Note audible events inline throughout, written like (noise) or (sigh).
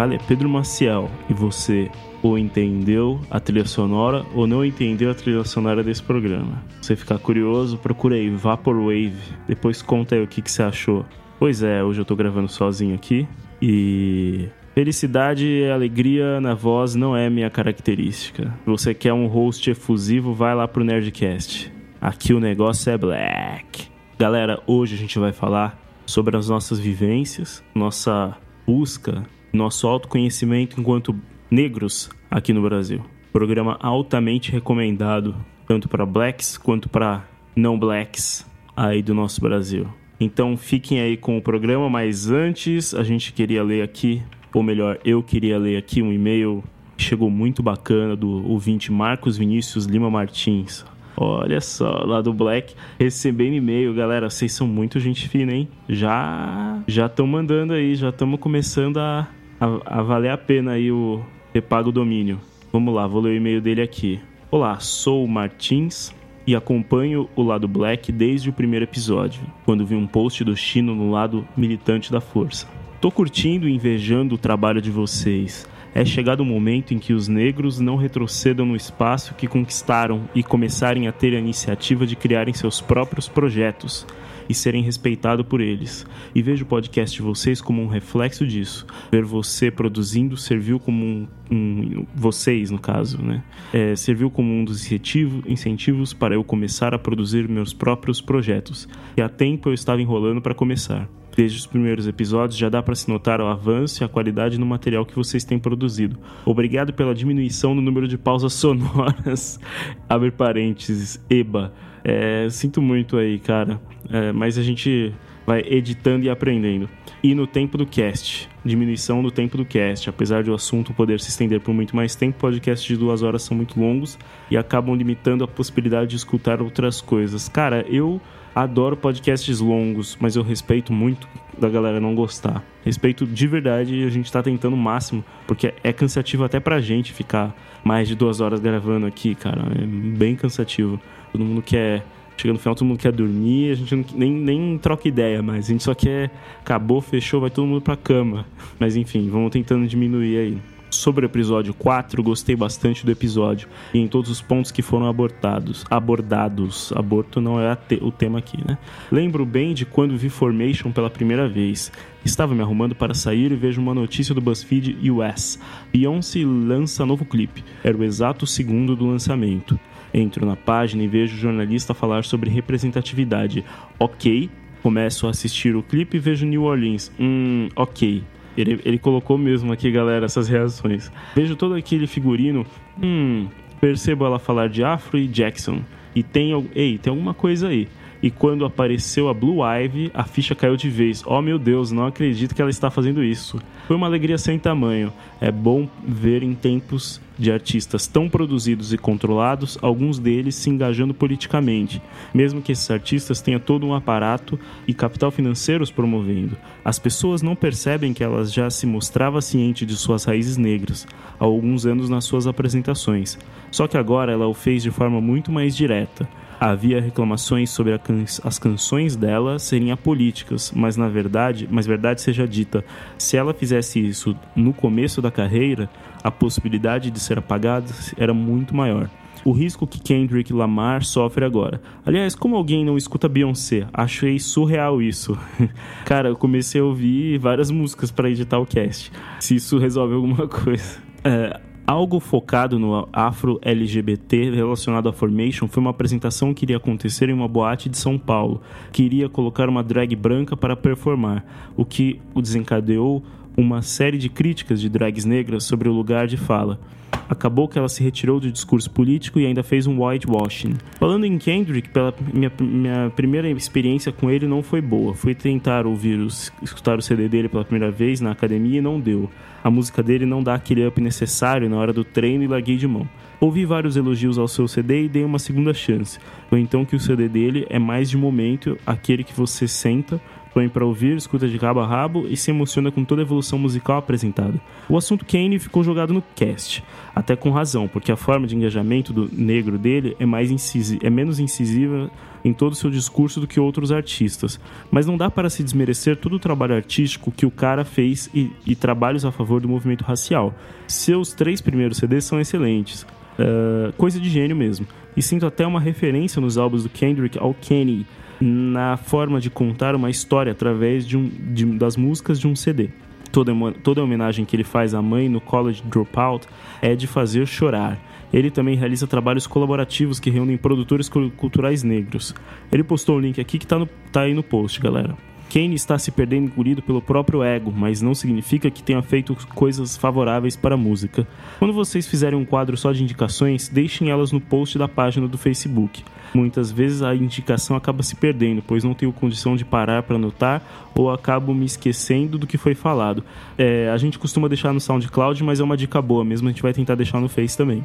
Fala é Pedro Maciel e você ou entendeu a trilha sonora ou não entendeu a trilha sonora desse programa. Se você ficar curioso, procura aí Vaporwave, depois conta aí o que, que você achou. Pois é, hoje eu tô gravando sozinho aqui e felicidade e alegria na voz não é minha característica. Se você quer um host efusivo, vai lá pro Nerdcast. Aqui o negócio é Black. Galera, hoje a gente vai falar sobre as nossas vivências, nossa busca, nosso autoconhecimento enquanto negros aqui no Brasil. Programa altamente recomendado tanto para blacks quanto para não blacks aí do nosso Brasil. Então fiquem aí com o programa, mas antes a gente queria ler aqui, ou melhor, eu queria ler aqui um e-mail que chegou muito bacana do ouvinte Marcos Vinícius Lima Martins. Olha só, lá do Black, recebendo e-mail, galera, vocês são muito gente fina, hein? Já já estão mandando aí, já estamos começando a, a, a valer a pena aí o repago domínio. Vamos lá, vou ler o e-mail dele aqui. Olá, sou o Martins e acompanho o lado Black desde o primeiro episódio, quando vi um post do Chino no lado militante da força. Tô curtindo e invejando o trabalho de vocês é chegado o momento em que os negros não retrocedam no espaço que conquistaram e começarem a ter a iniciativa de criarem seus próprios projetos e serem respeitados por eles. E vejo o podcast de vocês como um reflexo disso. Ver você produzindo serviu como um. um vocês, no caso, né? É, serviu como um dos incentivo- incentivos para eu começar a produzir meus próprios projetos. E há tempo eu estava enrolando para começar. Desde os primeiros episódios já dá para se notar o avanço e a qualidade no material que vocês têm produzido. Obrigado pela diminuição no número de pausas (laughs) sonoras. Abre parênteses, EBA. É, sinto muito aí, cara. É, mas a gente vai editando e aprendendo. E no tempo do cast, diminuição no tempo do cast. Apesar de o assunto poder se estender por muito mais tempo, podcasts de duas horas são muito longos e acabam limitando a possibilidade de escutar outras coisas. Cara, eu adoro podcasts longos, mas eu respeito muito da galera não gostar. Respeito de verdade e a gente tá tentando o máximo, porque é cansativo até pra gente ficar mais de duas horas gravando aqui, cara. É bem cansativo. Todo mundo quer. Chega no final, todo mundo quer dormir, a gente não- nem, nem troca ideia mais. A gente só quer. Acabou, fechou, vai todo mundo pra cama. Mas enfim, vamos tentando diminuir aí. Sobre o episódio 4, gostei bastante do episódio e em todos os pontos que foram abortados. Abordados. Aborto não é te- o tema aqui, né? Lembro bem de quando vi Formation pela primeira vez. Estava me arrumando para sair e vejo uma notícia do BuzzFeed US. Beyoncé lança novo clipe. Era o exato segundo do lançamento. Entro na página e vejo o jornalista falar sobre representatividade. Ok. Começo a assistir o clipe e vejo New Orleans. Hum, ok. Ele, ele colocou mesmo aqui, galera, essas reações. Vejo todo aquele figurino. Hum, percebo ela falar de Afro e Jackson. E tem, ei, tem alguma coisa aí. E quando apareceu a Blue Ivy, a ficha caiu de vez. Oh meu Deus, não acredito que ela está fazendo isso. Foi uma alegria sem tamanho. É bom ver em tempos de artistas tão produzidos e controlados, alguns deles se engajando politicamente, mesmo que esses artistas tenham todo um aparato e capital financeiro os promovendo. As pessoas não percebem que elas já se mostrava ciente de suas raízes negras há alguns anos nas suas apresentações. Só que agora ela o fez de forma muito mais direta. Havia reclamações sobre can- as canções dela serem apolíticas, mas na verdade, mas verdade seja dita, se ela fizesse isso no começo da carreira, a possibilidade de ser apagada era muito maior. O risco que Kendrick Lamar sofre agora. Aliás, como alguém não escuta Beyoncé? Achei surreal isso. (laughs) Cara, eu comecei a ouvir várias músicas para editar o cast. Se isso resolve alguma coisa. É, Algo focado no afro-LGBT relacionado à Formation foi uma apresentação que iria acontecer em uma boate de São Paulo, que iria colocar uma drag branca para performar, o que o desencadeou uma série de críticas de drags negras sobre o lugar de fala. Acabou que ela se retirou do discurso político e ainda fez um whitewashing. Falando em Kendrick, pela minha, minha primeira experiência com ele não foi boa. Fui tentar ouvir os, escutar o CD dele pela primeira vez na academia e não deu. A música dele não dá aquele up necessário na hora do treino e larguei de mão. Ouvi vários elogios ao seu CD e dei uma segunda chance. Foi então que o CD dele é mais de momento, aquele que você senta, põe para ouvir, escuta de cabo a rabo e se emociona com toda a evolução musical apresentada. O assunto Kane ficou jogado no cast, até com razão, porque a forma de engajamento do negro dele é, mais incisiva, é menos incisiva em todo o seu discurso do que outros artistas. Mas não dá para se desmerecer todo o trabalho artístico que o cara fez e, e trabalhos a favor do movimento racial. Seus três primeiros CDs são excelentes. Uh, coisa de gênio mesmo. E sinto até uma referência nos álbuns do Kendrick ao Kenny, na forma de contar uma história através de um, de, das músicas de um CD. Toda, toda a homenagem que ele faz à mãe no College Dropout é de fazer chorar. Ele também realiza trabalhos colaborativos que reúnem produtores culturais negros. Ele postou o link aqui que está tá aí no post, galera. Kane está se perdendo engolido pelo próprio ego, mas não significa que tenha feito coisas favoráveis para a música. Quando vocês fizerem um quadro só de indicações, deixem elas no post da página do Facebook. Muitas vezes a indicação acaba se perdendo, pois não tenho condição de parar para anotar ou acabo me esquecendo do que foi falado. É, a gente costuma deixar no SoundCloud, mas é uma dica boa mesmo, a gente vai tentar deixar no Face também.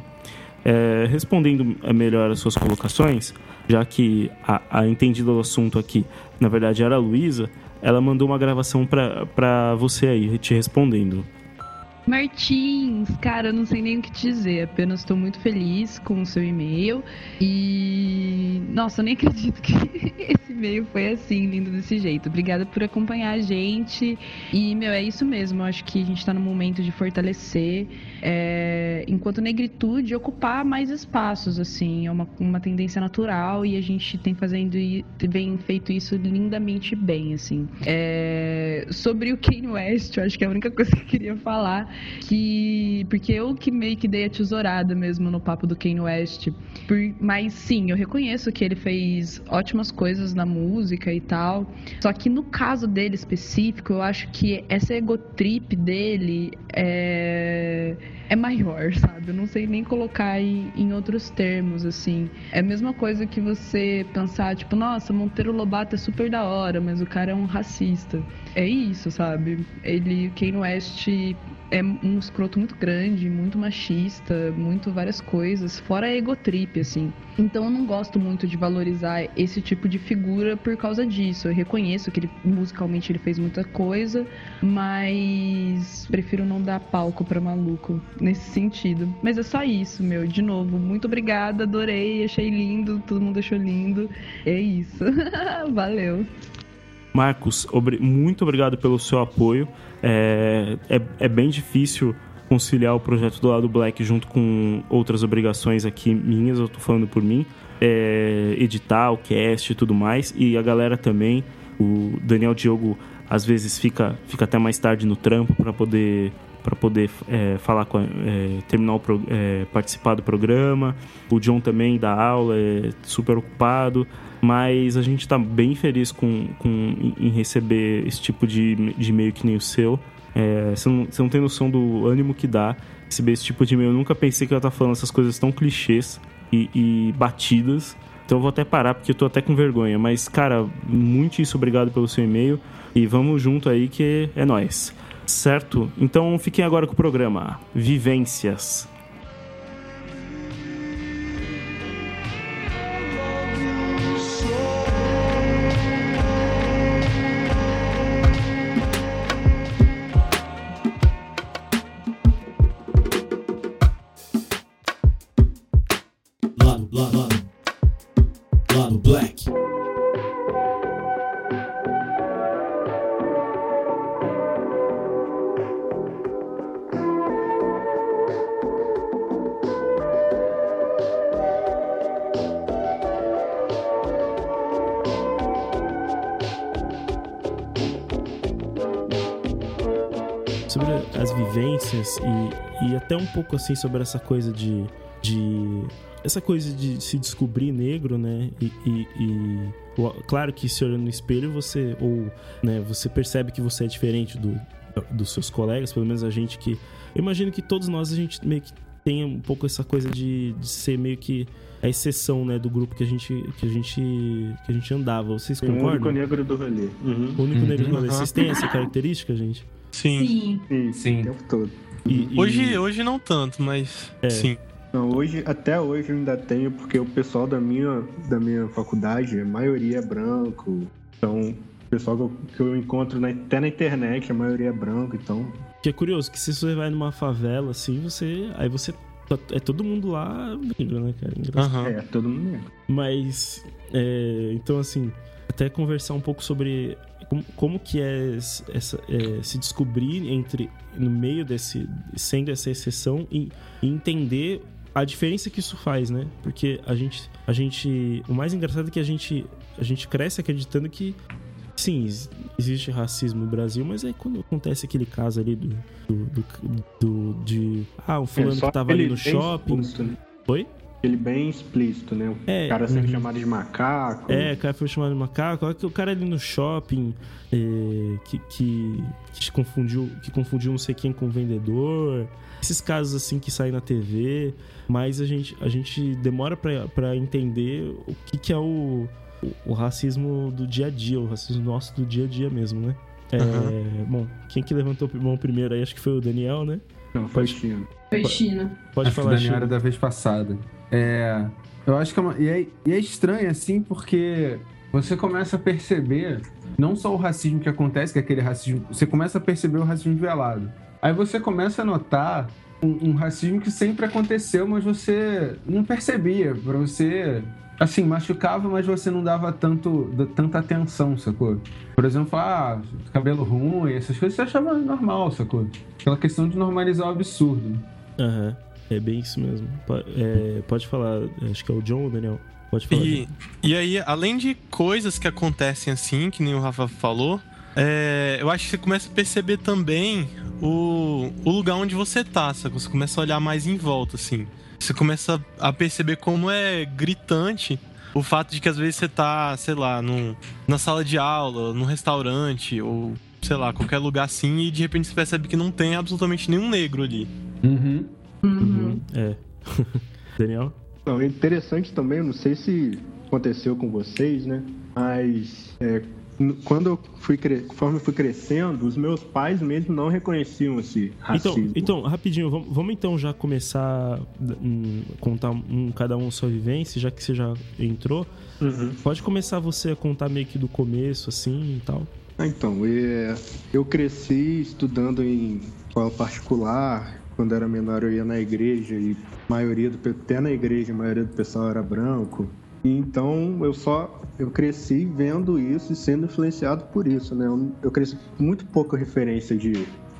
É, respondendo melhor as suas colocações, já que a, a entendida do assunto aqui, na verdade, era a Luísa, ela mandou uma gravação para você aí, te respondendo. Martins, cara, eu não sei nem o que te dizer, apenas estou muito feliz com o seu e-mail e. Nossa, eu nem acredito que (laughs) esse e-mail foi assim, lindo desse jeito. Obrigada por acompanhar a gente e, meu, é isso mesmo, eu acho que a gente está no momento de fortalecer é, enquanto negritude, ocupar mais espaços, assim, é uma, uma tendência natural e a gente tem fazendo vem feito isso lindamente bem, assim. É, sobre o Kanye West, eu acho que é a única coisa que eu queria falar, que porque eu que meio que dei a tesourada mesmo no papo do Kanye West, por, mas sim, eu reconheço que ele fez ótimas coisas na música e tal, só que no caso dele específico, eu acho que essa egotrip dele é é maior, sabe? Eu não sei nem colocar em, em, outros termos, assim. É a mesma coisa que você pensar, tipo, nossa, Monteiro Lobato é super da hora, mas o cara é um racista. É isso, sabe? Ele, Kanye West é um escroto muito grande, muito machista, muito várias coisas, fora a egotrip, assim. Então eu não gosto muito de valorizar esse tipo de figura por causa disso. Eu reconheço que ele, musicalmente ele fez muita coisa, mas prefiro não dar palco para maluco nesse sentido. Mas é só isso, meu. De novo, muito obrigada, adorei, achei lindo, todo mundo achou lindo. É isso. (laughs) Valeu. Marcos, muito obrigado pelo seu apoio. É, é, é, bem difícil conciliar o projeto do lado Black junto com outras obrigações aqui minhas, eu tô falando por mim. É, editar o cast e tudo mais. E a galera também. O Daniel Diogo às vezes fica, fica até mais tarde no trampo para poder para poder é, falar com é, terminar o pro, é, participar do programa. O John também dá aula, é super ocupado, mas a gente está bem feliz com, com, em receber esse tipo de, de e-mail que nem o seu. É, você, não, você não tem noção do ânimo que dá receber esse tipo de e-mail. Eu nunca pensei que eu ia estar falando essas coisas tão clichês e, e batidas. Então eu vou até parar porque eu tô até com vergonha. Mas, cara, muitíssimo obrigado pelo seu e-mail. E vamos junto aí que é nós. Certo? Então fiquem agora com o programa Vivências. E, e até um pouco assim sobre essa coisa de, de essa coisa de se descobrir negro, né? E, e, e claro que se olhando no espelho você ou né, você percebe que você é diferente do, dos seus colegas, pelo menos a gente que eu imagino que todos nós a gente meio que tem um pouco essa coisa de, de ser meio que a exceção, né, do grupo que a gente que a gente que a gente andava. Vocês O único concordam? negro do rolê. Uhum. O único Uhum. negro do rolê. Vocês têm essa característica, gente? Sim. Sim. Sim, Sim. o tempo todo. E- e- Hoje, hoje não tanto, mas É. sim. Não, hoje, até hoje eu ainda tenho, porque o pessoal da minha, da minha faculdade, a maioria é branco. Então, o pessoal que eu, que eu encontro na- até na internet, a maioria é branco, então. Que é curioso, que se você vai numa favela assim, você. Aí você. É todo mundo lá negro, né, cara? Engraçado. Aham. É, todo mundo negro. Mas. é, então, assim. Até conversar um pouco sobre como, como que é, essa, é, se descobrir entre. No meio desse. Sendo essa exceção e, e entender a diferença que isso faz, né? Porque a gente. A gente. O mais engraçado é que a gente. A gente cresce acreditando que. Sim, ex- existe racismo no Brasil, mas aí quando acontece aquele caso ali do. do, do- do- de. Ah, um fulano É, que tava ali no shopping. explícito, né? Oi? Aquele bem explícito, né? O É, cara sendo uhum. chamado de macaco. É, o cara foi chamado de macaco. Olha que o cara ali no shopping é, que, que, que confundiu, que confundiu não sei quem com vendedor. Esses casos assim que saem na TV. Mas a gente, a gente demora pra, pra entender o que, que é o, o, o racismo do dia a dia, o racismo nosso do dia a dia mesmo, né? É, Bom, quem que levantou a mão primeiro aí? Acho que foi o Daniel, né? Não, foi Pode- Chino. Foi China. Pode Acho que o falar, Daniel era da vez passada. É. Eu acho que é uma. E é, e é estranho, assim, porque você começa a perceber não só o racismo que acontece, que é aquele racismo. Você começa a perceber o racismo velado. Aí você começa a notar um, um racismo que sempre aconteceu, mas você não percebia. Pra você. Assim, machucava, mas você não dava tanto, tanta atenção, sacou? Por exemplo, ah, cabelo ruim, essas coisas você achava normal, sacou? Aquela questão de normalizar o absurdo. Aham. É bem isso mesmo. É, pode falar, acho que é o John ou o Daniel? Pode falar. E, e aí, além de coisas que acontecem assim, que nem o Rafa falou, é, eu acho que você começa a perceber também o, o lugar onde você tá, sabe? Você começa a olhar mais em volta, assim. Você começa a perceber como é gritante o fato de que às vezes você tá, sei lá, num, na sala de aula, num restaurante, ou sei lá, qualquer lugar assim, e de repente você percebe que não tem absolutamente nenhum negro ali. Uhum. Uhum. É. (laughs) Daniel? Não, é interessante também, eu não sei se aconteceu com vocês, né? Mas é, quando eu fui conforme eu fui crescendo, os meus pais mesmo não reconheciam esse Então, racismo. então, rapidinho, vamos, vamos então já começar hum, contar um, cada um a sua vivência, já que você já entrou. Uhum. Pode começar você a contar meio que do começo, assim e tal. Ah, Então, é, eu cresci estudando em escola particular. Quando era menor, eu ia na igreja e a maioria do até na igreja a maioria do pessoal era branco. E então eu só eu cresci vendo isso e sendo influenciado por isso, né? Eu, eu cresci com muito pouca referência de,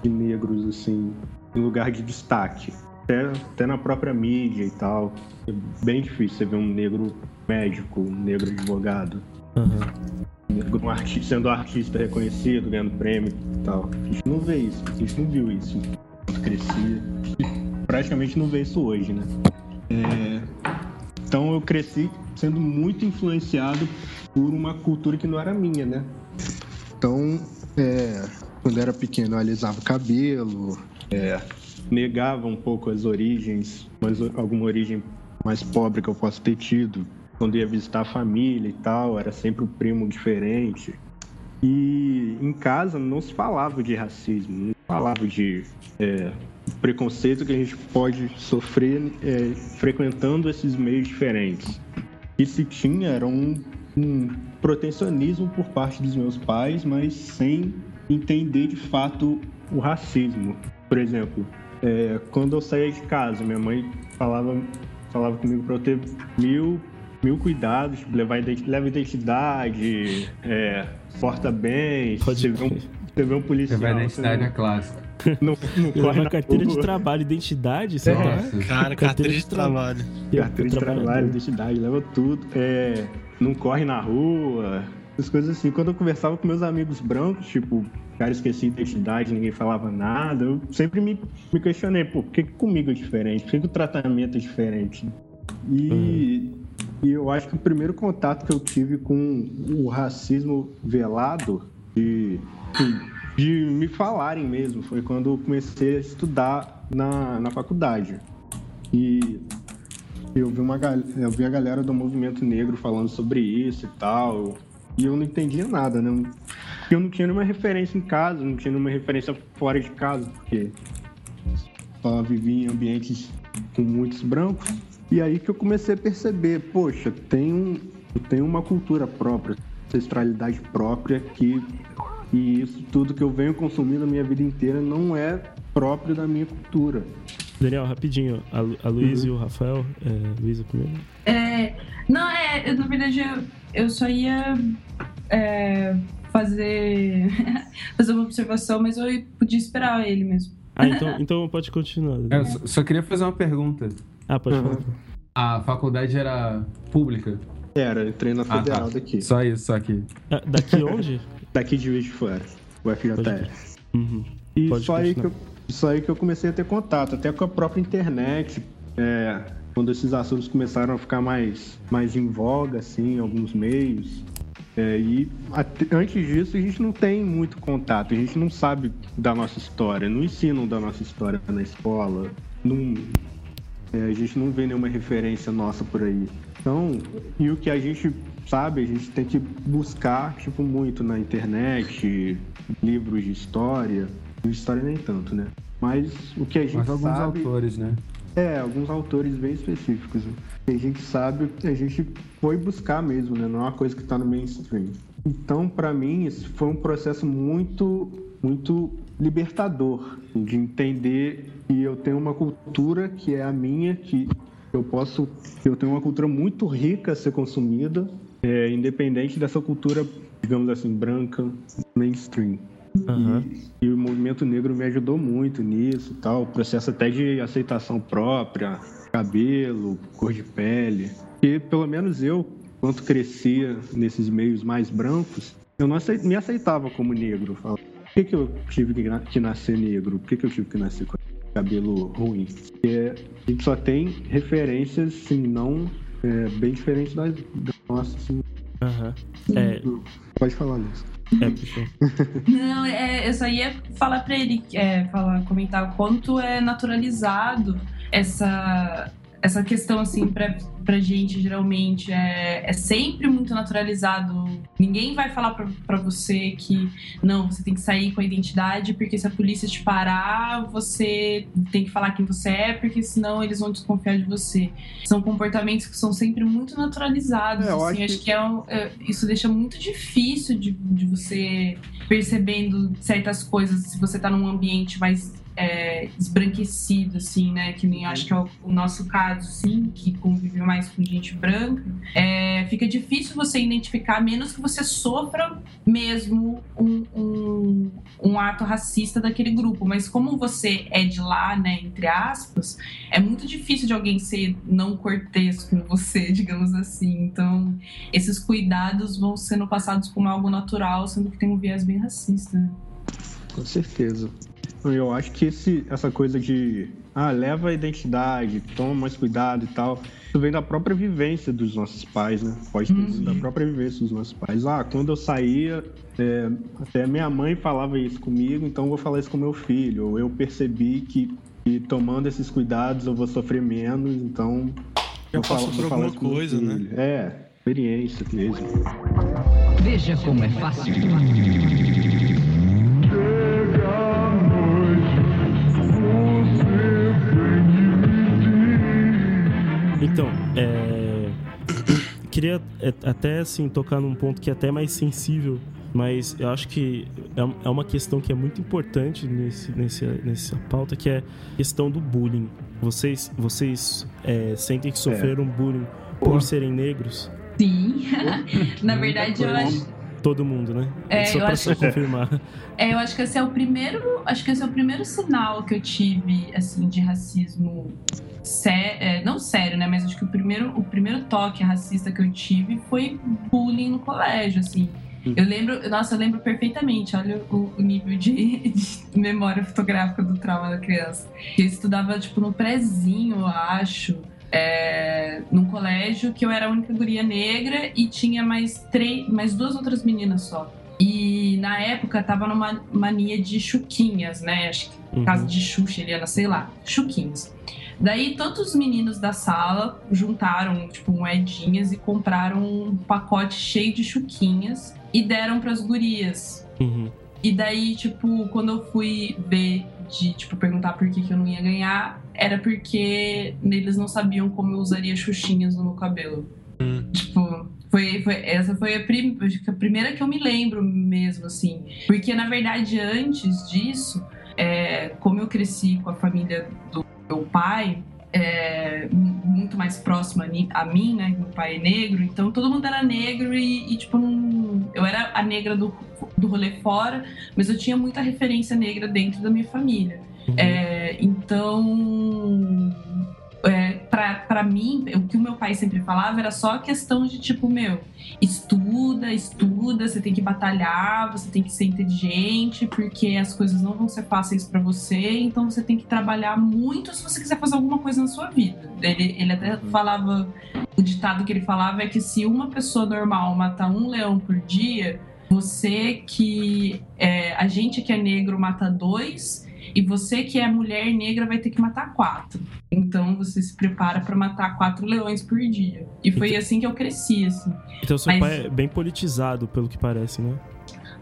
de negros assim em lugar de destaque. Até, até na própria mídia e tal. É bem difícil você ver um negro médico, um negro advogado Aham. um artista, sendo artista reconhecido, ganhando prêmio e tal. A gente não vê isso, a gente não viu isso quando crescia. Praticamente não vê isso hoje, né? É, Então eu cresci sendo muito influenciado por uma cultura que não era minha, né? Então, é, quando era pequeno, eu alisava o cabelo, é, negava um pouco as origens, mas alguma origem mais pobre que eu possa ter tido. Quando ia visitar a família e tal, era sempre um primo diferente. E em casa não se falava de racismo, não se falava de é, preconceito que a gente pode sofrer é, frequentando esses meios diferentes. E se tinha era um, um protecionismo por parte dos meus pais, mas sem entender de fato o racismo. Por exemplo, é, quando eu saía de casa, minha mãe falava, falava comigo para eu ter mil, mil cuidados, tipo, levar leva identidade, é, porta bem, Pode você vê um, crer. você vê um policial. você identidade é clássica. Não, não corre na carteira de trabalho, identidade, sei É. Nossa. Cara, carteira de trabalho. Carteira de trabalho, identidade, leva tudo. É, não corre na rua. Essas coisas assim. Quando eu conversava com meus amigos brancos, tipo, cara esquecia identidade, ninguém falava nada, eu sempre me, me questionei, pô, por que, que comigo é diferente? Por que, que o tratamento é diferente? E, e eu acho que o primeiro contato que eu tive com o racismo velado, de me falarem mesmo, foi quando eu comecei a estudar na, na faculdade. E eu vi, uma, eu vi a galera do movimento negro falando sobre isso e tal. E eu não entendia nada, né? Eu não tinha nenhuma referência em casa, não tinha nenhuma referência fora de casa, porque só vivia em ambientes com muitos brancos. E aí que eu comecei a perceber, poxa, tem, um, tem uma cultura própria, ancestralidade própria que e isso tudo que eu venho consumindo a minha vida inteira não é próprio da minha cultura. Daniel, rapidinho. A, Lu- a Luiz e o Rafael. É, Luísa primeiro. É, não, é, eu, na verdade eu, eu só ia é, fazer, (laughs) fazer uma observação, mas eu podia esperar ele mesmo. Ah, então, então pode continuar. É. Eu só, só queria fazer uma pergunta. Ah, pode Uhum. falar. A faculdade era pública? Era, entrei na Ah, federal tá. daqui. Só isso, só aqui. Ah, daqui onde? Daqui de Juiz de Fora, o FJR. Uhum. E Pode só aí, que eu, só aí que eu comecei a ter contato, até com a própria internet. é, quando esses assuntos começaram a ficar mais, mais em voga, assim, em alguns meios. É, e até- antes disso, a gente não tem muito contato, a gente não sabe da nossa história, não ensinam da nossa história na escola, não, é, a gente não vê nenhuma referência nossa por aí. Então, e o que a gente sabe, a gente tem que buscar, tipo, muito na internet, livros de história, de história nem tanto, né? Mas o que a gente Mas alguns sabe... autores, né? É, alguns autores bem específicos. Que a gente sabe, a gente foi buscar mesmo, né? Não é uma coisa que tá no mainstream. Então, para mim, isso foi um processo muito, muito libertador de entender que eu tenho uma cultura que é a minha, que eu posso, eu tenho uma cultura muito rica a ser consumida, é, independente dessa cultura, digamos assim, branca, mainstream. Aham. E, e o movimento negro me ajudou muito nisso tal. O processo até de aceitação própria, cabelo, cor de pele. E pelo menos eu, quando crescia nesses meios mais brancos, eu não me aceitava como negro. Falava, Por que, que eu tive que, que nascer negro? Por que, que eu tive que nascer com cabelo ruim? Porque a gente só tem referências, assim, não é, bem diferentes das, das nossas. Assim. Aham. É, Pode falar nisso. é, puxa. (laughs) Não, é, eu só ia falar pra ele, é, falar, comentar o quanto é naturalizado essa, essa questão, assim, pra, pra gente, geralmente, é, é sempre muito naturalizado. Ninguém vai falar pra, pra você que, não, você tem que sair com a identidade, porque se a polícia te parar, você tem que falar quem você é, porque senão eles vão desconfiar de você. São comportamentos que são sempre muito naturalizados, É, eu assim, acho acho que é, um- é, isso deixa muito difícil de, de você percebendo certas coisas se você tá num ambiente mais é, esbranquecido, assim, né? Que nem acho que é o, o nosso caso, sim, que convive mais com gente branca. É, fica difícil você identificar, menos que você sofra mesmo um, um, um ato racista daquele grupo. Mas como você é de lá, né, entre aspas, é muito difícil de alguém ser não cortês com você, (laughs) digamos assim. Então, esses cuidados vão sendo passados como algo natural, sendo que tem um viés bem racista. Com certeza. Eu acho que esse, essa coisa de ah, leva a identidade, toma mais cuidado e tal, isso vem da própria vivência dos nossos pais, né? Pode ter sido da própria vivência dos nossos pais. Ah, quando eu saía, é, até minha mãe falava isso comigo, então eu vou falar isso com meu filho. Ou eu percebi que, que tomando esses cuidados eu vou sofrer menos, então. Vou falar- passou por alguma coisa, né? É, experiência mesmo. Veja como é fácil. Então, é... queria é, até assim tocar num ponto que é até mais sensível, mas eu acho que é é uma questão que é muito importante nesse, nesse, nessa pauta, que é a questão do bullying. Vocês, vocês é, sentem que sofreram bullying por serem negros? Sim. (laughs) Na verdade, eu acho. Todo mundo, né? É, Só eu pra acho- confirmar. (laughs) É, eu acho que esse é o primeiro. Acho que esse é o primeiro sinal que eu tive, assim, de racismo. Sé é, não sério, né? Mas acho que o primeiro, o primeiro toque racista que eu tive foi bullying no colégio, assim. Eu lembro, nossa, eu lembro perfeitamente, olha o, o nível de, (laughs) de memória fotográfica do trauma da criança. Eu estudava, tipo, no prézinho, eu acho, é, num colégio que eu era a única guria negra e tinha mais, três, mais duas outras meninas só. E na época tava numa mania de chuquinhas, né? Acho que Uhum. casa de Xuxa, Eliana, sei lá, chuquinhas. Daí todos os meninos da sala juntaram, tipo, moedinhas e compraram um pacote cheio de chuquinhas e deram pras gurias. Uhum. E daí, tipo, quando eu fui ver, de, tipo, perguntar por que, que eu não ia ganhar, era porque eles não sabiam como eu usaria xuxinhas no meu cabelo. Hum. Tipo, foi, foi, essa foi a, prim- a primeira que eu me lembro mesmo, assim. Porque, na verdade, antes disso, é, como eu cresci com a família do meu pai, é, muito mais próxima a a mim, né? Meu pai é negro, então todo mundo era negro e, e, tipo, não, eu era a negra do, do rolê fora, mas eu tinha muita referência negra dentro da minha família. Uhum. É, então, é, pra mim, o que o meu pai sempre falava era só questão de tipo, meu, estuda, estuda, você tem que batalhar, você tem que ser inteligente, porque as coisas não vão ser fáceis pra você, então você tem que trabalhar muito se você quiser fazer alguma coisa na sua vida. Ele, ele até falava, o ditado que ele falava é que se uma pessoa normal matar um leão por dia, você que é, a gente que é negro mata dois e você que é mulher negra vai ter que matar quatro. Então você se prepara pra matar quatro leões por dia. E foi assim que eu cresci, assim. Então seu Mas- pai é bem politizado, pelo que parece, né?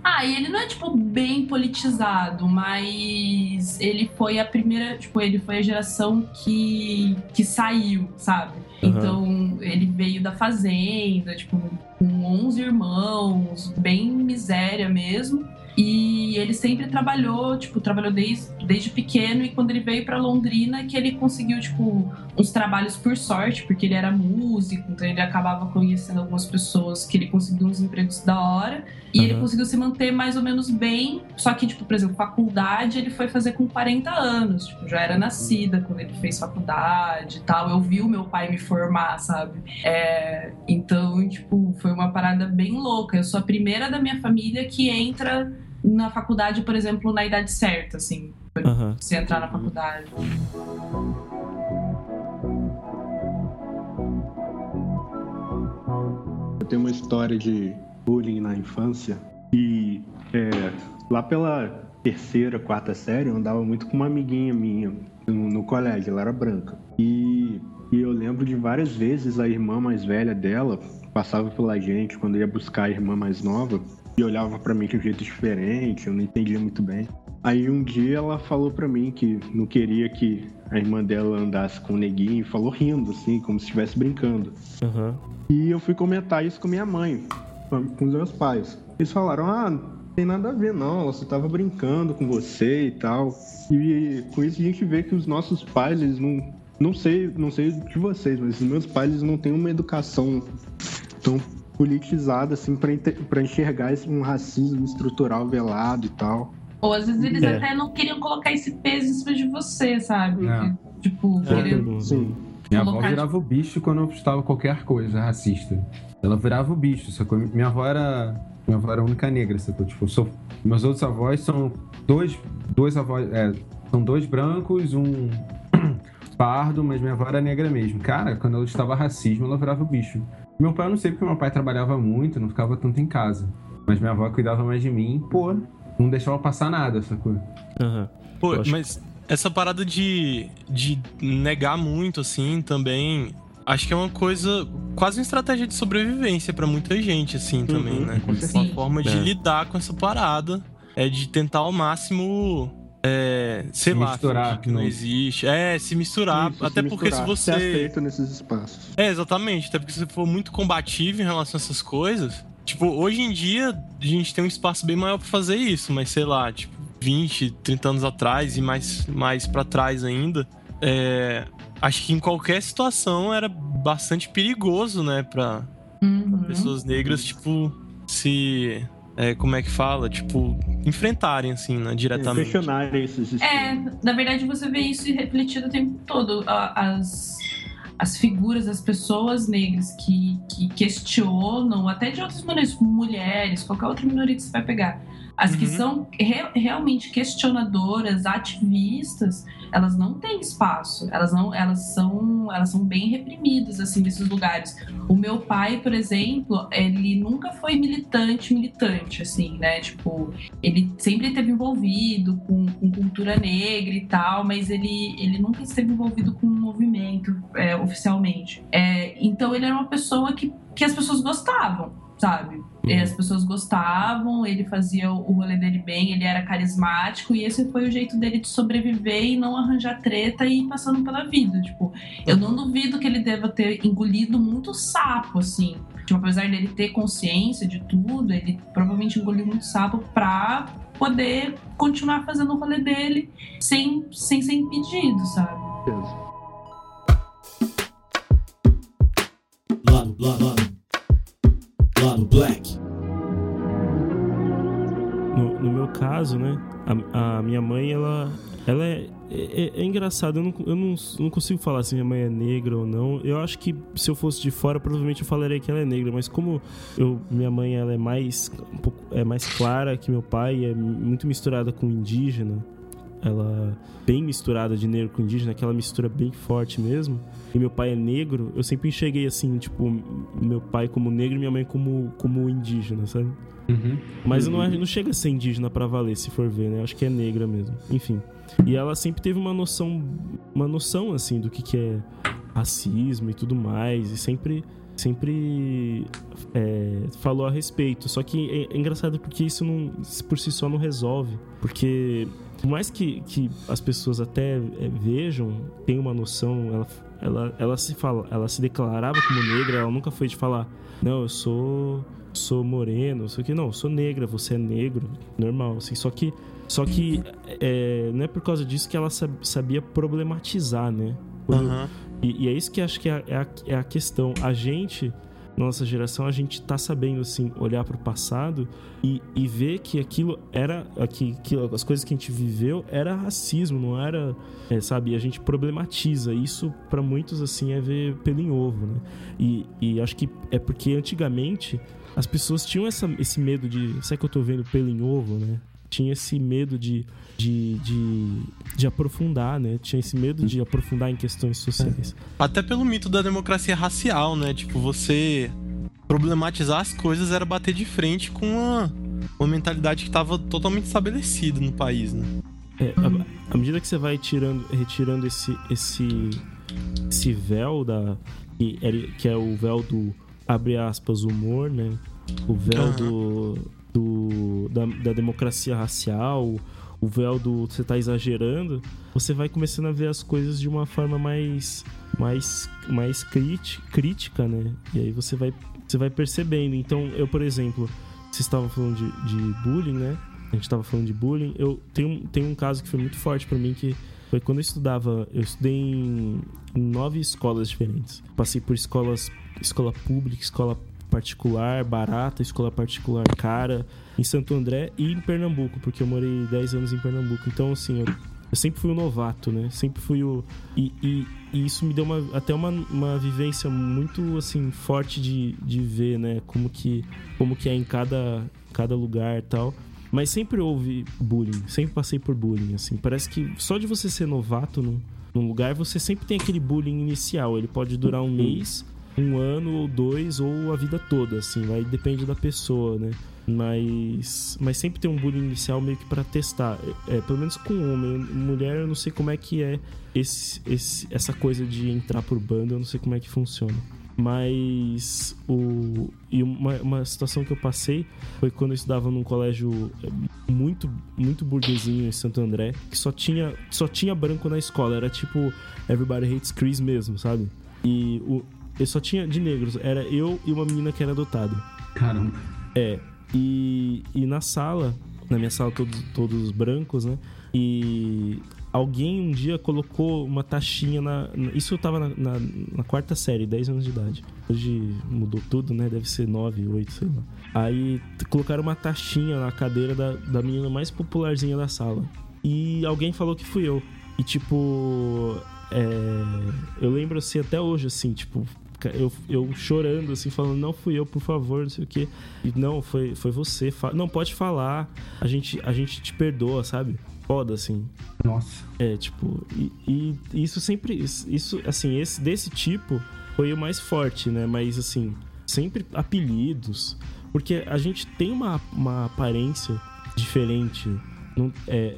Ah, e ele não é, tipo, bem politizado, mas ele foi a primeira, tipo, ele foi a geração que, que saiu, sabe? Aham. Então, ele veio da fazenda, tipo, com 11 irmãos, bem miséria mesmo. E ele sempre trabalhou, tipo, trabalhou desde, desde pequeno. E quando ele veio pra Londrina, que ele conseguiu, tipo, uns trabalhos por sorte, porque ele era músico, então ele acabava conhecendo algumas pessoas que ele conseguiu uns empregos da hora. E ele Aham. conseguiu se manter mais ou menos bem. Só que, tipo, por exemplo, faculdade ele foi fazer com 40 anos. Tipo, já era nascida quando ele fez faculdade e tal. Eu vi o meu pai me formar, sabe? É, então, tipo, foi uma parada bem louca. Eu sou a primeira da minha família que entra na faculdade, por exemplo, na idade certa, assim. Pra Aham. você entrar na faculdade. Eu tenho uma história de bullying na infância e é, lá pela terceira, quarta série eu andava muito com uma amiguinha minha no, no colégio, ela era branca. E, e eu lembro de várias vezes a irmã mais velha dela passava pela gente quando ia buscar a irmã mais nova e olhava pra mim de um jeito diferente, eu não entendia muito bem. Aí um dia ela falou pra mim que não queria que a irmã dela andasse com o neguinho, falou rindo assim, como se estivesse brincando. Aham. E eu fui comentar isso com minha mãe, com com os meus pais. Eles falaram: ah, não tem nada a ver, não. Ela só tava brincando com você e tal. E com isso a gente vê que os nossos pais, eles não. Não sei, não sei de vocês, mas os meus pais eles não têm uma educação tão politizada assim pra enxergar esse, um racismo estrutural velado e tal. Ou às vezes eles É. até não queriam colocar esse peso em cima de você, sabe? É. Tipo, Boa querendo. Sim. Minha avó virava o bicho quando eu postava qualquer coisa racista. Ela virava o bicho, sacou? Minha avó era. Minha avó era a única negra, sacou? Tipo, sou... meus outros avós são dois. Dois avós. É, são dois brancos, um (clears throat) pardo, mas minha avó era negra mesmo. Cara, quando ela estava racismo, ela virava o bicho. Meu pai, eu não sei porque meu pai trabalhava muito, não ficava tanto em casa. Mas minha avó cuidava mais de mim, pô, não deixava passar nada, sacou? Aham. Pô, Eu acho- mas essa parada de, de negar muito, assim, também. Acho que é uma coisa. Quase uma estratégia de sobrevivência pra muita gente, assim, também, Uhum, né? com Uma forma de É. lidar com essa parada. É de tentar ao máximo. É, sei Se lá, misturar, que não não. existe. É, se misturar. Isso, até se porque se misturar, você. ser aceito nesses espaços. É, exatamente. Até porque se você for muito combativo em relação a essas coisas. Tipo, hoje em dia a gente tem um espaço bem maior pra fazer isso, mas sei lá, tipo, 20, 30 anos atrás e mais, mais para trás ainda. é, acho que em qualquer situação era bastante perigoso, né, pra Uhum. pessoas negras, tipo, se. É, como é que fala? Tipo, enfrentarem, assim, né, diretamente. Questionarem esses É, na verdade você vê isso refletido o tempo todo. As, as figuras das pessoas negras que, que questionam, até de outras maneiras, mulheres, qualquer outra minoria que você vai pegar. As que Uhum. são re- realmente questionadoras, ativistas, elas não têm espaço. Elas não, elas são, elas são bem reprimidas assim nesses lugares. O meu pai, por exemplo, ele nunca foi militante, militante assim, né? Tipo, ele sempre esteve envolvido com, com cultura negra e tal, mas ele, ele nunca esteve envolvido com um movimento é, oficialmente. É, então ele era uma pessoa que, que as pessoas gostavam, sabe? E as pessoas gostavam, ele fazia o rolê dele bem, ele era carismático, e esse foi o jeito dele de sobreviver e não arranjar treta e ir passando pela vida. Tipo, eu não duvido que ele deva ter engolido muito sapo, assim. Tipo, apesar dele ter consciência de tudo, ele provavelmente engoliu muito sapo pra poder continuar fazendo o rolê dele sem, sem ser impedido, sabe? Lado, lado, lado. Lado Black. No, no meu caso, né? A, a minha mãe, ela. Ela é, é, é engraçado, eu, não, eu não, não consigo falar se minha mãe é negra ou não. Eu acho que se eu fosse de fora, provavelmente eu falaria que ela é negra, mas como eu, minha mãe ela é mais um pouco, é mais clara que meu pai, é muito misturada com indígena. Ela bem misturada de negro com indígena, aquela mistura bem forte mesmo. E meu pai é negro, eu sempre enxerguei assim, tipo, meu pai como negro e minha mãe como, como indígena, sabe? Uhum. Mas não, é- não chega a ser indígena pra valer, se for ver, né? Acho que é negra mesmo. Enfim. E ela sempre teve uma noção, uma noção assim do que, que é racismo e tudo mais, e sempre sempre é, falou a respeito. Só que é, é engraçado porque isso não, por si só não resolve. Porque por mais que, que as pessoas até é, vejam, tenham uma noção, ela, ela, ela se fala, ela se declarava como negra, ela nunca foi de falar, não, eu sou sou moreno, só que não, eu sou negra, você é negro, normal, assim. Só que só que é, não é por causa disso que ela sab- sabia problematizar, né? Quando- e, e é isso que acho que é, é a, é a questão. A gente, nossa geração, a gente tá sabendo, assim, olhar pro passado e, e ver que aquilo era. Que, que as coisas que a gente viveu era racismo, não era. é, sabe? A gente problematiza. Isso, para muitos, assim, é ver pelo em ovo, né? E, e acho que é porque antigamente as pessoas tinham essa, esse medo de. Será que eu tô vendo pelo em ovo, né? Tinha esse medo de, de, de, de aprofundar, né? Tinha esse medo de aprofundar em questões sociais. Até pelo mito da democracia racial, né? Tipo, você problematizar as coisas era bater de frente com uma, uma mentalidade que estava totalmente estabelecida no país, né? É, à- medida que você vai tirando, retirando esse, esse, esse véu da. Que é, que é o véu do abre aspas humor, né? O véu Aham. do, do da, da democracia racial, o véu do você tá exagerando, você vai começando a ver as coisas de uma forma mais mais mais críti- crítica, né? E aí você vai você vai percebendo. Então, eu, por exemplo, vocês estavam falando de, de bullying, né? A gente tava falando de bullying. Eu tenho, tenho um caso que foi muito forte pra mim que foi quando eu estudava, eu estudei em, em nove escolas diferentes. Passei por escolas, escola pública, escola particular, barata, escola particular cara, em Santo André e em Pernambuco, porque eu morei 10 anos em Pernambuco. Então, assim, eu, eu sempre fui o novato, né? Sempre fui o. E, e, e isso me deu uma, até uma, uma vivência muito, assim, forte de, de ver, né? Como que, como que é em cada, cada lugar e tal. Mas sempre houve bullying, sempre passei por bullying, assim. Parece que só de você ser novato num, num lugar, você sempre tem aquele bullying inicial. Ele pode durar um mês, um ano ou dois, ou a vida toda, assim. Vai depende da pessoa, né? Mas, mas sempre tem um bullying inicial meio que pra testar. É, pelo menos com homem. Mulher, eu não sei como é que é esse, esse, essa coisa de entrar por banda, eu não sei como é que funciona. Mas o e uma, uma situação que eu passei foi quando eu estudava num colégio é, muito muito burguesinho em Santo André, que só tinha só tinha branco na escola, era tipo Everybody Hates Chris mesmo, sabe? E o eu só tinha de negros, era eu e uma menina que era adotada. Caramba. É. E, e na sala, na minha sala todos, todos brancos, né? E alguém um dia colocou uma taxinha na. isso eu tava na, na- na quarta série, 10 anos de idade. Hoje mudou tudo, né? Deve ser 9, 8, sei lá. Aí colocaram uma taxinha na cadeira da, da menina mais popularzinha da sala. E alguém falou que fui eu. E tipo. é, eu lembro assim até hoje, assim, tipo, eu, eu chorando, assim, falando, não fui eu, por favor, não sei o quê. E não, foi, foi você. Não, pode falar. A gente, a gente te perdoa, sabe? Foda, assim. Nossa. É, tipo, e, e isso sempre. Isso, assim, esse desse tipo foi o mais forte, né? Mas, assim, sempre apelidos. Porque a gente tem uma, uma aparência diferente. Não, é,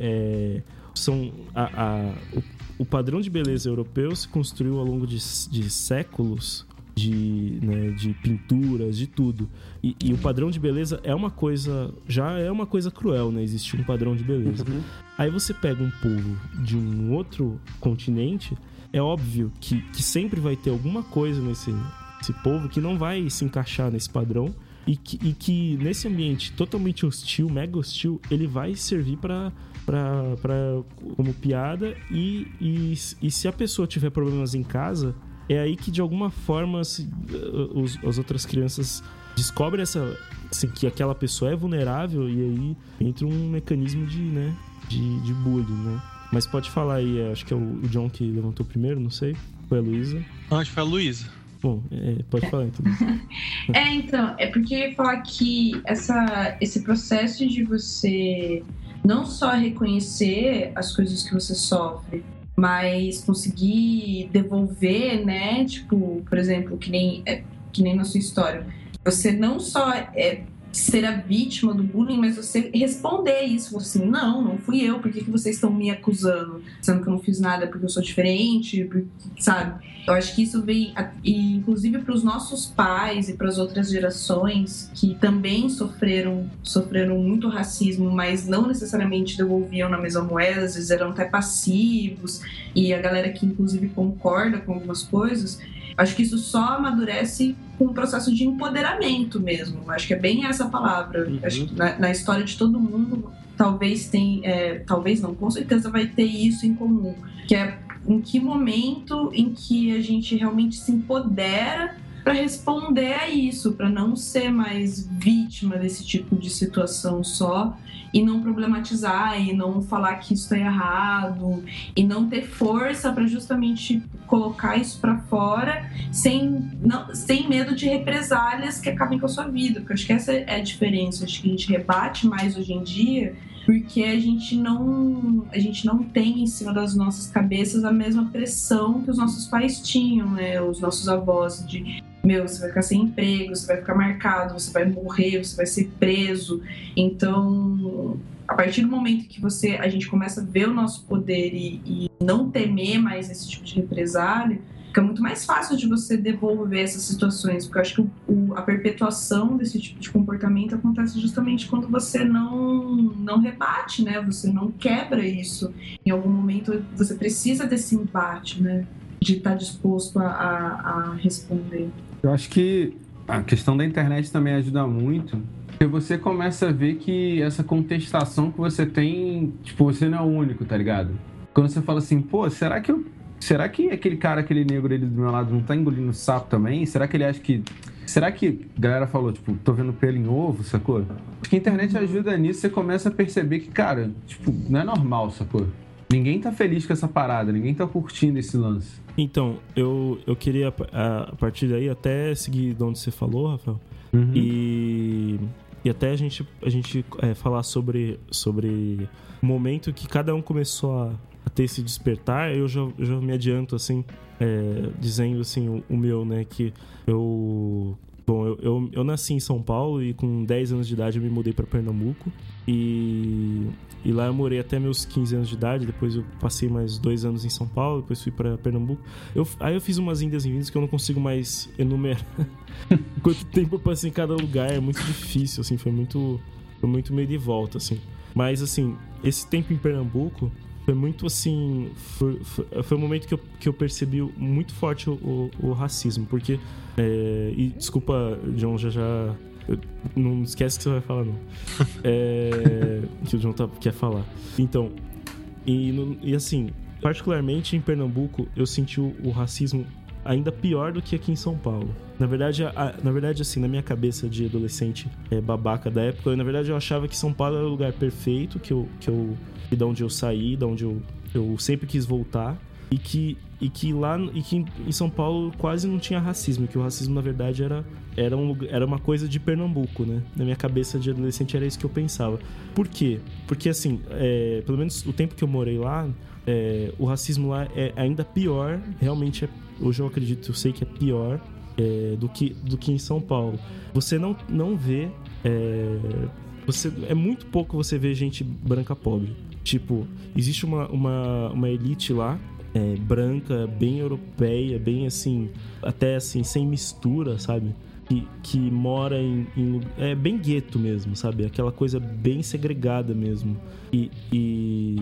é, são. A, a- o, o padrão de beleza europeu se construiu ao longo de, de séculos de, né, de pinturas, de tudo. E, e o padrão de beleza é uma coisa. Já é uma coisa cruel, né? Existe um padrão de beleza. Aí você pega um povo de um outro continente, é óbvio que, que sempre vai ter alguma coisa nesse, nesse povo que não vai se encaixar nesse padrão. E que, e que nesse ambiente totalmente hostil, mega hostil, ele vai servir pra, pra, pra, como piada. E, e, e se a pessoa tiver problemas em casa, é aí que de alguma forma se, os, as outras crianças descobrem essa, assim, que aquela pessoa é vulnerável e aí entra um mecanismo de, né, de, de bullying, né? Mas pode falar aí, é, acho que é o, o John que levantou primeiro, não sei. Foi a Luísa. Acho que foi a Luísa. Bom, é, pode falar então. (laughs) É, então, é porque eu ia falar que essa, esse processo de você não só reconhecer as coisas que você sofre, mas conseguir devolver, né? Tipo, por exemplo, que nem, é, que nem na sua história. Você não só é ser a vítima do bullying, mas você responder isso. Assim, não, não fui eu, por que, que vocês estão me acusando? Sendo que eu não fiz nada porque eu sou diferente, sabe? Eu acho que isso vem, inclusive, para os nossos pais e para as outras gerações que também sofreram, sofreram muito racismo, mas não necessariamente devolviam na mesma moeda, às vezes eram até passivos, e a galera que, inclusive, concorda com algumas coisas. Acho que isso só amadurece com um processo de empoderamento mesmo. Acho que é bem essa palavra. Uhum. Acho que na, na história de todo mundo, talvez tem, é, talvez não, com certeza vai ter isso em comum, que é em que momento em que a gente realmente se empodera para responder a isso, para não ser mais vítima desse tipo de situação só e não problematizar e não falar que isso é errado e não ter força para justamente colocar isso para fora sem, não, sem medo de represálias que acabem com a sua vida, porque eu acho que essa é a diferença, acho que a gente rebate mais hoje em dia porque a gente não a gente não tem em cima das nossas cabeças a mesma pressão que os nossos pais tinham, né, os nossos avós de meu, você vai ficar sem emprego, você vai ficar marcado, você vai morrer, você vai ser preso. Então, a partir do momento que você a gente começa a ver o nosso poder e, e não temer mais esse tipo de represália, fica muito mais fácil de você devolver essas situações, porque eu acho que o- o- a perpetuação desse tipo de comportamento acontece justamente quando você não não rebate, né? Você não quebra isso. Em algum momento você precisa desse embate, né? De estar disposto a, a, a responder. Eu acho que a questão da internet também ajuda muito. Porque você começa a ver que essa contestação que você tem, tipo, você não é o único, tá ligado? Quando você fala assim, pô, será que eu. Será que aquele cara, aquele negro ali do meu lado não tá engolindo sapo também? Será que ele acha que. Será que a galera falou, tipo, tô vendo pelo em ovo, sacou? Acho que a internet ajuda nisso, você começa a perceber que, cara, tipo, não é normal, sacou? Ninguém tá feliz com essa parada, ninguém tá curtindo esse lance. Então, eu, eu queria, a, a partir daí, até seguir de onde você falou, Rafael, Uhum. e, e até a gente, a gente é, falar sobre, sobre o momento que cada um começou a, a ter esse despertar. Eu já, eu já me adianto, assim, é, dizendo assim, o, o meu, né, que eu... Bom, eu, eu, eu nasci em São Paulo e com 10 anos de idade eu me mudei para Pernambuco. E, e lá eu morei até meus 15 anos de idade. Depois eu passei mais dois anos em São Paulo, depois fui para Pernambuco. Eu, aí eu fiz umas indas e vindas que eu não consigo mais enumerar. (laughs) Quanto tempo eu passei em cada lugar é muito difícil, assim, foi muito, foi muito meio de volta, assim. Mas, assim, esse tempo em Pernambuco foi muito, assim, foi, foi, foi um momento que eu, que eu percebi muito forte o, o, o racismo, porque, é, e desculpa, John, já já, eu- não esquece que você vai falar, não. É, (laughs) que o John tá, quer falar. Então, e, no- e assim, particularmente em Pernambuco, eu senti o, o racismo ainda pior do que aqui em São Paulo. Na verdade, a- na verdade assim, na minha cabeça de adolescente é, babaca da época, eu, na verdade eu achava que São Paulo era o lugar perfeito, que eu, que eu, e da onde eu saí, da onde eu, eu sempre quis voltar. E que e que lá e que em São Paulo quase não tinha racismo, que o racismo na verdade era era, um, era uma coisa de Pernambuco, né? Na minha cabeça de adolescente era isso que eu pensava. Por quê? Porque assim, é, pelo menos o tempo que eu morei lá, é, o racismo lá é ainda pior, realmente é, hoje eu acredito, eu sei que é pior é, do, que, do que em São Paulo. Você não, não vê. É, você, é muito pouco você vê gente branca pobre. Tipo, existe uma, uma, uma elite lá, é, branca, bem europeia, bem assim, até assim, sem mistura, sabe? Que, que mora em, em- É bem gueto mesmo, sabe? Aquela coisa bem segregada mesmo. E. e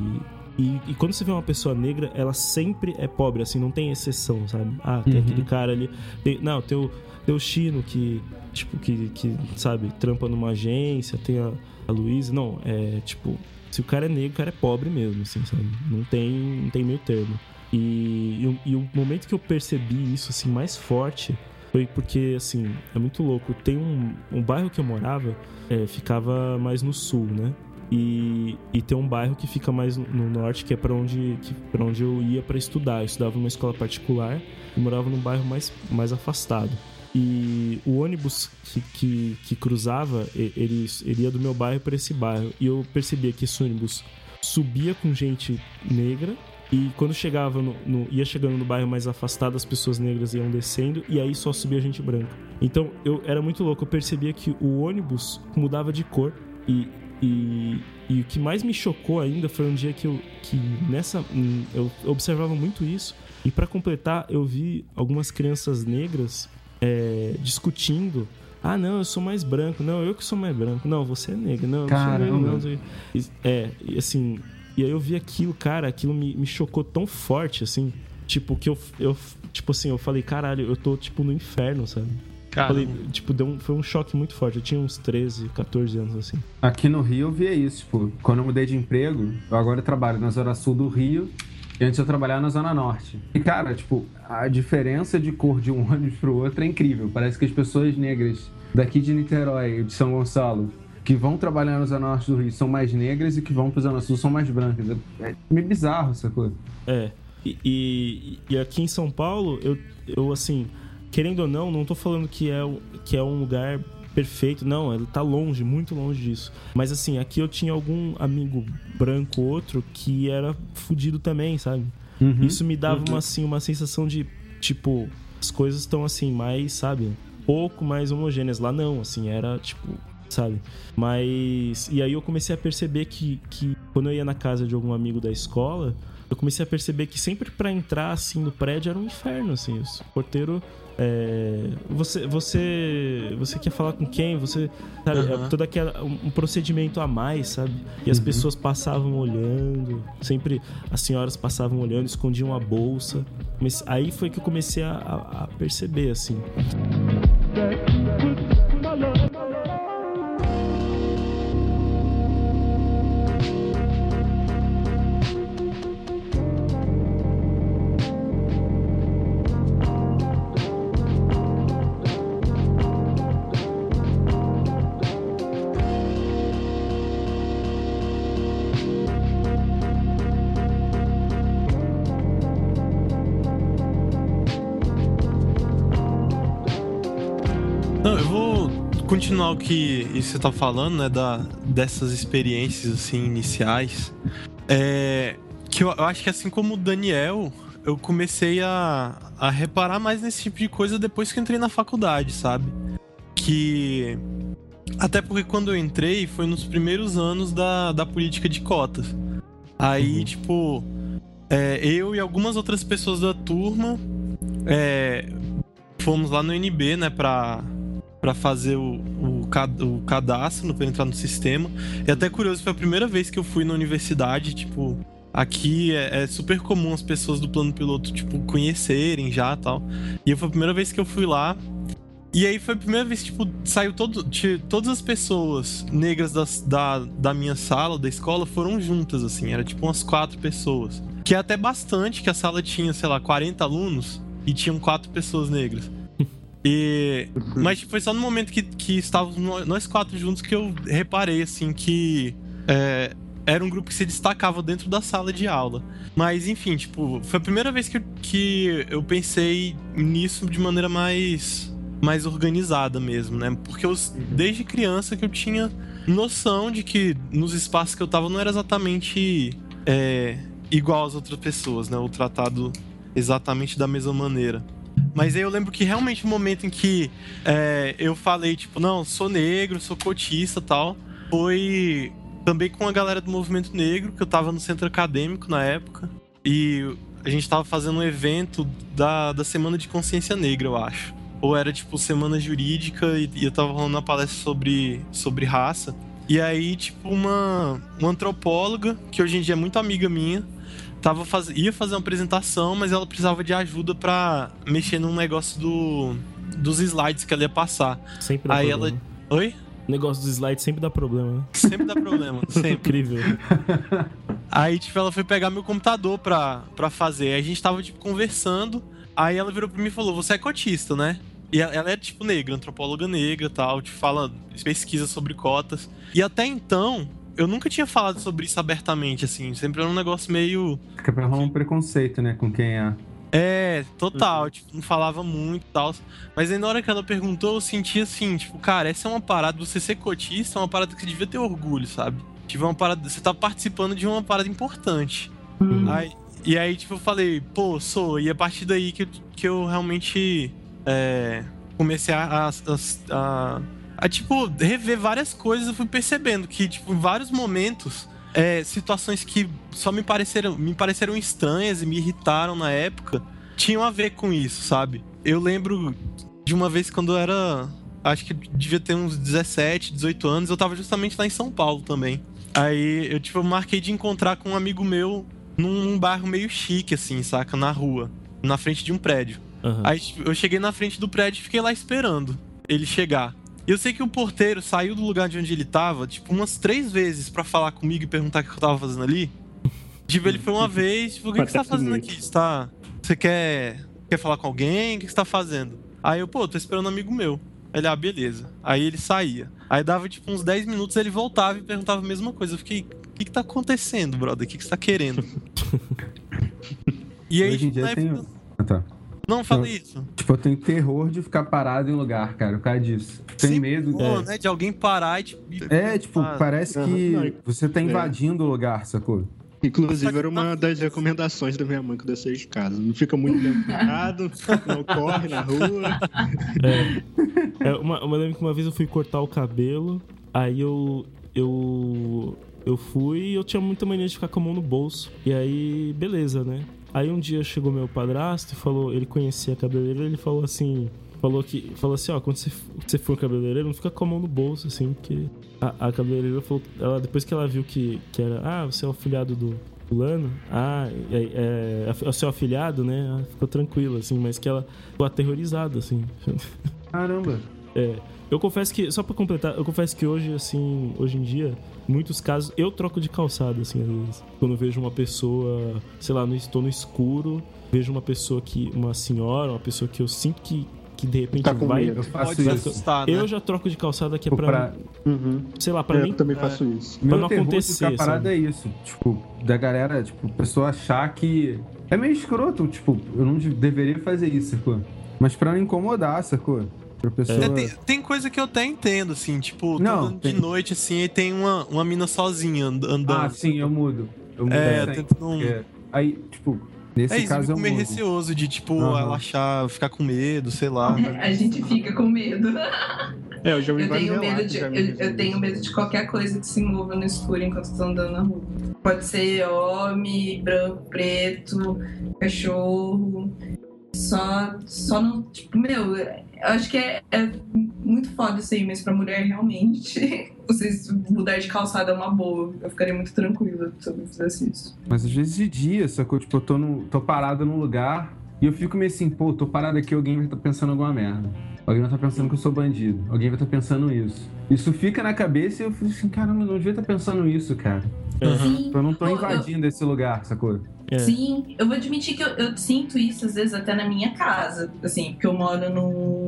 e, e quando você vê uma pessoa negra, ela sempre é pobre, assim, não tem exceção, sabe? Ah, tem Uhum. aquele cara ali. tem- não, tem o, tem o Chino que, tipo, que, que, sabe, trampa numa agência, tem a, a Luísa. Não, é tipo, se o cara é negro, o cara é pobre mesmo, assim, sabe? Não tem, não tem meio termo. E, e, o- e o momento que eu percebi isso, assim, mais forte foi porque, assim, é muito louco. Tem um, um bairro que eu morava, é, ficava mais no sul, né? E, e tem um bairro que fica mais no, no norte, que é para onde, que, onde eu ia para estudar. Eu estudava numa escola particular e morava num bairro mais, mais afastado. E o ônibus que, que, que cruzava, ele, ele ia do meu bairro para esse bairro. E eu percebia que esse ônibus subia com gente negra e quando chegava no, no- ia chegando no bairro mais afastado, as pessoas negras iam descendo e aí só subia gente branca. Então eu era muito louco, eu percebia que o ônibus mudava de cor e, e, e o que mais me chocou ainda foi um dia que eu que nessa hum, eu observava muito isso e para completar eu vi algumas crianças negras é, discutindo ah, não, eu sou mais branco. Não, eu que sou mais branco. Não, você é negro. Não, eu não sou negro. Caramba. Não, É, assim. E aí eu vi aquilo, cara, aquilo me, me chocou tão forte, assim. Tipo, que eu, eu. Tipo assim, eu falei, caralho, eu tô, tipo, no inferno, sabe? Cara, Falei, tipo, deu um- foi um choque muito forte. Eu tinha uns 13, 14 anos, assim. Aqui no Rio eu via isso, tipo, quando eu mudei de emprego, eu agora trabalho na zona sul do Rio e antes eu trabalhava na zona norte. E cara, tipo, a diferença de cor de um (laughs) ônibus pro outro é incrível. Parece que as pessoas negras daqui de Niterói, de São Gonçalo, que vão trabalhar na zona norte do Rio são mais negras e que vão pra zona sul são mais brancas. É é meio bizarro essa coisa. É. E, e, e aqui em São Paulo, eu, eu assim, querendo ou não, não tô falando que é, que é um lugar perfeito, não, ele tá longe, muito longe disso. Mas assim, aqui eu tinha algum amigo branco ou outro que era fudido também, sabe? Isso me dava uma, assim, uma sensação de, tipo, as coisas estão assim, mais, sabe? Pouco mais homogêneas. Lá não, assim, era tipo, sabe? Mas. E aí eu comecei a perceber que, que quando eu ia na casa de algum amigo da escola, eu comecei a perceber que sempre pra entrar assim no prédio era um inferno, assim. O porteiro. é, você, você, você quer falar com quem? Você, sabe, Aham. é todo aquele um, um procedimento a mais, sabe? E as pessoas passavam olhando, sempre as senhoras passavam olhando, escondiam a bolsa. Mas aí foi que eu comecei a, a- a perceber, assim. O que você tá falando, né? Da, dessas experiências, assim, iniciais. É, que eu, eu acho que assim como o Daniel, eu comecei a, a reparar mais nesse tipo de coisa depois que eu entrei na faculdade, sabe? Que. Até porque quando eu entrei foi nos primeiros anos da, da política de cotas. Aí, tipo, é, eu e algumas outras pessoas da turma é, fomos lá no NB, né, pra, pra fazer o, o, o cadastro, pra entrar no sistema. E até curioso, foi a primeira vez que eu fui na universidade, tipo, aqui é, é super comum as pessoas do plano piloto, tipo, conhecerem já tal. E foi a primeira vez que eu fui lá. E aí foi a primeira vez que, tipo, saiu todo, ti- todas as pessoas negras das- da, da minha sala, da escola, foram juntas, assim. Era tipo umas quatro pessoas. Que é até bastante, que a sala tinha, sei lá, 40 alunos e tinham quatro pessoas negras. E... Mas tipo, foi só no momento que, que estávamos nó- nós quatro juntos que eu reparei, assim, que... é, era um grupo que se destacava dentro da sala de aula. Mas, enfim, tipo, foi a primeira vez que eu, que eu pensei nisso de maneira mais mais organizada mesmo, né? Porque eu, desde criança que eu tinha noção de que nos espaços que eu tava não era exatamente é, igual às outras pessoas, né? O tratado exatamente da mesma maneira. Mas aí eu lembro que realmente o momento em que é, eu falei, tipo, não, sou negro, sou cotista tal, foi também com a galera do movimento negro, que eu tava no centro acadêmico na época. E a gente tava fazendo um evento da, da Semana de Consciência Negra, eu acho ou era tipo semana jurídica e, e eu tava rolando uma palestra sobre, sobre raça. E aí, tipo, uma, uma antropóloga, que hoje em dia é muito amiga minha, tava faz... ia fazer uma apresentação, mas ela precisava de ajuda para mexer num negócio do, dos slides que ela ia passar. Sempre dá Aí problema. ela. Oi? O negócio dos slides sempre dá problema, né? Sempre dá problema, (laughs) sempre. Incrível. (laughs) Aí, tipo, ela foi pegar meu computador pra, pra fazer. Aí a gente tava, tipo, conversando. Aí ela virou pra mim e falou: Você é cotista, né? E ela- é, tipo, negra, antropóloga negra tal, te fala, pesquisa sobre cotas. E até então, eu nunca tinha falado sobre isso abertamente, assim. Sempre era um negócio meio. Fica pra rolar um preconceito, né, com quem é. É, total, tipo, não falava muito e tal. Mas aí na hora que ela perguntou, eu senti assim, tipo, cara, essa é uma parada, você ser cotista é uma parada que você devia ter orgulho, sabe? Tipo, é uma parada, você tá participando de uma parada importante. Aí, e aí, tipo, eu falei, pô, sou. E a partir daí que, eu- que eu realmente é, comecei a, a, a- a- a, tipo, rever várias coisas. Eu fui percebendo que, tipo, em vários momentos, é, situações que só me pareceram, me pareceram estranhas e me irritaram na época, tinham a ver com isso, sabe? Eu lembro de uma vez quando eu era. Acho que devia ter uns 17, 18 anos, eu tava justamente lá em São Paulo também. Aí eu, tipo, marquei de encontrar com um amigo meu num, num bairro meio chique, assim, saca? Na rua, na frente de um prédio. Aham. Aí tipo, eu cheguei na frente do prédio e fiquei lá esperando ele chegar. E eu sei que o porteiro saiu do lugar de onde ele tava, tipo, umas três vezes pra falar comigo e perguntar o que eu tava fazendo ali. Tipo, ele foi uma vez, tipo, o que, que você tá fazendo aqui? Você tá. Você quer. Quer falar com alguém? O que você tá fazendo? Aí eu, pô, tô esperando um amigo meu. Ele, ah, beleza. Aí ele saía. Aí dava, tipo, uns 10 minutos, ele voltava e perguntava a mesma coisa. Eu fiquei, o que que tá acontecendo, brother? O que que você tá querendo? (laughs) e aí, Hoje em na dia tem. época- Ah, tá. Não, fala isso. Tipo, eu tenho terror de ficar parado em lugar, cara, por causa disso. Tem Sempre medo. bom, né? De alguém parar e, tipo... É, tipo, Ah, parece que não, você tá invadindo o lugar, sacou? Inclusive, era uma das recomendações da minha mãe quando eu saí de casa. Não fica muito tempo parado, não corre na rua. É, uma, uma, eu lembro que uma vez eu fui cortar o cabelo, aí eu. Eu. Eu fui e eu tinha muita mania de ficar com a mão no bolso. E aí, beleza, né? Aí um dia chegou meu padrasto e falou, ele conhecia a cabeleireira, ele falou assim. Falou que. Falou assim, ó, quando você, você for cabeleireiro, não fica com a mão no bolso, assim, porque. A, a cabeleireira falou. Ela, depois que ela viu que, que era. Ah, você é o afilhado do fulano. Ah, é, é, é o seu afilhado, né? Ah, ficou tranquila, assim, mas que ela ficou aterrorizada, assim. Caramba. É, eu confesso que, só pra completar, eu confesso que hoje, assim, hoje em dia, muitos casos, eu troco de calçada, assim, às vezes. Quando eu vejo uma pessoa, sei lá, no, estou no escuro, vejo uma pessoa que, uma senhora, uma pessoa que eu sinto que, que de repente Tá com vai. medo. Eu faço Pode isso. assustar, né? Eu já troco de calçada que é Tipo, pra, pra- Uhum. sei lá, pra É, mim. eu também faço isso. Pra Meu não acontecer, parado sabe? é isso. Tipo, da galera, tipo, a pessoa achar que. É meio escroto, tipo, eu não de- deveria fazer isso, sacou? Mas pra não incomodar, sacou? Pra pessoa. É, tem, tem coisa que eu até entendo, assim, tipo, tô Não, andando tem- de noite, assim, e tem uma, uma mina sozinha and- andando. Ah, sim, eu mudo. Eu mudo É, sempre, tento não- porque Aí, tipo, nesse É isso, eu caso fico eu meio receoso de, tipo, Aham. ela achar, ficar com medo, sei lá. (laughs) A gente fica com medo. É, eu já ouvi Eu tenho medo relatos de, de eu, eu tenho medo de qualquer coisa que se mova no escuro enquanto estou andando na rua. Pode ser homem, branco, preto, cachorro. Só, só não. Tipo, meu, eu acho que é, é muito foda isso aí, mas pra mulher realmente. (laughs) Vocês mudar de calçada é uma boa. Eu ficaria muito tranquila se eu fizesse isso. Mas às vezes de dia, sacou? Tipo, eu tô, no, tô parado num lugar e eu fico meio assim, pô, tô parado aqui, alguém vai estar pensando alguma merda. Alguém vai estar pensando que eu sou bandido. Alguém vai estar pensando isso. Isso fica na cabeça e eu fico assim, caramba, eu não devia estar pensando isso, cara. Sim, Eu não tô pô, eu- invadindo esse lugar, sacou? É. Sim, eu vou admitir que eu, eu sinto isso às vezes até na minha casa, assim, porque eu moro num,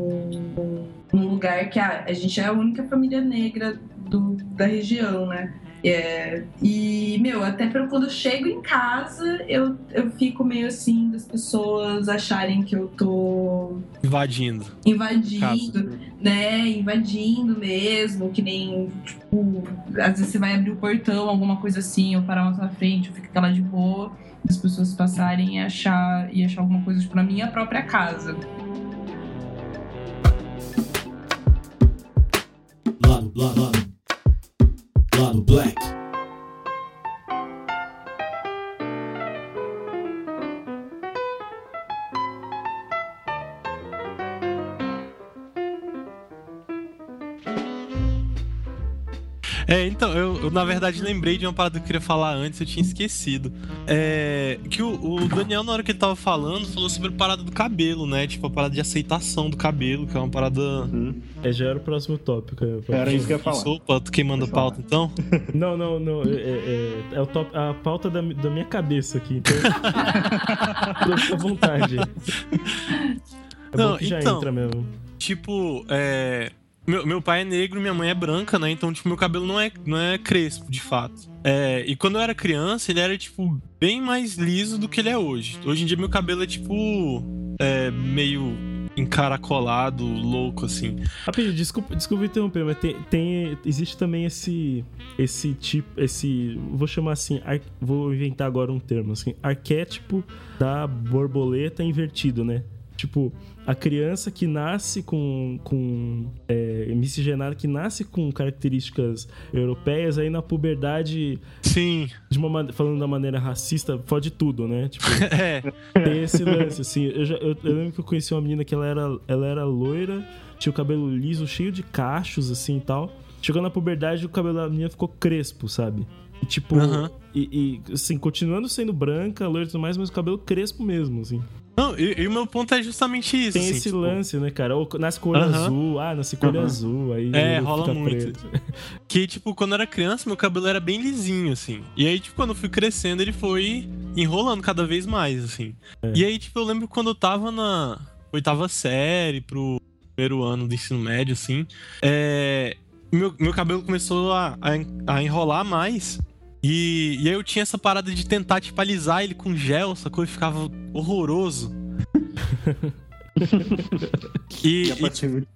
num lugar que a, a gente é a única família negra do, da região, né? É, e, meu, até pra quando eu chego em casa, eu, eu fico meio assim das pessoas acharem que eu tô Invadindo. invadindo, né? Invadindo mesmo, que nem, tipo, às vezes você vai abrir o portão, alguma coisa assim, ou parar na sua frente, ou fica aquela de boa, as pessoas passarem e achar, e achar alguma coisa, tipo, na minha própria casa. Lado, lado, lado. Lado Black. É, então, eu, eu, na verdade lembrei de uma parada que eu queria falar antes, eu tinha esquecido. É. Que o, o Daniel, na hora que ele tava falando, falou sobre a parada do cabelo, né? Tipo, a parada de aceitação do cabelo, que é uma parada. É, já era o próximo tópico. é, Era isso que eu ia falar. Opa, tu queimando a Pode falar. pauta então? (laughs) Não, não, não. É, é- é o top, a pauta da, da minha cabeça aqui, então. (laughs) Fica à vontade. É Não, bom que já então. entra mesmo. Tipo, é. Meu, meu pai é negro e minha mãe é branca, né? Então, tipo, meu cabelo não é, não é crespo, de fato. É, e quando eu era criança, ele era, tipo, bem mais liso do que ele é hoje. Hoje em dia, meu cabelo é, tipo, é, meio encaracolado, louco, assim. Rapidinho, desculpa, desculpa interromper, mas tem, tem- existe também esse esse tipo, esse, vou chamar assim, ar- vou inventar agora um termo, assim, arquétipo da borboleta invertido, né? Tipo, a criança que nasce com, com é, miscigenada, que nasce com características europeias, aí na puberdade, Sim, de uma, falando da maneira racista, fode tudo, né? Tipo, (laughs) é. tem esse lance, assim. Eu, já- eu- eu lembro que eu conheci uma menina que ela era, ela era loira, tinha o cabelo liso, cheio de cachos, assim e tal. Chegou na puberdade o cabelo da menina ficou crespo, sabe? E tipo, Aham. e, e, assim, continuando sendo branca, loira e tudo mais, mas o cabelo crespo mesmo, assim. Não, e, e o meu ponto é justamente isso. Tem assim, esse tipo, lance, né, cara? Ou nasce cor Aham. azul, ah, nasce cor Aham. azul, aí É, rola muito. preto. (laughs) Que, tipo, quando eu era criança, meu cabelo era bem lisinho, assim. E aí, tipo, quando eu fui crescendo, ele foi enrolando cada vez mais, assim. É. E aí, tipo, eu lembro quando eu tava na oitava série pro primeiro ano do ensino médio, assim. É... Meu, meu cabelo começou a, a, a enrolar mais. E, e aí eu tinha essa parada de tentar, tipo, alisar ele com gel, sacou? E ficava horroroso. (laughs) e, E e,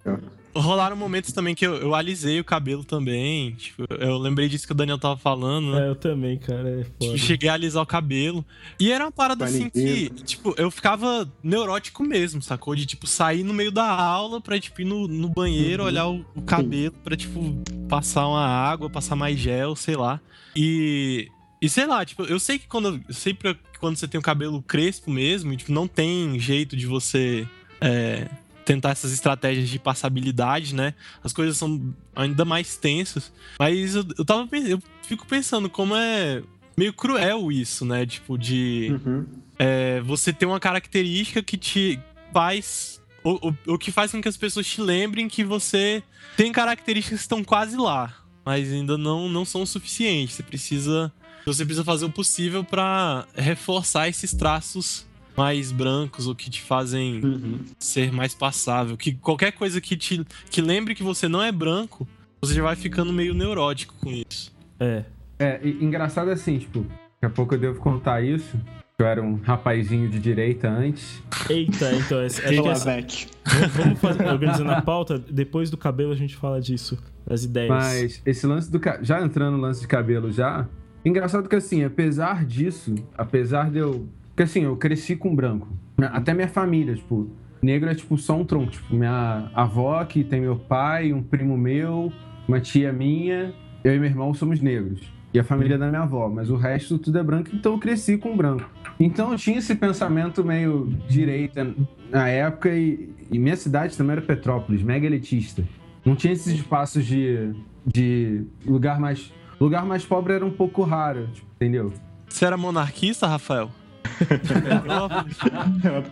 Rolaram momentos também que eu, eu alisei o cabelo também. Tipo, eu lembrei disso que o Daniel tava falando, né? É, eu também, cara, é Tipo, foda. cheguei a alisar o cabelo. E era uma parada Vai assim que, tipo, eu ficava neurótico mesmo, sacou? De, tipo, sair no meio da aula pra, tipo, ir no, no banheiro, Uhum. olhar o, o cabelo pra, tipo, passar uma água, passar mais gel, sei lá. E. E sei lá, tipo, eu sei que quando. Eu sei pra, quando você tem o cabelo crespo mesmo, tipo, não tem jeito de você. é, tentar essas estratégias de passabilidade, né? As coisas são ainda mais tensas. Mas eu, eu tava eu fico pensando como é meio cruel isso, né? Tipo, de Uhum. é, você ter uma característica que te faz. Ou, ou- ou que faz com que as pessoas te lembrem que você tem características que estão quase lá, mas ainda não, não são o suficiente. Você precisa. Você precisa fazer o possível pra reforçar esses traços mais brancos ou que te fazem Uhum. ser mais passável. Que qualquer coisa que te que lembre que você não é branco, você já vai ficando meio neurótico com isso. É. É, e- engraçado assim, tipo, daqui a pouco eu devo contar isso. Eu era um rapazinho de direita antes. Eita, então, essa, Fala, essa, Beck. vamos- fazer, organizando a pauta, depois do cabelo a gente fala disso, das ideias. Mas esse lance do. Já entrando no lance de cabelo já. Engraçado que assim, apesar disso, apesar de eu. Porque assim, eu cresci com branco. né, Até minha família, tipo, negro é tipo só um tronco. Tipo, minha avó, que tem meu pai, um primo meu, uma tia minha, eu e meu irmão somos negros. E a família da minha avó, mas o resto tudo é branco, então eu cresci com branco. Então eu tinha esse pensamento meio direita na época e, e minha cidade também era Petrópolis, mega elitista. Não tinha esses espaços de, de lugar mais. Lugar mais pobre era um pouco raro, tipo, entendeu? Você era monarquista, Rafael?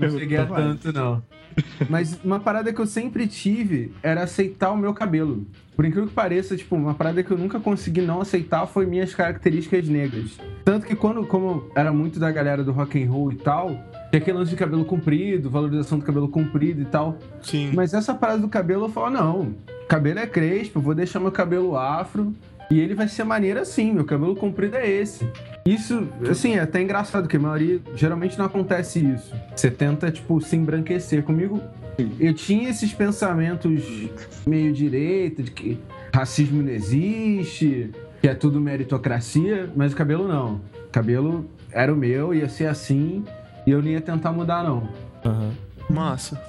Não cheguei a tanto, não. Mas uma parada que eu sempre tive era aceitar o meu cabelo. Por incrível que pareça, tipo, uma parada que eu nunca consegui não aceitar foi minhas características negras. Tanto que quando, como era muito da galera do rock and roll e tal, tinha aquele lance de cabelo comprido, valorização do cabelo comprido e tal. Sim. Mas essa parada do cabelo eu falo, não, cabelo é crespo, eu vou deixar meu cabelo afro. E ele vai ser maneiro assim, meu cabelo comprido é esse. Isso, assim, é até engraçado, porque a maioria geralmente não acontece isso. Você tenta, tipo, se embranquecer. Comigo, eu tinha esses pensamentos meio direita, de que racismo não existe, que é tudo meritocracia, mas o cabelo não. O cabelo era o meu, ia ser assim, e eu não ia tentar mudar, não. Aham. Massa.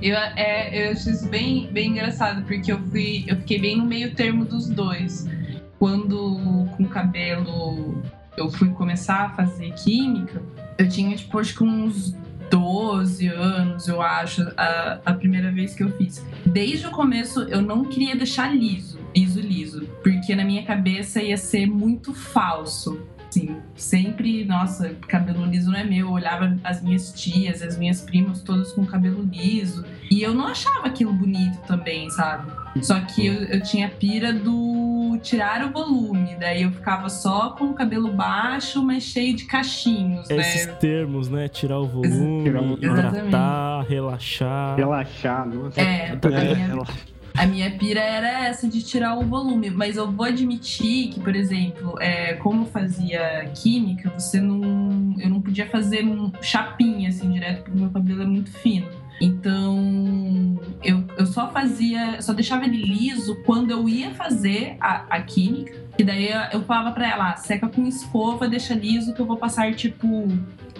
Eu, é, eu acho isso bem, bem engraçado, porque eu, fui, eu fiquei bem no meio termo dos dois. Quando com o cabelo eu fui começar a fazer química, eu tinha, tipo, acho que uns 12 anos, eu acho, a, a primeira vez que eu fiz. Desde o começo eu não queria deixar liso, liso, liso, porque na minha cabeça ia ser muito falso. Assim, sempre, nossa, cabelo liso não é meu. Eu olhava as minhas tias, as minhas primas, todas com cabelo liso. E eu não achava aquilo bonito também, sabe? Só que eu, eu tinha a pira do tirar o volume. Daí eu ficava só com o cabelo baixo, mas cheio de cachinhos, né? Esses termos, né? Tirar o volume, Tirar o volume. hidratar, relaxar. Relaxar, nossa. É, a minha, a minha pira era essa de tirar o volume, mas eu vou admitir que, por exemplo, é, como eu fazia química, você não. Eu não podia fazer um chapinha assim direto, porque meu cabelo é muito fino. Então eu, eu só fazia, só deixava ele liso quando eu ia fazer a, a química. E daí eu, falava pra ela, ah, seca com escova, deixa liso, que eu vou passar tipo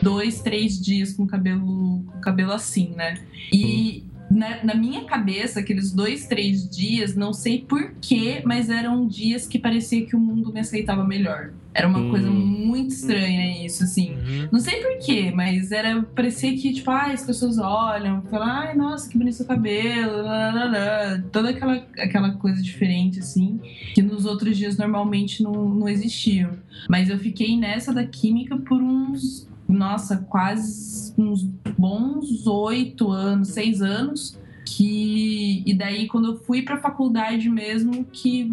dois, três dias com o cabelo, com o cabelo assim, né? E na, na minha cabeça, aqueles dois, três dias, não sei porquê, mas eram dias que parecia que o mundo me aceitava melhor. Era uma Hum. coisa muito estranha isso, assim. Uhum. Não sei porquê, mas era. Parecia que, tipo, ah, as pessoas olham, falam, ai, nossa, que bonito seu cabelo, lá", toda aquela, aquela coisa diferente, assim, que nos outros dias normalmente não, não existiam. Mas eu fiquei nessa da química por uns, nossa, quase uns bons oito anos, seis anos. Que. E daí, quando eu fui pra faculdade mesmo, que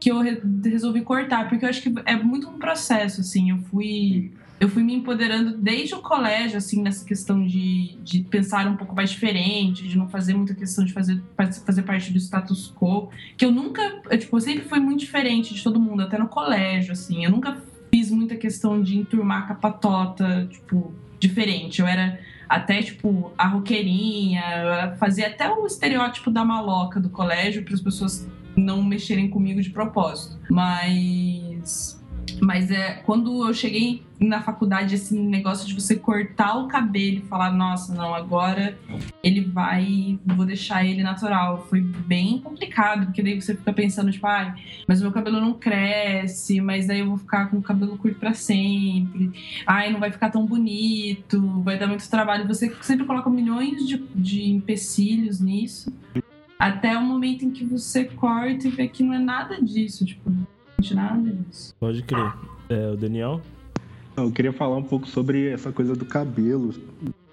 que eu re- resolvi cortar, porque eu acho que é muito um processo, assim, eu fui eu fui me empoderando desde o colégio, assim, nessa questão de, de pensar um pouco mais diferente, de não fazer muita questão de fazer, fazer parte do status quo, que eu nunca, eu, tipo, eu sempre fui muito diferente de todo mundo, até no colégio, assim, eu nunca fiz muita questão de enturmar com a patota, tipo, diferente, eu era até, tipo, a roqueirinha, fazia até o estereótipo da maloca do colégio para as pessoas não mexerem comigo de propósito. Mas. Mas é quando eu cheguei na faculdade, esse negócio de você cortar o cabelo e falar, nossa, não, agora ele vai. Vou deixar ele natural. Foi bem complicado, porque daí você fica pensando, tipo, ai, mas o meu cabelo não cresce, mas daí eu vou ficar com o cabelo curto pra sempre. Ai, não vai ficar tão bonito, vai dar muito trabalho. Você sempre coloca milhões de, de empecilhos nisso. Até o momento em que você corta e vê que não é nada disso, tipo, nada disso. Pode crer. É, o Daniel? Eu queria falar um pouco sobre essa coisa do cabelo,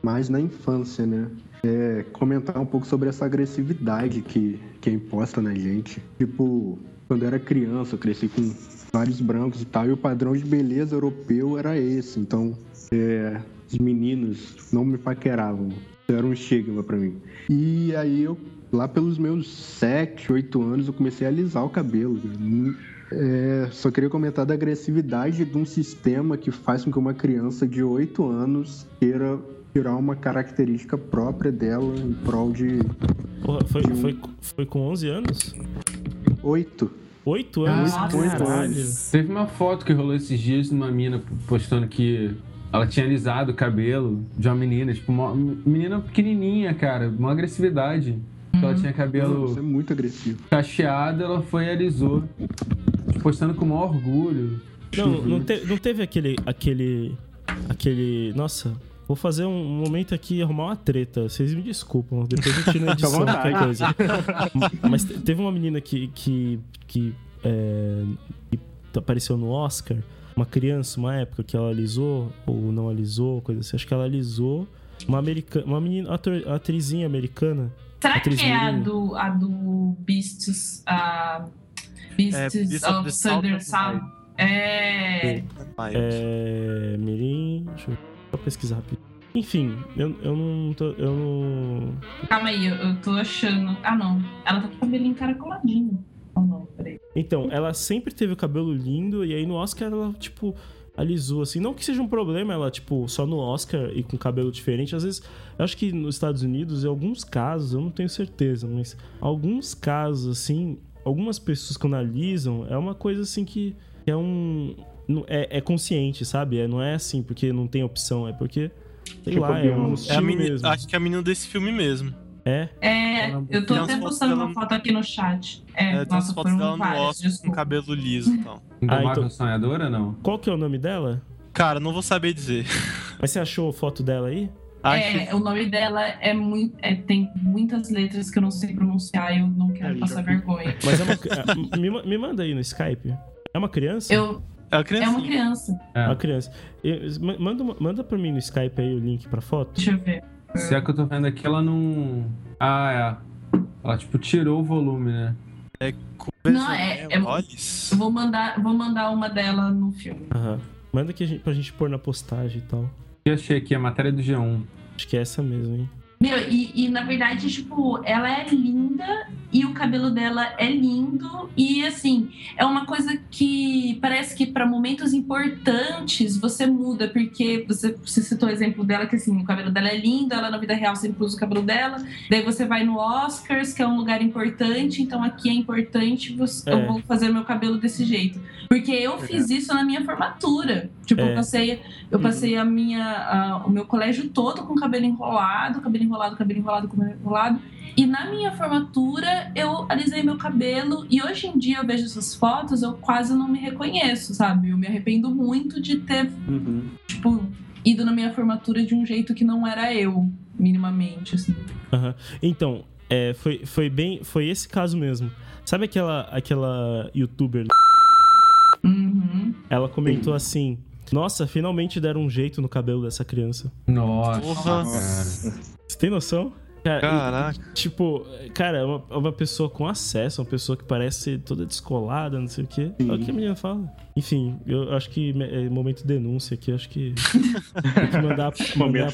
mais na infância, né? É, comentar um pouco sobre essa agressividade que, que é imposta na gente. Tipo, quando eu era criança, eu cresci com vários brancos e tal, e o padrão de beleza europeu era esse. Então, é, os meninos não me paqueravam. Isso era um estigma pra mim. E aí eu, lá pelos meus 7, 8 anos, eu comecei a alisar o cabelo. É, só queria comentar da agressividade de um sistema que faz com que uma criança de 8 anos queira tirar uma característica própria dela em prol de Porra, foi, foi, foi com 11 anos? 8. 8 anos? Nossa. Caralho. Teve uma foto que rolou esses dias de uma mina postando que ela tinha alisado o cabelo de uma menina, tipo, uma menina pequenininha, cara, uma agressividade. Ela tinha cabelo Isso é muito agressivo. cacheado, ela foi e alisou. Postando com o maior orgulho. Não, não, te- não teve aquele, aquele. Aquele. Nossa, vou fazer um momento aqui arrumar uma treta. Vocês me desculpam, depois eu tiro na edição vontade. qualquer coisa. Mas te- teve uma menina que. que, que, é, que apareceu no Oscar. Uma criança, uma época que ela alisou, ou não alisou, coisa assim. Acho que ela alisou. Uma americana. Uma menina, ator, atrizinha americana. Será que é a do, a do Beasts, a Beasts, Beasts of of, the Southern Sound? É. É. Mirim. Deixa eu só pesquisar rapidinho. Enfim, eu, eu não tô. Eu não. Calma aí, eu, eu tô achando. Ah, não. Ela tá com o cabelinho encaracoladinho. Oh, não, peraí. Então, ela sempre teve o cabelo lindo, e aí no Oscar ela, tipo, alisou, assim. Não que seja um problema ela, tipo, só no Oscar e com cabelo diferente. Às vezes, eu acho que nos Estados Unidos, em alguns casos, eu não tenho certeza, mas alguns casos, assim, algumas pessoas quando alisam, é uma coisa assim que é um. É, é consciente, sabe? É, não é assim porque não tem opção, é porque. Sei Tipo lá, é um. É a estilo menina, mesmo. acho que é a menina desse filme mesmo. É. É, eu tô até postando uma no- foto aqui no chat. É, É, tem umas nossa, fotos dela no várias, Oscar com cabelo liso e tal. Indomável então- Sonhadora, não? Qual que é o nome dela? Cara, não vou saber dizer. (laughs) Mas você achou a foto dela aí? Acho É, o nome dela é muito. é, tem muitas letras que eu não sei pronunciar e eu não quero É, passar vergonha. (laughs) Mas é uma. ah, me, me manda aí no Skype. É uma criança? Eu, é a é uma criança. É É. uma criança. Eu- manda, uma- manda pra mim no Skype aí o link pra foto. Deixa eu ver. Se é que eu tô vendo aqui, ela não. Ah, é. Ela, tipo, tirou o volume, né? Não, é- é- Olha Eu vou mandar, vou mandar uma dela no filme. Aham. Manda que a gente, pra gente pôr na postagem e tal. Eu achei aqui a matéria do G1. Acho que é essa mesmo, hein? Meu, e, e na verdade, tipo, ela é linda e o cabelo dela é lindo. E assim, é uma coisa que parece que para momentos importantes você muda, porque você, você citou o exemplo dela, que assim, o cabelo dela é lindo, ela na vida real sempre usa o cabelo dela. Daí você vai no Oscars, que é um lugar importante, então aqui é importante, você, É. eu vou fazer meu cabelo desse jeito. Porque eu fiz isso na minha formatura. Tipo, É. eu passei, eu passei a minha, a- o meu colégio todo com cabelo enrolado, cabelo enrolado, cabelo enrolado, cabelo enrolado. E na minha formatura eu alisei meu cabelo e hoje em dia eu vejo essas fotos, eu quase não me reconheço, sabe? Eu me arrependo muito de ter, Uhum. tipo, ido na minha formatura de um jeito que não era eu, minimamente, assim. Aham. Então, é, foi, foi bem. Foi esse caso mesmo. Sabe aquela, aquela youtuber? Uhum. Ela comentou assim. Nossa, finalmente deram um jeito no cabelo dessa criança. Nossa, Porra. Você tem noção? Cara, Caraca. e, tipo, cara, é uma, é uma pessoa com acesso, uma pessoa que parece toda descolada, não sei o quê. É o que a menina fala. Enfim, eu acho que é momento de denúncia aqui, acho que. tem que mandar. (laughs) mandar.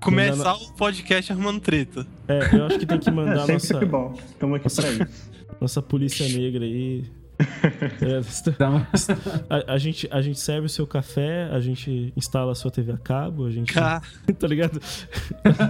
Começar o podcast arrumando treta. é, eu acho que tem que É mandar (laughs) sempre, nossa, bom. Estamos aqui pra isso. nossa polícia negra aí. (laughs) A, a gente, a gente serve o seu café, a gente instala a sua TV a cabo, a gente. (laughs) Tá ligado?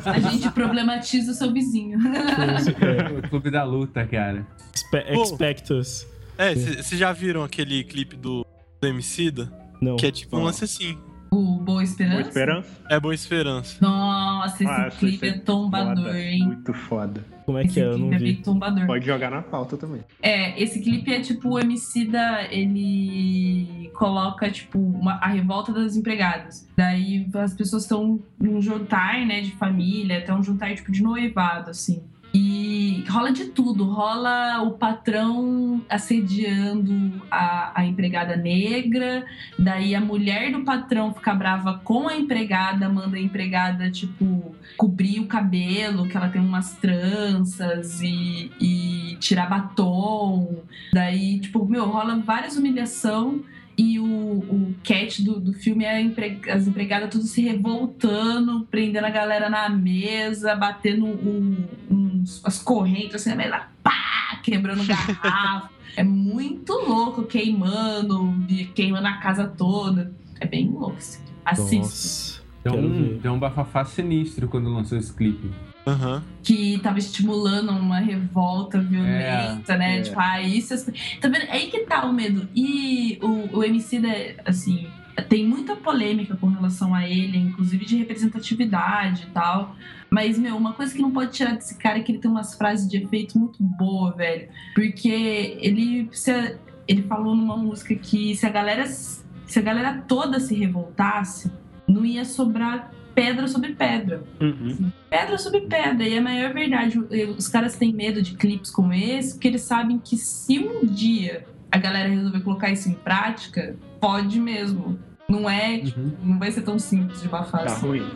A gente problematiza o seu vizinho. É, o clube da luta, cara. expe- Pô. expect us. é, vocês já viram aquele clipe do, do Emicida? Não. Que é tipo um lance assim. O Boa Esperança? Boa esperança? É Boa Esperança. Nossa, esse Ah, clipe é tombador, foda. hein? Muito foda. Como é Esse que é? Eu não clipe é vi. tombador. Pode jogar na pauta também. É, esse clipe é tipo o Emicida, ele coloca tipo uma- a revolta das empregadas. Daí as pessoas estão num jantar, né, de família, até um jantar tipo de noivado, assim. E rola de tudo, rola o patrão assediando a, a empregada negra, daí a mulher do patrão fica brava com a empregada, manda a empregada, tipo, cobrir o cabelo, que ela tem umas tranças e, e tirar batom. Daí, tipo, meu, rola várias humilhação e o, o catch do, do filme é a empre- as empregadas tudo se revoltando, prendendo a galera na mesa, batendo um- uns, as correntes, assim, a ela, pá, quebrando (laughs) garrafa. é muito louco, queimando, queimando a casa toda. É bem louco. Assim. Assista. Nossa. Deu um, deu um bafafá sinistro quando lançou esse clipe. Aham. que tava estimulando uma revolta violenta, né? é. Tipo, ah, isso. é- Tá vendo? É aí que tá o medo. E o, o MC, assim, tem muita polêmica com relação a ele, inclusive de representatividade e tal. Mas, meu, uma coisa que não pode tirar desse cara é que ele tem umas frases de efeito muito boa, velho. Porque ele, se ele falou numa música que se a galera se a galera toda se revoltasse, não ia sobrar pedra sobre pedra Uhum. pedra sobre pedra. E a maior verdade, os caras têm medo de clipes como esse, porque eles sabem que se um dia a galera resolver colocar isso em prática, pode mesmo. Não é, tipo, Uhum. não vai ser tão simples de bafar Tá assim. ruim.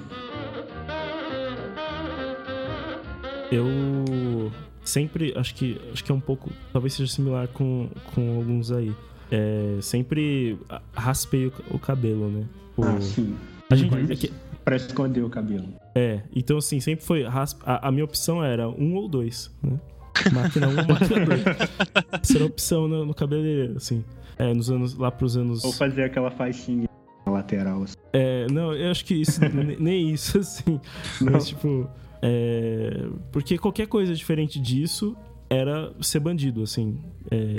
Eu sempre acho que acho que é um pouco, talvez seja similar com, com alguns aí. É, sempre raspei o, o cabelo, né? O- Ah, sim. a gente, é, que- Pra esconder o cabelo. é, então assim, sempre foi raspa, a, a minha opção era um ou dois, né? Máquina 1, (laughs) máquina 2. Essa era a opção no, no cabeleireiro, assim. É, nos anos, lá pros anos. Ou fazer aquela faixinha na lateral. Assim. É, não, eu acho que isso, (laughs) ne- nem isso, assim. Não. Mas, tipo. É, porque qualquer coisa diferente disso era ser bandido, assim. É,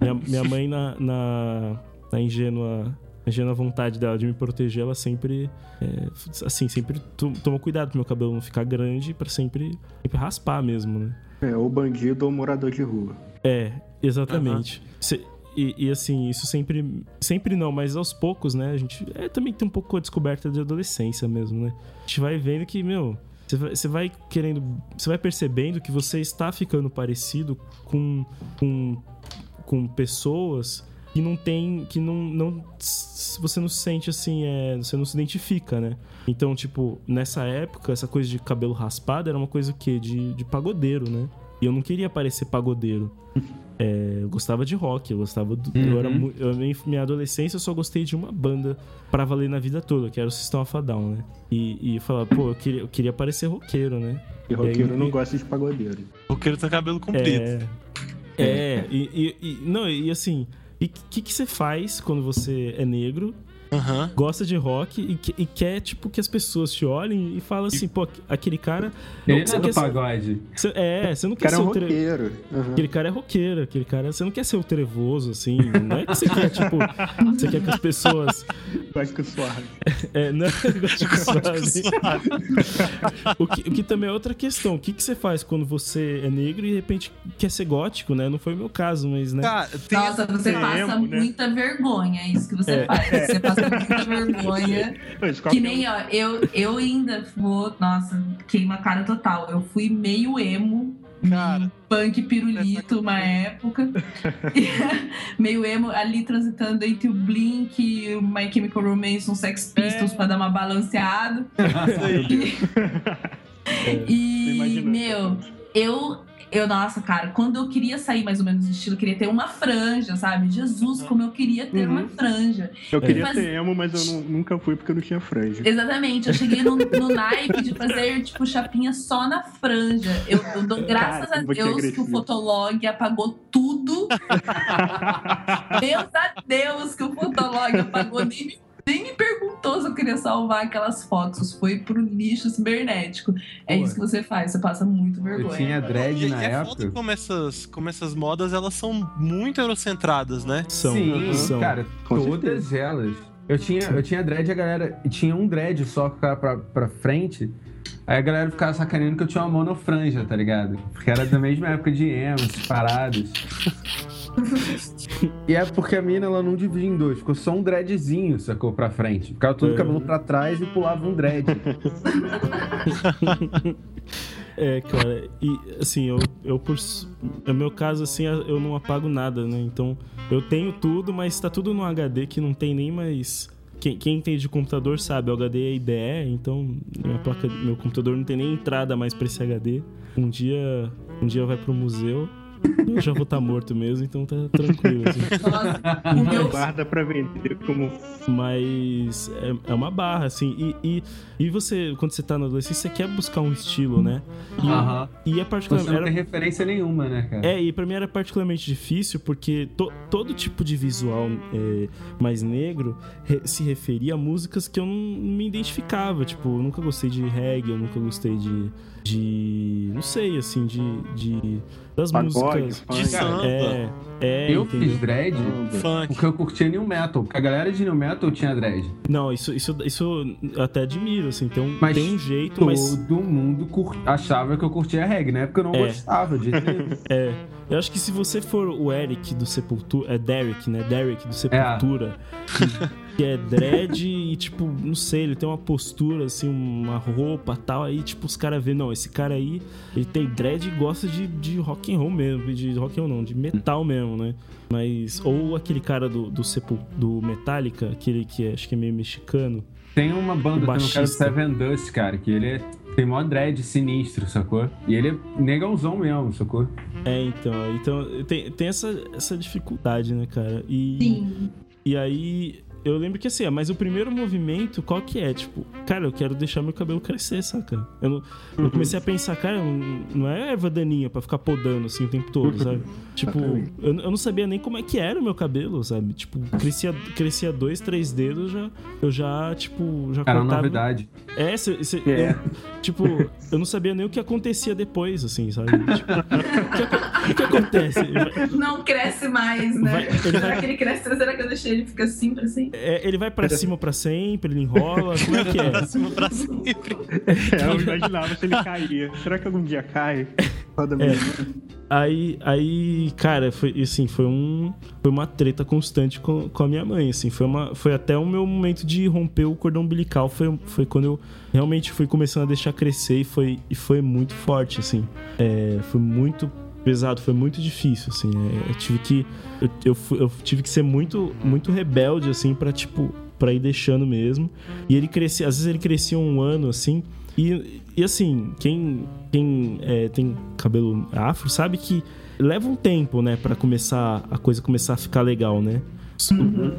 minha, minha mãe, na, na, na ingênua. Na ingênua vontade dela de me proteger, ela sempre. é, assim, sempre to- tomou cuidado pro meu cabelo não ficar grande pra sempre, sempre raspar mesmo, né? É, ou bandido ou morador de rua. É, exatamente. Cê- e, e, assim, isso sempre. Sempre não, mas aos poucos, né? A gente é, também tem um pouco a descoberta de adolescência mesmo, né? A gente vai vendo que, meu. Você vai, você vai querendo. Você vai percebendo que você está ficando parecido com. com, com pessoas que não tem. que não. não você não se sente assim, é, você não se identifica, né? Então, tipo, nessa época, essa coisa de cabelo raspado era uma coisa o quê? De, de pagodeiro, né? E eu não queria parecer pagodeiro. É, eu gostava de rock, eu gostava do. Eu era, mu- eu, minha adolescência eu só gostei de uma banda pra valer na vida toda, que era o System of a Down, né? E, e falar, pô, eu queria, eu queria parecer roqueiro, né? E roqueiro aí- não gosta de pagodeiro. O queiro tem cabelo comprido. É. É, e, e- e- não, e assim, e o que, que você faz quando você é negro, Aham. gosta de rock e, que- e quer, tipo, que as pessoas te olhem e falam assim, pô, aquele cara. Ele você é do quer ser- pagode. você- é, você não quer cara é ser um o tre- roqueiro. Uhum. Aquele cara é roqueiro, aquele cara. Você não quer ser o trevoso, assim. Não é que você quer, tipo. Você quer que as pessoas. (laughs) Gótico suave. (laughs) É, não, gótico suave. Suave. (laughs) o, que, o que também é outra questão. O que, que você faz quando você é negro e de repente quer ser gótico, né? Não foi o meu caso, mas, né? Cara, tem Nossa, você passa emo, né? muita vergonha, é isso que você É. faz. Você passa muita vergonha. (laughs) Que nem, ó, eu, eu ainda vou, nossa, queima a cara total. Eu fui meio emo, Cara. punk pirulito uma época. (laughs) meio emo, ali transitando entre o Blink, o My Chemical Romance, um Sex Pistols pra dar uma balanceada. (laughs) E, Imagina. meu, eu, eu, nossa, cara, quando eu queria sair mais ou menos do estilo, eu queria ter uma franja, sabe? Jesus, como eu queria ter Uhum. uma franja. Eu queria Mas- ser emo, mas eu nu- nunca fui porque eu não tinha franja. Exatamente, eu cheguei no, no (laughs) naipe de fazer, tipo, chapinha só na franja. Eu, eu dou graças Cara, a Deus que o. Fotolog apagou tudo. (laughs) Deus a Deus que o Fotolog apagou, nem me, nem me perguntou se eu queria salvar aquelas fotos. Foi pro lixo cibernético. É Pô. isso que você faz, você passa muito Eu vergonha. tinha dread E, na e é época. foda como essas, como essas modas, elas são muito eurocentradas, né? São. Sim, são. cara, Com todas elas. Eu tinha, eu tinha dread e a galera tinha um dread só que ficava pra, pra frente. Aí a galera ficava sacaneando que eu tinha uma monofranja, tá ligado? Porque era da mesma época de emo, essas paradas. (laughs) e é porque a mina ela não divide em dois, ficou só um dreadzinho, sacou? Pra frente. Ficava todo o É. cabelo pra trás e pulava um dread. (laughs) É, cara, e assim, eu, eu por. No meu caso, assim, eu não apago nada, né? Então, eu tenho tudo, mas tá tudo no HD que não tem nem mais. Quem, quem entende de computador sabe, o HD é IDE, então minha placa, meu computador não tem nem entrada mais pra esse HD. Um dia, um dia vai pro museu, eu já vou estar morto mesmo, então tá tranquilo. Assim. Nossa, meu, Guarda pra vender como. Mas é, é uma barra, assim. E, e, e você, quando você tá na adolescência, você quer buscar um estilo, né? E, Aham. e é Você não particularmente. tem era- referência nenhuma, né, cara? É, e pra mim era particularmente difícil porque to- todo tipo de visual é, mais negro re- se referia a músicas que eu não me identificava. Tipo, eu nunca gostei de reggae, eu nunca gostei de. De não sei, assim, de. de das Pagode, músicas. funk. De samba, É, é, eu entendeu? fiz dread funk. porque eu curtia new metal. Porque a galera de new metal tinha dread. Não, isso, isso, isso eu até admiro, assim. Tem um, Mas tem um jeito, mas. Todo mundo cur- achava que eu curtia reggae, né? Porque eu não É. gostava de. (laughs) É, eu acho que se você for o Eric do Sepultura, é Derek, né? Derek do Sepultura, que, que é dread e tipo, não sei, ele tem uma postura assim, uma roupa tal, aí tipo os caras vê, não, esse cara aí, ele tem dread e gosta de, de rock and roll mesmo, de rock and roll não, de metal mesmo, né? Mas ou aquele cara do do, Sepul do Metallica, aquele que é, acho que é meio mexicano. Tem uma banda, tem um cara do. Seven Dust, cara, que ele é, tem mó dread sinistro, sacou? E ele é negãozão mesmo, sacou? É, então, então tem, tem essa, essa dificuldade, né, cara? E sim. E aí, eu lembro que assim, mas o primeiro movimento, qual que é? Tipo, cara, eu quero deixar meu cabelo crescer, saca? Eu, não, eu comecei a pensar, cara, não, não é erva daninha pra ficar podando assim o tempo todo, sabe? Tipo, eu, eu não sabia nem como é que era o meu cabelo, sabe? Tipo, crescia, crescia dois, três dedos, já, eu já, tipo, já Era uma cortava. novidade. É, cê, cê- É. eu- tipo, eu não sabia nem o que acontecia depois, assim, sabe? Tipo, o, que, o que acontece? Vai- Não cresce mais, né? Vai- ele Será vai- que ele cresce? Será que eu deixei ele ficar assim pra sempre? É, ele vai pra cima pra sempre, ele enrola, como é que é? (laughs) Pra cima, pra sempre. (laughs) É, eu imaginava se ele caía. Será que algum dia cai? Roda É. Aí, aí, cara, foi assim, foi um, foi uma treta constante com, com a minha mãe, assim, foi uma, foi até o meu momento de romper o cordão umbilical, foi, foi quando eu realmente fui começando a deixar crescer e foi, e foi muito forte, assim, é, foi muito pesado, foi muito difícil, assim, é, eu tive que, eu, eu, eu tive que ser muito, muito rebelde, assim, pra, tipo, pra ir deixando mesmo, e ele crescia, às vezes ele crescia um ano, assim, e, e assim, quem, quem é, tem cabelo afro sabe que leva um tempo, né, Pra começar a coisa começar a ficar legal, né?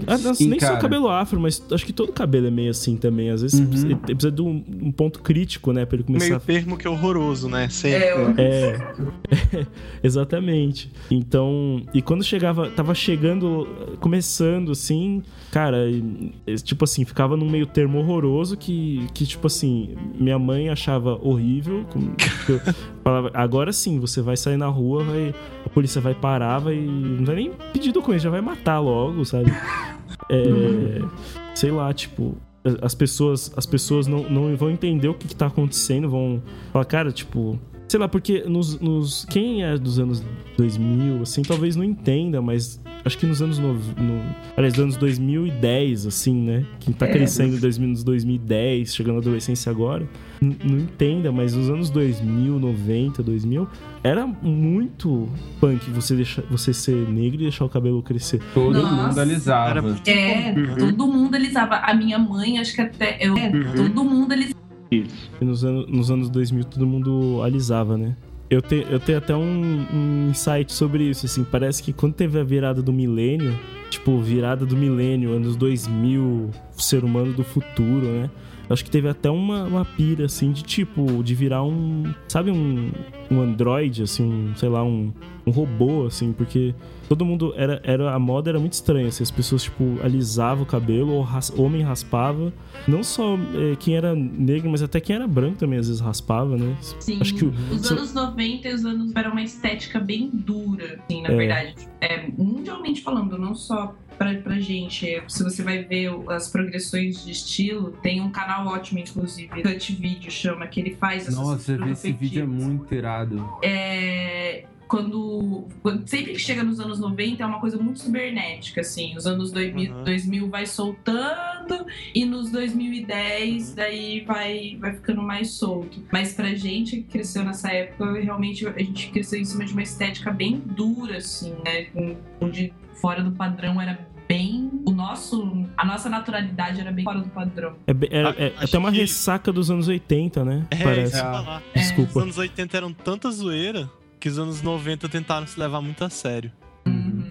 Ah, não, Sim, nem só cara. o cabelo afro, mas acho que todo cabelo é meio assim também. Às vezes Uhum. precisa- ele precisa de um, um ponto crítico, né, Pra ele começar Meio a termo que é horroroso, né? Sempre. É, é, (laughs) (laughs) exatamente. Então, e quando chegava, tava chegando, começando assim, cara, tipo assim, ficava num meio termo horroroso que, que tipo assim, minha mãe achava horrível. com- que eu (laughs) falava, agora sim, você vai sair na rua, vai, a polícia vai parar, vai. Não vai nem pedir documento, já vai matar logo, sabe? É, sei lá, tipo, as pessoas, as pessoas não, não vão entender o que, que tá acontecendo, vão falar, cara, tipo. Sei lá, porque nos, nos- Quem é dos anos 2000, assim, talvez não entenda, mas acho que nos anos. No, no, aliás, anos 2010, assim, né? Quem tá É. crescendo em 2000, nos 2010, chegando na adolescência agora, não entenda, mas nos anos 2000, 90, 2000, era muito punk você, deixar, você ser negro e deixar o cabelo crescer. Todo Nossa. mundo alisava. Era- É, Uhum. todo mundo alisava. A minha mãe, acho que até. Eu, é, Uhum. Todo mundo alisava. Isso. E nos, anos, nos anos 2000 todo mundo alisava, né? Eu, te, eu tenho até um, um insight sobre isso, assim. Parece que quando teve a virada do milênio, tipo, virada do milênio, anos 2000, ser humano do futuro, né? Acho que teve até uma, uma pira, assim, de tipo, de virar um. Sabe, um, um android, assim, um, sei lá, um, um robô, assim, porque todo mundo. Era, era, a moda era muito estranha, assim, as pessoas, tipo, alisavam o cabelo, ou ras, homem raspava. Não só eh, quem era negro, mas até quem era branco também às vezes raspava, né? Sim, Acho que o- os se- anos 90 e os anos era uma estética bem dura, assim, na É. verdade. É, mundialmente falando, não só pra, pra gente. Se você vai ver as progressões de estilo, tem um canal ótimo, inclusive, Cut Video chama, que ele faz essas Nossa, esse vídeo é muito irado. é, quando, quando- sempre que chega nos anos 90 é uma coisa muito cibernética, assim. Os anos 2000, Uhum. 2000 vai soltando e nos 2010 daí vai, vai ficando mais solto. Mas pra gente que cresceu nessa época, realmente a gente cresceu em cima de uma estética bem dura, assim, né? Onde fora do padrão era bem o nosso a nossa naturalidade era bem fora do padrão É, be- era- A- é até uma que- ressaca dos anos 80, né? É, isso Parece. ia falar. Os Desculpa. anos 80 eram tanta zoeira que os anos 90 tentaram se levar muito a sério. Uhum.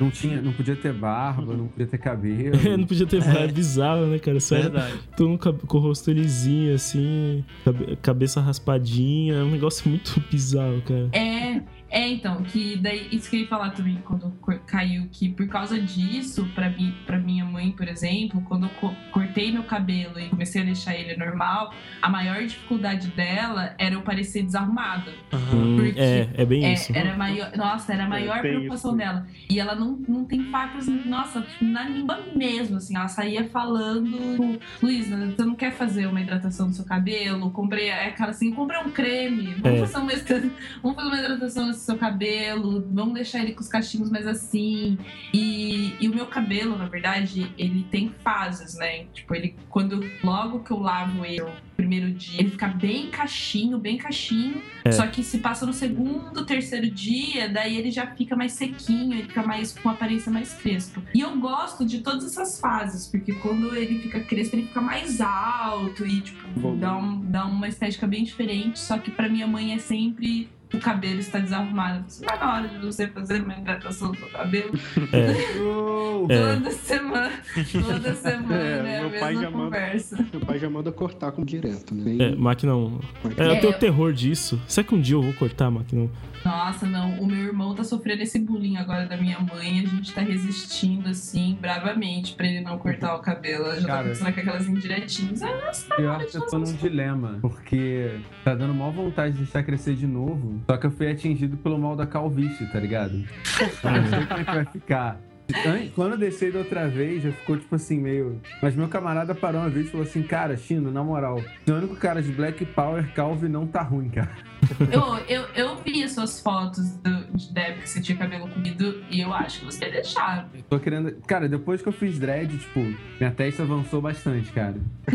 Não, tinha, não podia ter barba, não podia ter cabelo. (laughs) não podia ter é. bizarro, né, cara? Só era Verdade. todo mundo com o rosto lisinho, assim, cabe- cabeça raspadinha. É um negócio muito (laughs) bizarro, cara. É, é então, que daí isso que eu ia falar também quando caiu, que por causa disso, pra, mim, pra minha mãe, por exemplo, quando eu co- cortei meu cabelo e comecei a deixar ele normal, a maior dificuldade dela era eu parecer desarrumada. Hum, Porque- é, é bem É, isso. era a maior, nossa, era a maior tem preocupação isso. dela. E ela não, não tem facas, nossa, na língua mesmo, assim. Ela saía falando, tipo, Luísa, você não quer fazer uma hidratação do seu cabelo? Comprei, é aquela assim, comprei um creme, vamos, É. fazer uma, vamos fazer uma hidratação do seu cabelo, vamos deixar ele com os cachinhos mais assim. E, e o meu cabelo, na verdade, ele tem fases, né? Tipo, ele, quando, logo que eu lavo ele, primeiro dia, ele fica bem cachinho, bem cachinho. É. Só que se passa no segundo, terceiro dia, daí ele já fica mais sequinho, ele fica mais com aparência mais crespa. E eu gosto de todas essas fases, porque quando ele fica crespo, ele fica mais alto e, tipo, Bom. dá, um- dá uma estética bem diferente. Só que pra minha mãe é sempre o cabelo está desarrumado. Você vai na hora de você fazer uma hidratação do seu cabelo. (laughs) É, Oh, É. Toda semana. Toda semana é, É, a meu pai mesma já manda- conversa. Meu pai já manda cortar com direto, né? é, maquinão. É, eu É, tenho eu- terror disso. Será que um dia eu vou cortar, maquinão? Nossa, não. O meu irmão tá sofrendo esse bullying agora da minha mãe. A gente tá resistindo, assim, bravamente pra ele não cortar o cabelo. Ela já Cara. tá começando com aquelas indiretinhas. Ah, nossa, tá Pior hora que eu tô num dilema, porque tá dando maior vontade de deixar crescer de novo, só que eu fui atingido pelo mal da calvície, tá ligado? Eu não sei como é que vai ficar. An- Quando eu desci da outra vez, já ficou tipo assim, meio. Mas meu camarada parou uma vez e falou assim: Cara, Chino, na moral, o único cara de Black Power Calvi não tá ruim, cara. (laughs) Eu, eu, eu vi as suas fotos do, de Deb que você tinha cabelo comprido e eu acho que você ia deixar. Tô querendo. Cara, depois que eu fiz dread, tipo, minha testa avançou bastante, cara. (laughs)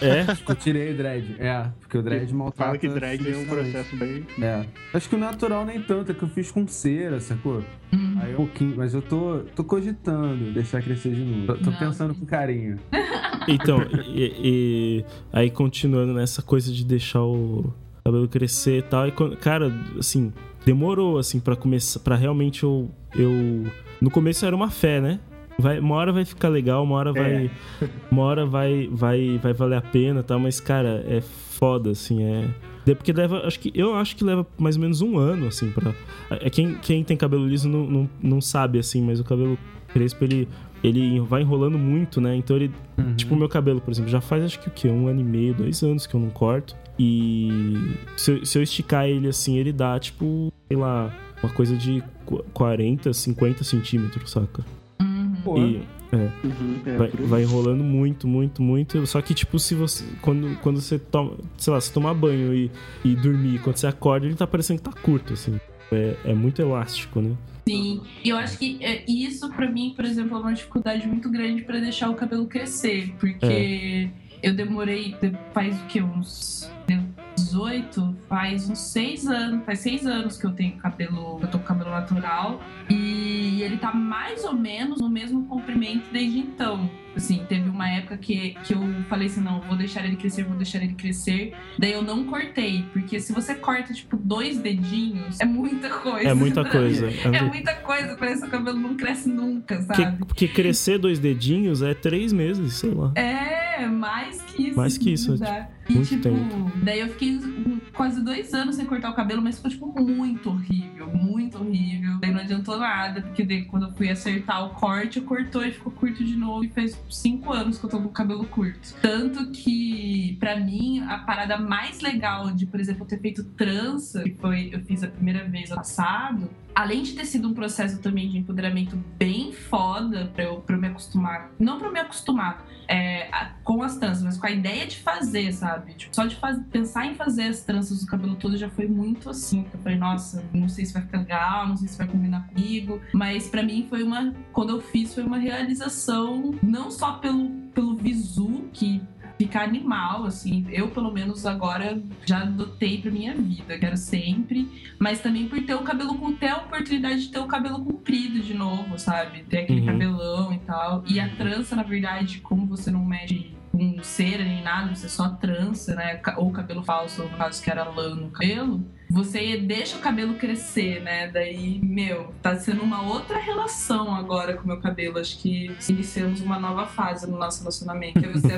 É? Eu tirei o dread. É, porque o dread maltrata. Fala que drag é um processo bem. É. Acho que o natural nem tanto, é que eu fiz com cera, sacou? Hum. Aí um pouquinho, mas eu tô, tô cogitando deixar crescer de novo. Tô, tô pensando com carinho. Então, e, e- aí continuando nessa coisa de deixar o cabelo crescer e tal, e quando- cara, assim, demorou assim para começar, para realmente eu eu no começo era uma fé, né? Vai, uma hora vai ficar legal, uma hora vai uma hora vai vai vai valer a pena, tal, mas cara, é foda assim, é de- porque leva, acho que eu acho que leva mais ou menos um ano assim para quem, quem tem cabelo liso não, não, não sabe assim, mas o cabelo crespo ele ele vai enrolando muito, né? Então ele Tipo, o meu cabelo, por exemplo, já faz acho que o quê? Um ano e meio, dois anos que eu não corto. E se eu, se eu esticar ele assim, ele dá, tipo, sei lá, uma coisa de qu- 40, 50 centímetros, saca? Uhum. E é, Uhum, é, vai, vai enrolando muito, muito, muito. Só que, tipo, se você. Quando, quando você toma. Sei lá, você tomar banho e, e dormir, quando você acorda, ele tá parecendo que tá curto, assim. É, é muito elástico, né? Sim, e eu acho que é, isso pra mim, por exemplo, é uma dificuldade muito grande pra deixar o cabelo crescer, porque eu demorei de- faz o que uns deu 18, faz uns 6 anos, faz 6 anos que eu tenho cabelo, eu tô com cabelo natural e ele tá mais ou menos no mesmo comprimento desde então. Assim, teve uma época que, que eu falei assim, não, vou deixar ele crescer, vou deixar ele crescer. Daí eu não cortei, porque se você corta, tipo, dois dedinhos, é muita coisa. É muita pra (laughs) coisa. é muita coisa, parece que o cabelo não cresce nunca, Porque, sabe? porque crescer dois dedinhos é três meses, sei lá. É, mais que isso. Mais que isso, dá. E muito tipo, tempo. daí eu fiquei quase dois anos sem cortar o cabelo, mas ficou, tipo, muito horrível, muito horrível. Daí não adiantou nada, porque daí, quando eu fui acertar o corte, cortou e ficou curto de novo. E faz cinco anos que eu tô com o cabelo curto. Tanto que, pra mim, a parada mais legal de, por exemplo, eu ter feito trança, que foi, eu fiz a primeira vez ano passado, além de ter sido um processo também de empoderamento bem foda pra eu, pra eu me acostumar. Não pra eu me acostumar é, com as tranças, mas com a ideia de fazer, sabe? Tipo, só de faz- pensar em fazer as tranças do cabelo todo já foi muito assim. Eu falei, nossa, não sei se vai ficar legal, não sei se vai combinar comigo. Mas pra mim foi uma. Quando eu fiz, foi uma realização, não só pelo, pelo visu, que fica animal, assim. Eu, pelo menos, agora já adotei pra minha vida, quero sempre. Mas também por ter o cabelo com ter a oportunidade de ter o cabelo comprido de novo, sabe? Ter aquele Uhum. cabelão e tal. E a trança, na verdade, como você não mexe com cera nem nada, você só trança, né? Ou cabelo falso, no caso que era lã no cabelo. Você deixa o cabelo crescer, né? Daí, meu, tá sendo uma outra relação agora com o meu cabelo. Acho que iniciamos uma nova fase no nosso relacionamento. Que é você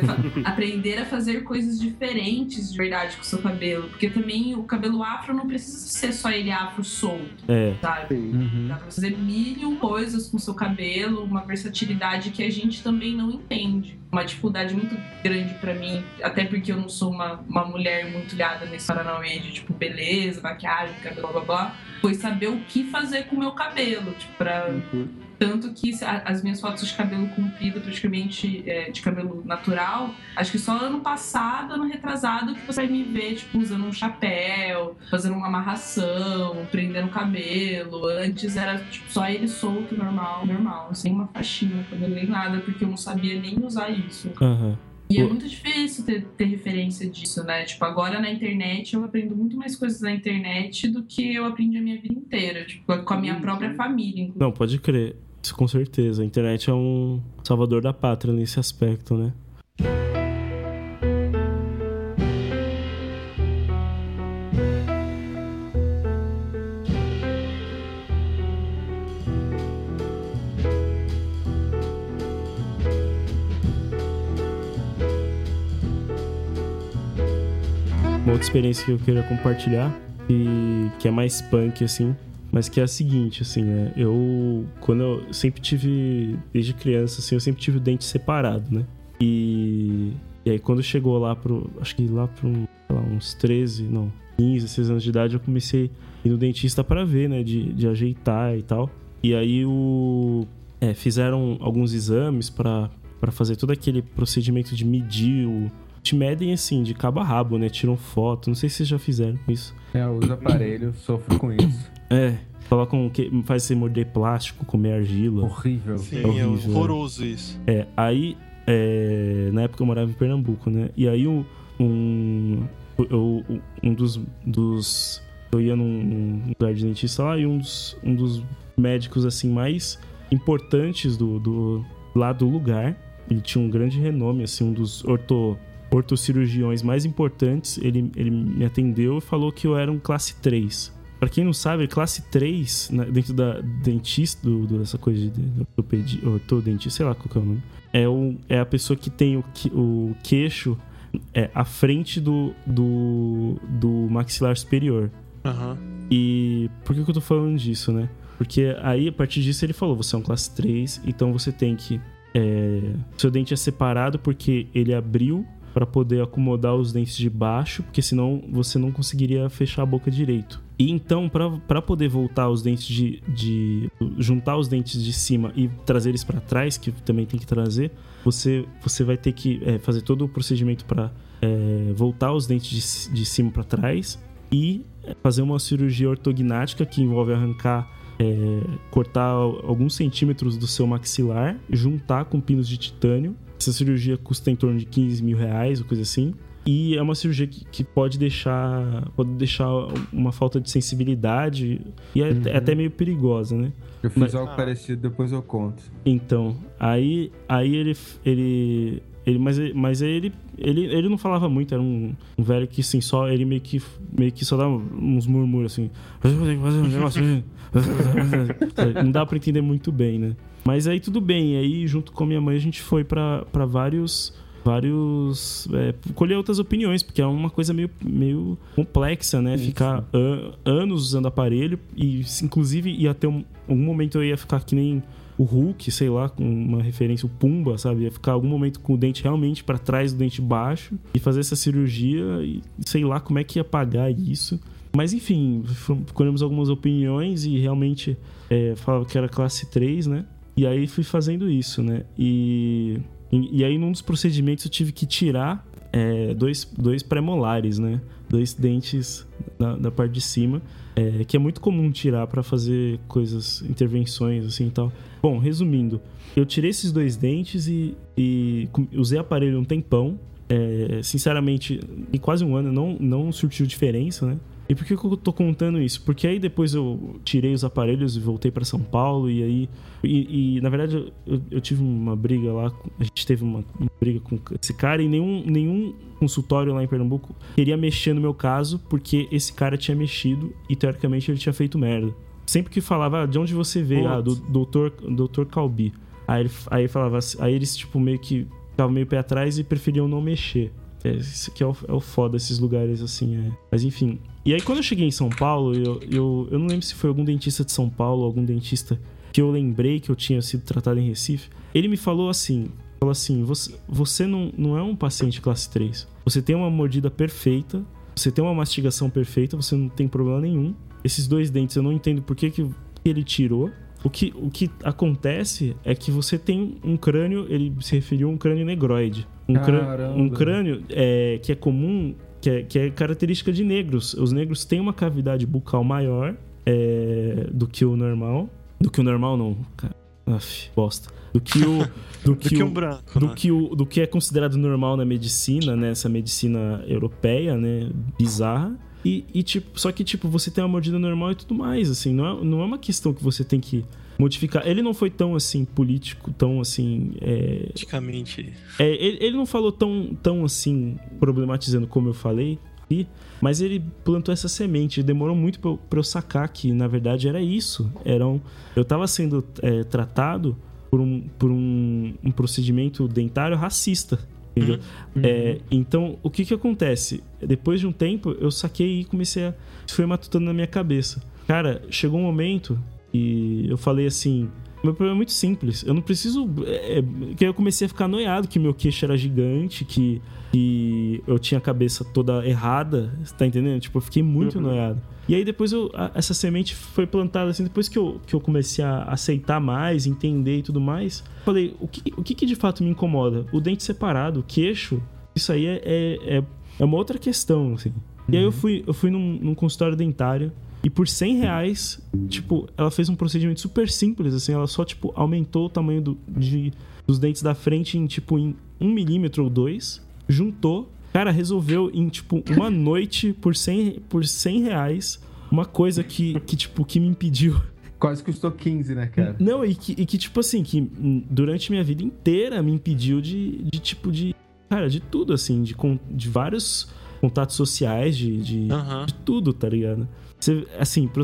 aprender a fazer coisas diferentes de verdade com o seu cabelo. Porque também o cabelo afro não precisa ser só ele afro solto, É. sabe? Uhum. Dá pra fazer mil coisas com o seu cabelo, uma versatilidade que a gente também não entende. Uma dificuldade muito grande pra mim, até porque eu não sou uma, uma mulher muito ligada nesse Paranauê de tipo beleza, maquiagem, cabelo, blá blá blá. Foi saber o que fazer com o meu cabelo, tipo, pra Uhum. tanto que as minhas fotos de cabelo comprido, praticamente é, de cabelo natural, acho que só ano passado, ano retrasado, que você vai me ver, tipo, usando um chapéu, fazendo uma amarração, prendendo o cabelo. Antes era, tipo, só ele solto, normal, normal, sem uma faixinha, cabelo nem nada, porque eu não sabia nem usar isso. Aham. E é muito difícil ter, ter referência disso, né? Tipo, agora na internet eu aprendo muito mais coisas na internet do que eu aprendi a minha vida inteira, tipo, com a minha Sim, própria família. inclusive. Não, pode crer. Isso com certeza. A internet é um salvador da pátria nesse aspecto, né? Outra experiência que eu queria compartilhar, e que é mais punk, assim, mas que é a seguinte, assim, né? Eu, quando eu sempre tive, desde criança, assim, eu sempre tive o dente separado, né? E, e aí quando chegou lá pro, acho que lá pro, lá, uns 13, não, 15, 16 anos de idade, eu comecei a ir no dentista para ver, né? De, de ajeitar e tal. E aí o, é, fizeram alguns exames para fazer todo aquele procedimento de medir o... Te medem assim, de cabo a rabo, né? Tiram foto. Não sei se vocês já fizeram isso. É, eu uso aparelho, sofro com isso. É, colocam que faz você morder plástico, comer argila. Horrível. Sim, É é, horrível, horroroso isso. É, aí é, na época eu morava em Pernambuco, né? E aí um um, eu- um dos, dos eu ia num, num lugar de dentista lá e um dos, um dos médicos assim mais importantes do, do lá do lugar, ele tinha um grande renome, assim, um dos orto ortocirurgiões mais importantes, ele, ele me atendeu e falou que eu era um classe 3. Pra quem não sabe, classe 3, né, dentro da dentista, do, dessa coisa de ortopedia, ortodentista, sei lá qual que é o nome, é, o, é a pessoa que tem o, o queixo é, à frente do, do, do maxilar superior. Aham. E por que, que eu tô falando disso, né? Porque aí, a partir disso, ele falou: você é um classe 3, então você tem que. É, seu dente é separado porque ele abriu para poder acomodar os dentes de baixo, porque senão você não conseguiria fechar a boca direito. E então, para poder voltar os dentes de, de. juntar os dentes de cima e trazer eles para trás, que também tem que trazer, você, você vai ter que é, fazer todo o procedimento para voltar os dentes de, de cima para trás e fazer uma cirurgia ortognática que envolve arrancar, é, cortar alguns centímetros do seu maxilar, juntar com pinos de titânio. Essa cirurgia custa em torno de 15 mil reais, ou coisa assim. E é uma cirurgia que, que pode deixar pode deixar uma falta de sensibilidade e é, é até meio perigosa, né? Eu fiz Mas- algo parecido, depois eu conto. Então, aí, aí ele, ele, ele, mas, ele- mas ele, ele, ele não falava muito, era um, um velho que assim, só ele meio que, meio que só dava uns murmúrios assim, "Você tem que fazer um negócio aí." não dá pra entender muito bem, né? Mas aí tudo bem, e aí junto com a minha mãe a gente foi pra vários vários é, colher outras opiniões porque é uma coisa meio, meio complexa né ficar an- anos usando aparelho e inclusive ia ter um, algum momento eu ia ficar que nem o Hulk, sei lá, com uma referência, o Pumba, sabe? Ia ficar algum momento com o dente realmente pra trás do dente baixo e fazer essa cirurgia e sei lá como é que ia pagar isso. Mas enfim, colhemos algumas opiniões e realmente é, falava que era classe 3, né? E aí fui fazendo isso, né? E, e, e aí num dos procedimentos eu tive que tirar é, dois, dois pré-molares, né? Dois dentes da, da parte de cima, é, que é muito comum tirar pra fazer coisas, intervenções assim e tal. Bom, resumindo, eu tirei esses dois dentes e, e usei aparelho um tempão. É, sinceramente, em quase um ano não, não surtiu diferença, né? E por que, eu tô contando isso? Porque aí depois eu tirei os aparelhos e voltei pra São Paulo e aí... E, e, na verdade eu, eu tive uma briga lá, a gente teve uma, uma briga com esse cara e nenhum, nenhum consultório lá em Pernambuco queria mexer no meu caso porque esse cara tinha mexido e teoricamente ele tinha feito merda. Sempre que falava, ah, de onde você veio? Ah, do doutor, doutor Calbi. Aí, ele, aí falava assim- aí eles tipo meio que ficavam meio pé atrás e preferiam não mexer. É, isso aqui é o, é o foda, esses lugares assim, é. Mas enfim. E aí quando eu cheguei em São Paulo, eu, eu, eu não lembro se foi algum dentista de São Paulo, algum dentista que eu lembrei que eu tinha sido tratado em Recife. Ele me falou assim: falou assim, você, você não, não é um paciente classe 3. Você tem uma mordida perfeita, você tem uma mastigação perfeita, você não tem problema nenhum. Esses dois dentes eu não entendo por que, que ele tirou. O que, o que acontece é que você tem um crânio, ele se referiu a um crânio negroide. Um, crânio, Caramba. um crânio é, que é comum, que é, que é característica de negros. Os negros têm uma cavidade bucal maior é, do que o normal. Do que o normal, não. Aff, bosta. Do que o. Do (laughs) Do que o- um branco, do né? que, o, do que é considerado normal na medicina, né? Essa medicina europeia, né? Bizarra. E, e, tipo, só que, tipo, você tem uma mordida normal e tudo mais, assim. Não é, não é uma questão que você tem que modificar. Ele não foi tão, assim, político, tão, assim... É, Praticamente. é, ele, ele não falou tão, tão, assim, problematizando como eu falei, mas ele plantou essa semente. Demorou muito pra eu, sacar que, na verdade, era isso. Era um, eu tava sendo é, tratado por, um, por um, um procedimento dentário racista. Entendeu? É, então, o que que acontece? Depois de um tempo, eu saquei e comecei a. Isso foi matutando na minha cabeça. Cara, chegou um momento e eu falei assim. Meu problema é muito simples. Eu não preciso. É, é, que eu comecei a ficar noiado que meu queixo era gigante, que, que eu tinha a cabeça toda errada. Você tá entendendo? Tipo, eu fiquei muito noiado. E aí depois eu, a- essa semente foi plantada assim, depois que eu, que eu comecei a aceitar mais, entender e tudo mais, falei, o que, o que, que de fato me incomoda? O dente separado, o queixo, isso aí é, é, é, é uma outra questão, assim. E aí eu fui, eu fui num, num consultório dentário e por 100 reais, tipo, ela fez um procedimento super simples, assim, ela só, tipo, aumentou o tamanho do, de, dos dentes da frente em, tipo, em um milímetro ou dois, juntou, cara, resolveu em, tipo, uma noite por 100, por 100 reais uma coisa que, que, tipo, que me impediu Quase custou 15, né, cara? não, e que, e que, tipo assim, que durante minha vida inteira me impediu de, de tipo, de. Cara, de tudo, assim, de, de vários contatos sociais, de, de, Aham. de tudo, tá ligado? Você, assim, pra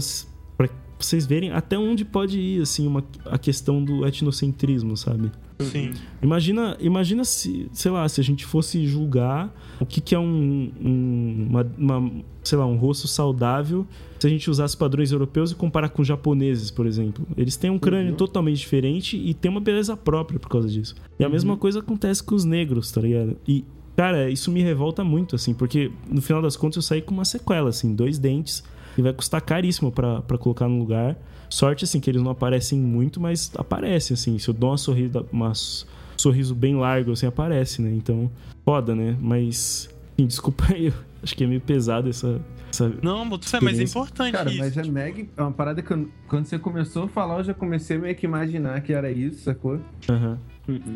vocês verem até onde pode ir, assim, uma, a questão do etnocentrismo, sabe? Sim. Imagina, imagina se, sei lá, se a gente fosse julgar o que, que é um, um- uma, uma, sei lá, um rosto saudável se a gente usasse padrões europeus e comparar com japoneses, por exemplo. Eles têm um crânio totalmente diferente e têm uma beleza própria por causa disso. E a mesma coisa acontece com os negros, tá ligado? E, cara, isso me revolta muito, assim, porque no final das contas eu saí com uma sequela, assim, dois dentes e vai custar caríssimo pra pra colocar no lugar. Sorte, assim, que eles não aparecem muito, mas aparece, assim. Se eu dou uma sorrida, uma sorriso bem largo, assim, aparece, né? Então, foda, né? Mas, enfim, desculpa aí, eu acho que é meio pesado essa... essa... Não, mas é importante Cara, isso. mas é mega. É uma parada que eu- quando você começou a falar, eu já comecei meio que imaginar que era isso, sacou? Aham.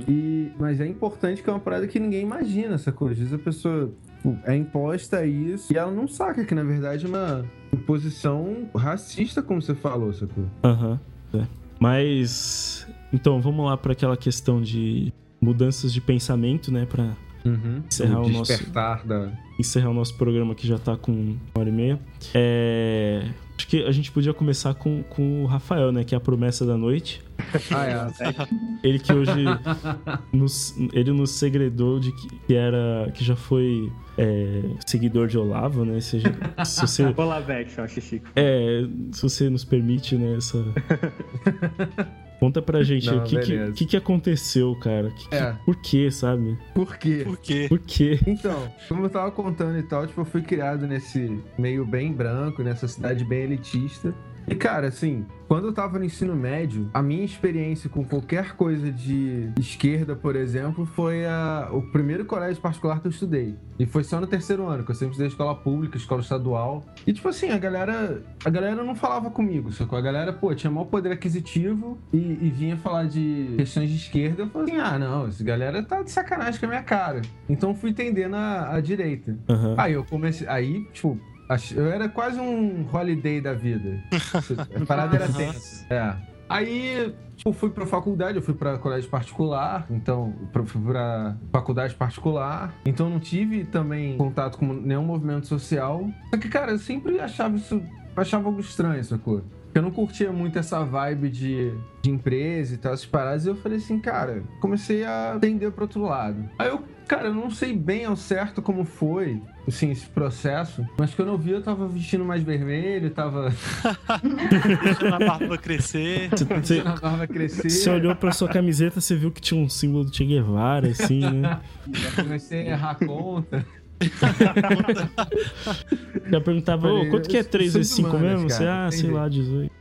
E, mas é importante que é uma parada que ninguém imagina, sacou? Às vezes a pessoa tipo, é imposta a isso e ela não saca que na verdade é uma imposição racista, como você falou, sacou? Aham. é. Mas, então, vamos lá pra aquela questão de mudanças de pensamento, né? Pra Encerrar o nosso- despertar da. encerrar o nosso programa que já tá com uma hora e meia. É... Acho que a gente podia começar com, com o Rafael, né? Que é a promessa da noite. Ah, é. Ele que hoje nos, ele nos segredou de que, era que já foi é, seguidor de Olavo, né? Seja, se você Olá, Vex, eu acho chique. é, se você nos permite, né? Essa (laughs) conta pra gente o que que, que que aconteceu, cara? Que- que- É. Por quê, sabe? Por quê? Por quê? Por quê? Então, como eu tava contando e tal, tipo, eu fui criado nesse meio bem branco, nessa cidade bem elitista. E, cara, assim, quando eu tava no ensino médio, a minha experiência com qualquer coisa de esquerda, por exemplo, foi a- o primeiro colégio particular que eu estudei. E foi só no terceiro ano, que eu sempre estudei escola pública, escola estadual. E, tipo assim, a galera, a galera não falava comigo, sacou? A galera, pô, tinha maior poder aquisitivo e, e vinha falar de questões de esquerda. Eu falei assim, ah, não, essa galera tá de sacanagem com a minha cara. Então eu fui entendendo a, a direita. Aham. Aí eu comecei. Aí, tipo, eu era quase um holiday da vida. (laughs) A parada era tensa. É. Aí, tipo, fui pra faculdade, eu fui pra colégio particular, então, pra- fui pra faculdade particular, então não tive também contato com nenhum movimento social. Só que, cara, eu sempre achava isso, achava algo estranho, sacou? Eu não curtia muito essa vibe de, de empresa e tal, essas paradas, e eu falei assim, cara, comecei a tender pro outro lado. Aí eu, cara, eu não sei bem ao certo como foi, assim, esse processo, mas quando eu vi, eu tava vestindo mais vermelho, tava Deixando a barba crescer. Você, você- a barba crescer. você olhou pra sua camiseta, você viu que tinha um símbolo do Che Guevara, assim, né? Já comecei a errar a conta. (laughs) Já perguntava, ô, quanto que é eu 3 sou vezes de 5 humanas, mesmo? Você, cara, ah, sei entendi. lá, 18.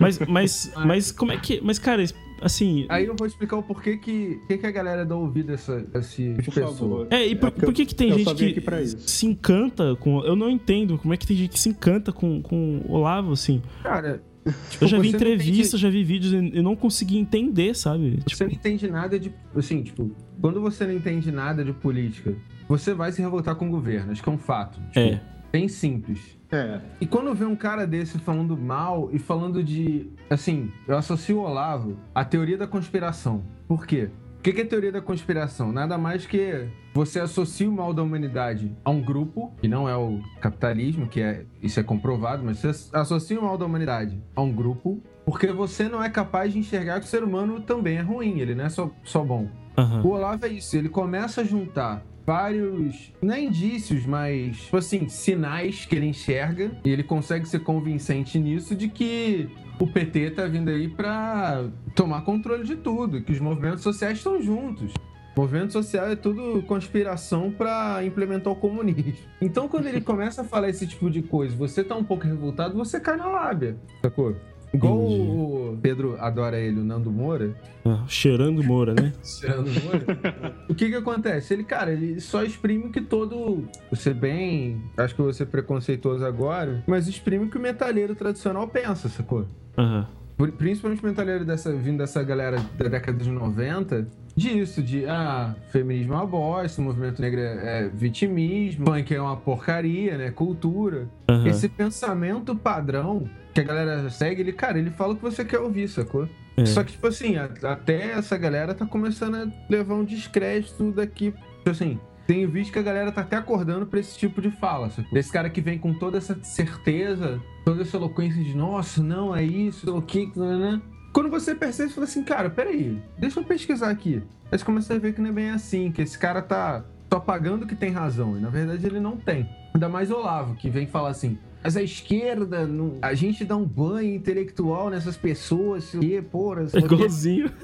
Mas, (laughs) mas, mas como é que. Mas, cara, assim. Aí eu vou explicar o porquê que, que, que a galera dá ouvido a essa, esse Por pessoa. favor. É, e por, porque por que, que tem eu gente que se encanta com. Eu não entendo como é que tem gente que se encanta com, com o Olavo, assim. Cara, tipo, Eu já vi entrevistas, entende- já vi vídeos e eu não consegui entender, sabe? Você não entende nada de. Assim, tipo, quando você não entende nada de política, você vai se revoltar com o governo. Acho que é um fato. Tipo, É. Bem simples. É, E quando vê um cara desse falando mal e falando de. Assim, eu associo o Olavo à teoria da conspiração. Por quê? O que é teoria da conspiração? Nada mais que você associa o mal da humanidade a um grupo, que não é o capitalismo, que é isso é comprovado, mas você associa o mal da humanidade a um grupo Porque você não é capaz de enxergar que o ser humano também é ruim, ele não é só, só bom. Aham. O Olavo é isso, ele começa a juntar vários, não é indícios, mas, tipo assim, sinais que ele enxerga, e ele consegue ser convincente nisso de que o PT tá vindo aí pra tomar controle de tudo, que os movimentos sociais estão juntos. Movimento social é tudo conspiração pra implementar o comunismo. Então, quando ele começa a falar esse tipo de coisa, você tá um pouco revoltado, você cai na lábia, sacou? Igual Entendi. o Pedro adora ele, o Nando Moura, Ah, cheirando Moura, né? Tirando o olho. o que que acontece? Ele, cara, ele só exprime o que todo. Você bem. Acho que eu vou ser preconceituoso agora, mas exprime o que o metalheiro tradicional pensa, sacou? Aham. Por- Principalmente o metalheiro dessa, vindo dessa galera da década de 90, disso, de ah, feminismo é uma bosta, o movimento negro é é vitimismo, punk é uma porcaria, né? Cultura. Aham. Esse pensamento padrão que a galera segue, ele, cara, ele fala o que você quer ouvir, sacou? É. Só que, tipo assim, a- até essa galera tá começando a levar um descrédito daqui. Tipo assim, tenho visto que a galera tá até acordando pra esse tipo de fala, sacou? Desse cara que vem com toda essa certeza, toda essa eloquência de, nossa, não, é isso, o que, né? Quando você percebe, você fala assim, cara, peraí, deixa eu pesquisar aqui. Aí você começa a ver que não é bem assim, que esse cara tá só pagando que tem razão, e na verdade ele não tem. Ainda mais Olavo, que vem falar assim, mas a esquerda, não- a gente dá um banho intelectual nessas pessoas, o quê, porra, É igualzinho. (laughs)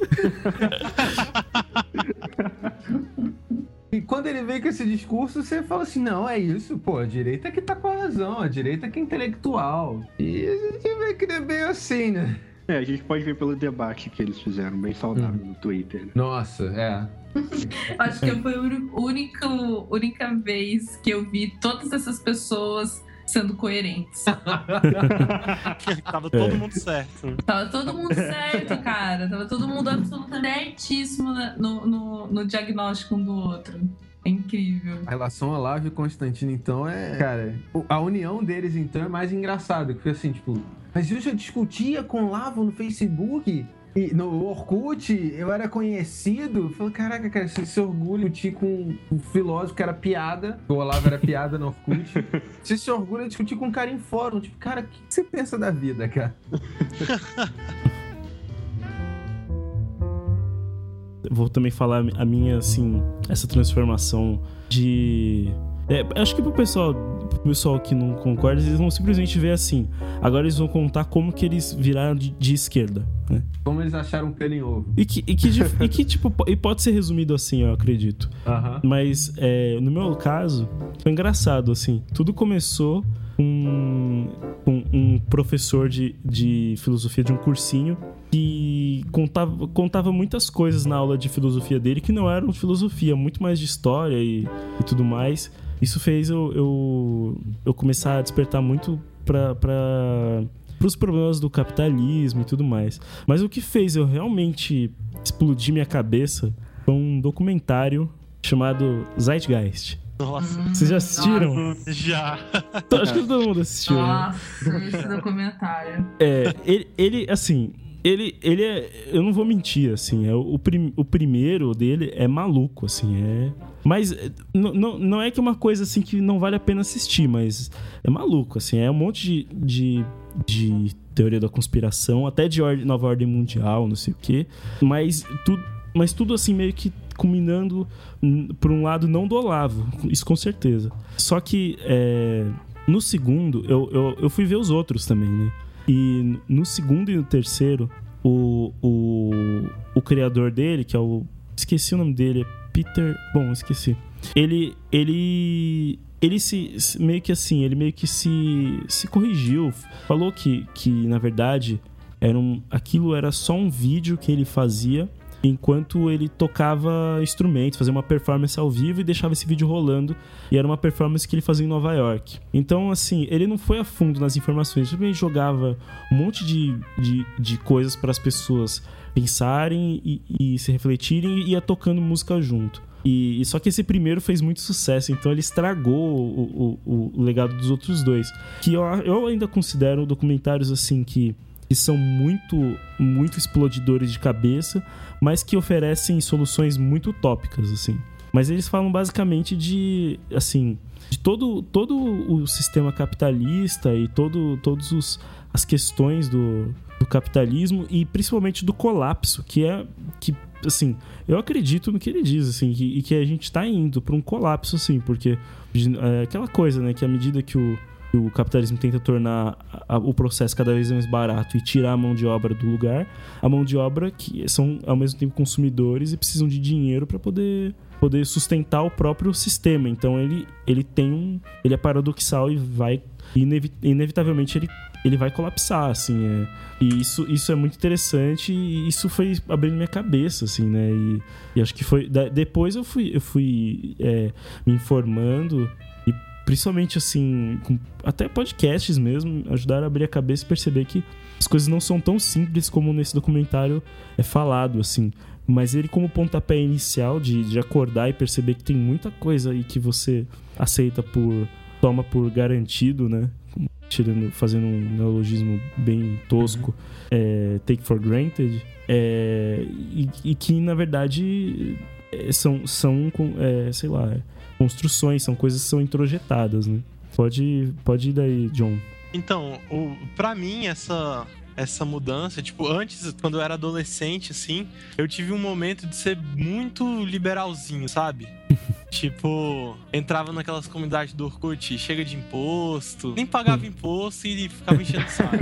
E quando ele vem com esse discurso, você fala assim: não, é isso, pô, a direita que tá com a razão, a direita que é intelectual. E a gente vê que não é bem assim, né? (laughs) É, a gente pode ver pelo debate que eles fizeram, bem saudável no Twitter. né? Nossa, é. (laughs) Acho que foi a única, única vez que eu vi todas essas pessoas sendo coerentes. (laughs) Tava todo É. mundo certo. Tava todo mundo certo, cara. Tava todo mundo absolutamente certíssimo no, no, no diagnóstico um do outro. É incrível. A relação Olavo e Constantino, então, é. Cara, a união deles, então, é mais engraçada. Porque assim, tipo, mas eu já discutia com Olavo no Facebook. E no Orkut, eu era conhecido. Eu Falei, caraca, cara, você se orgulha de discutir com um filósofo que era piada. O Olavo era piada no Orkut. (laughs) Você se orgulha de discutir com um cara em fórum. Tipo, cara, o que você pensa da vida, cara? (laughs) Vou também falar a minha, assim, essa transformação de. É, acho que pro pessoal, pro pessoal que não concorda, eles vão simplesmente ver assim. Agora eles vão contar como que eles viraram de, de esquerda, né? Como eles acharam pelo em ovo. E que, e que, e que, tipo, po- e pode ser resumido assim, eu acredito. Aham. Mas é, no meu caso, foi engraçado, assim. Tudo começou com, com um professor de, de filosofia de um cursinho que contava, contava muitas coisas na aula de filosofia dele que não eram filosofia, muito mais de história e, e tudo mais. Isso fez eu, eu, eu começar a despertar muito pra. pra os problemas do capitalismo e tudo mais. Mas o que fez eu realmente explodir minha cabeça foi um documentário chamado Zeitgeist. Nossa. Vocês já assistiram? Já. Então, Acho que todo mundo assistiu. né? Nossa, esse documentário. É, ele, ele, assim, ele, ele é. Eu não vou mentir, assim. É, o, prim- o primeiro dele é maluco, assim. É. Mas n- não- é que é uma coisa assim que não vale a pena assistir, mas é maluco, assim. É um monte de, de, de teoria da conspiração, até de ordem- nova ordem mundial, não sei o quê. Mas tudo, mas tudo assim meio que culminando por um lado não do Olavo, isso com certeza. Só que é, no segundo, eu, eu, eu fui ver os outros também, né? E no segundo e no terceiro, o, o, o criador dele, que é o. Esqueci o nome dele, é Peter. Bom, esqueci. Ele. Ele. Ele se, meio que assim, ele meio que se, se corrigiu. Falou que, que na verdade, era um, aquilo era só um vídeo que ele fazia enquanto ele tocava instrumentos, fazia uma performance ao vivo e deixava esse vídeo rolando. E era uma performance que ele fazia em Nova York. Então, assim, ele não foi a fundo nas informações, ele jogava um monte de, de, de coisas para as pessoas pensarem e, e se refletirem e ia tocando música junto. E, e só que esse primeiro fez muito sucesso, então ele estragou o, o, o legado dos outros dois. Que eu, eu ainda considero documentários assim que que são muito, muito explodidores de cabeça, mas que oferecem soluções muito utópicas, assim. Mas eles falam basicamente de, assim, de todo, todo o sistema capitalista e todo, todos os as questões do, do capitalismo e principalmente do colapso, que é que assim, eu acredito no que ele diz assim, que, e que a gente está indo para um colapso assim, porque é aquela coisa, né, que à medida que o o capitalismo tenta tornar a, o processo cada vez mais barato e tirar a mão de obra do lugar, a mão de obra que são ao mesmo tempo consumidores e precisam de dinheiro para poder poder sustentar o próprio sistema. Então ele, ele tem um. Ele é paradoxal e vai. Inevi inevitavelmente ele, ele vai colapsar, assim. É, e isso, isso é muito interessante e isso foi abrindo minha cabeça, assim, né? E, e acho que foi. Da, depois eu fui, eu fui é, me informando principalmente assim, com, até podcasts mesmo, ajudaram a abrir a cabeça e perceber que as coisas não são tão simples como nesse documentário é falado, assim. Mas ele, como pontapé inicial de, de acordar e perceber que tem muita coisa aí que você aceita por. toma por garantido, né? Tirando, fazendo um neologismo bem tosco, uhum. é, take for granted. É, e, e, que, na verdade, é, são, são é, sei lá, construções, são coisas que são introjetadas, né? Pode, pode ir daí, John. Então, o, pra mim, essa, essa mudança. Tipo, antes, quando eu era adolescente, assim, eu tive um momento de ser muito liberalzinho, sabe? (laughs) tipo, entrava naquelas comunidades do Orkut, chega de imposto, nem pagava (laughs) imposto e ficava enchendo o saco.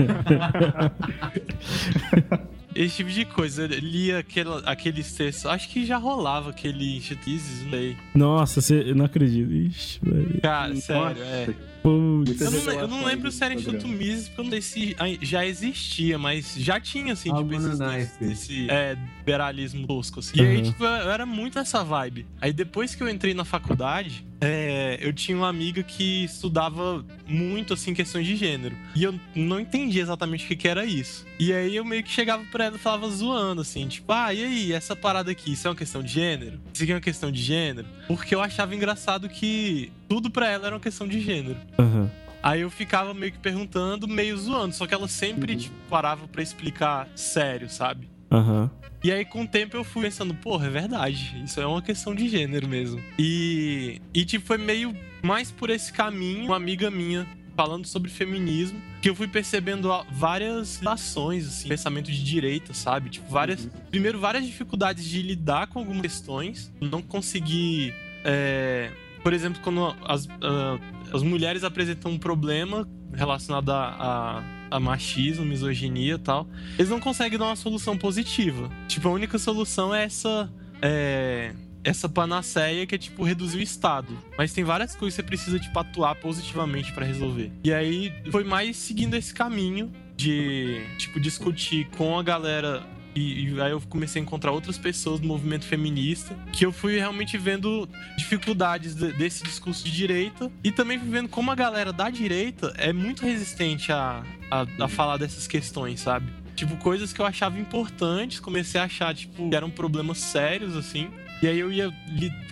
(laughs) Esse tipo de coisa. Eu lia aquele, aqueles textos. Acho que já rolava aquele Instituizes, não sei. Nossa, você não acredito. Ixi, velho. Cara, sério, é. Putz. Eu não, eu não lembro se era Instituto Mises, porque eu não sei se já existia, mas já tinha, assim, tipo, esse, esse é, liberalismo tosco, assim. Uhum. E aí, tipo, eu era muito essa vibe. Aí depois que eu entrei na faculdade, é, eu tinha uma amiga que estudava muito, assim, questões de gênero. E eu não entendi exatamente o que, que era isso. E aí eu meio que chegava pra ela e falava zoando, assim, tipo, ah, e aí, essa parada aqui, isso é uma questão de gênero? Isso aqui é uma questão de gênero? Porque eu achava engraçado que tudo pra ela era uma questão de gênero. Uhum. Aí eu ficava meio que perguntando, meio zoando. Só que ela sempre, uhum. tipo, parava pra explicar sério, sabe? Aham. Uhum. E aí, com o tempo, eu fui pensando, porra, é verdade. Isso é uma questão de gênero mesmo. E, e tipo, foi meio mais por esse caminho, uma amiga minha falando sobre feminismo, que eu fui percebendo várias ações, assim, pensamento de direita, sabe? Tipo, várias. Uhum. Primeiro, várias dificuldades de lidar com algumas questões, não conseguir. É, por exemplo, quando as, uh, as mulheres apresentam um problema relacionado a, a a machismo, misoginia e tal, eles não conseguem dar uma solução positiva. Tipo, a única solução é essa. É, essa panaceia que é tipo reduzir o estado. Mas tem várias coisas que você precisa tipo atuar positivamente para resolver. E aí foi mais seguindo esse caminho de tipo discutir com a galera e, e, aí eu comecei a encontrar outras pessoas do movimento feminista que eu fui realmente vendo dificuldades de, desse discurso de direita e também vendo como a galera da direita é muito resistente a, a, a falar dessas questões, sabe? Tipo, coisas que eu achava importantes, comecei a achar, tipo, que eram problemas sérios, assim. E aí eu ia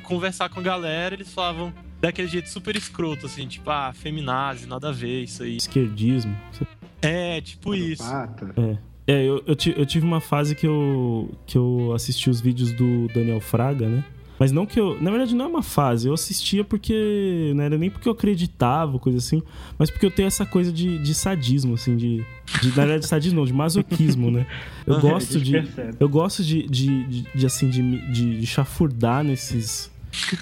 conversar com a galera, eles falavam daquele jeito super escroto, assim, tipo, ah, feminazi, nada a ver, isso aí. Esquerdismo. É, tipo isso. É. É, eu, eu, eu, tive uma fase que eu, que eu assisti os vídeos do Daniel Fraga, né? Mas não que eu. Na verdade, não é uma fase. Eu assistia porque. Não era nem porque eu acreditava, coisa assim. Mas porque eu tenho essa coisa de, de sadismo, assim, de. de na verdade, sadismo não, de masoquismo, né? Eu (laughs) gosto de. Eu gosto de, de, de, de assim, de, de, de chafurdar nesses.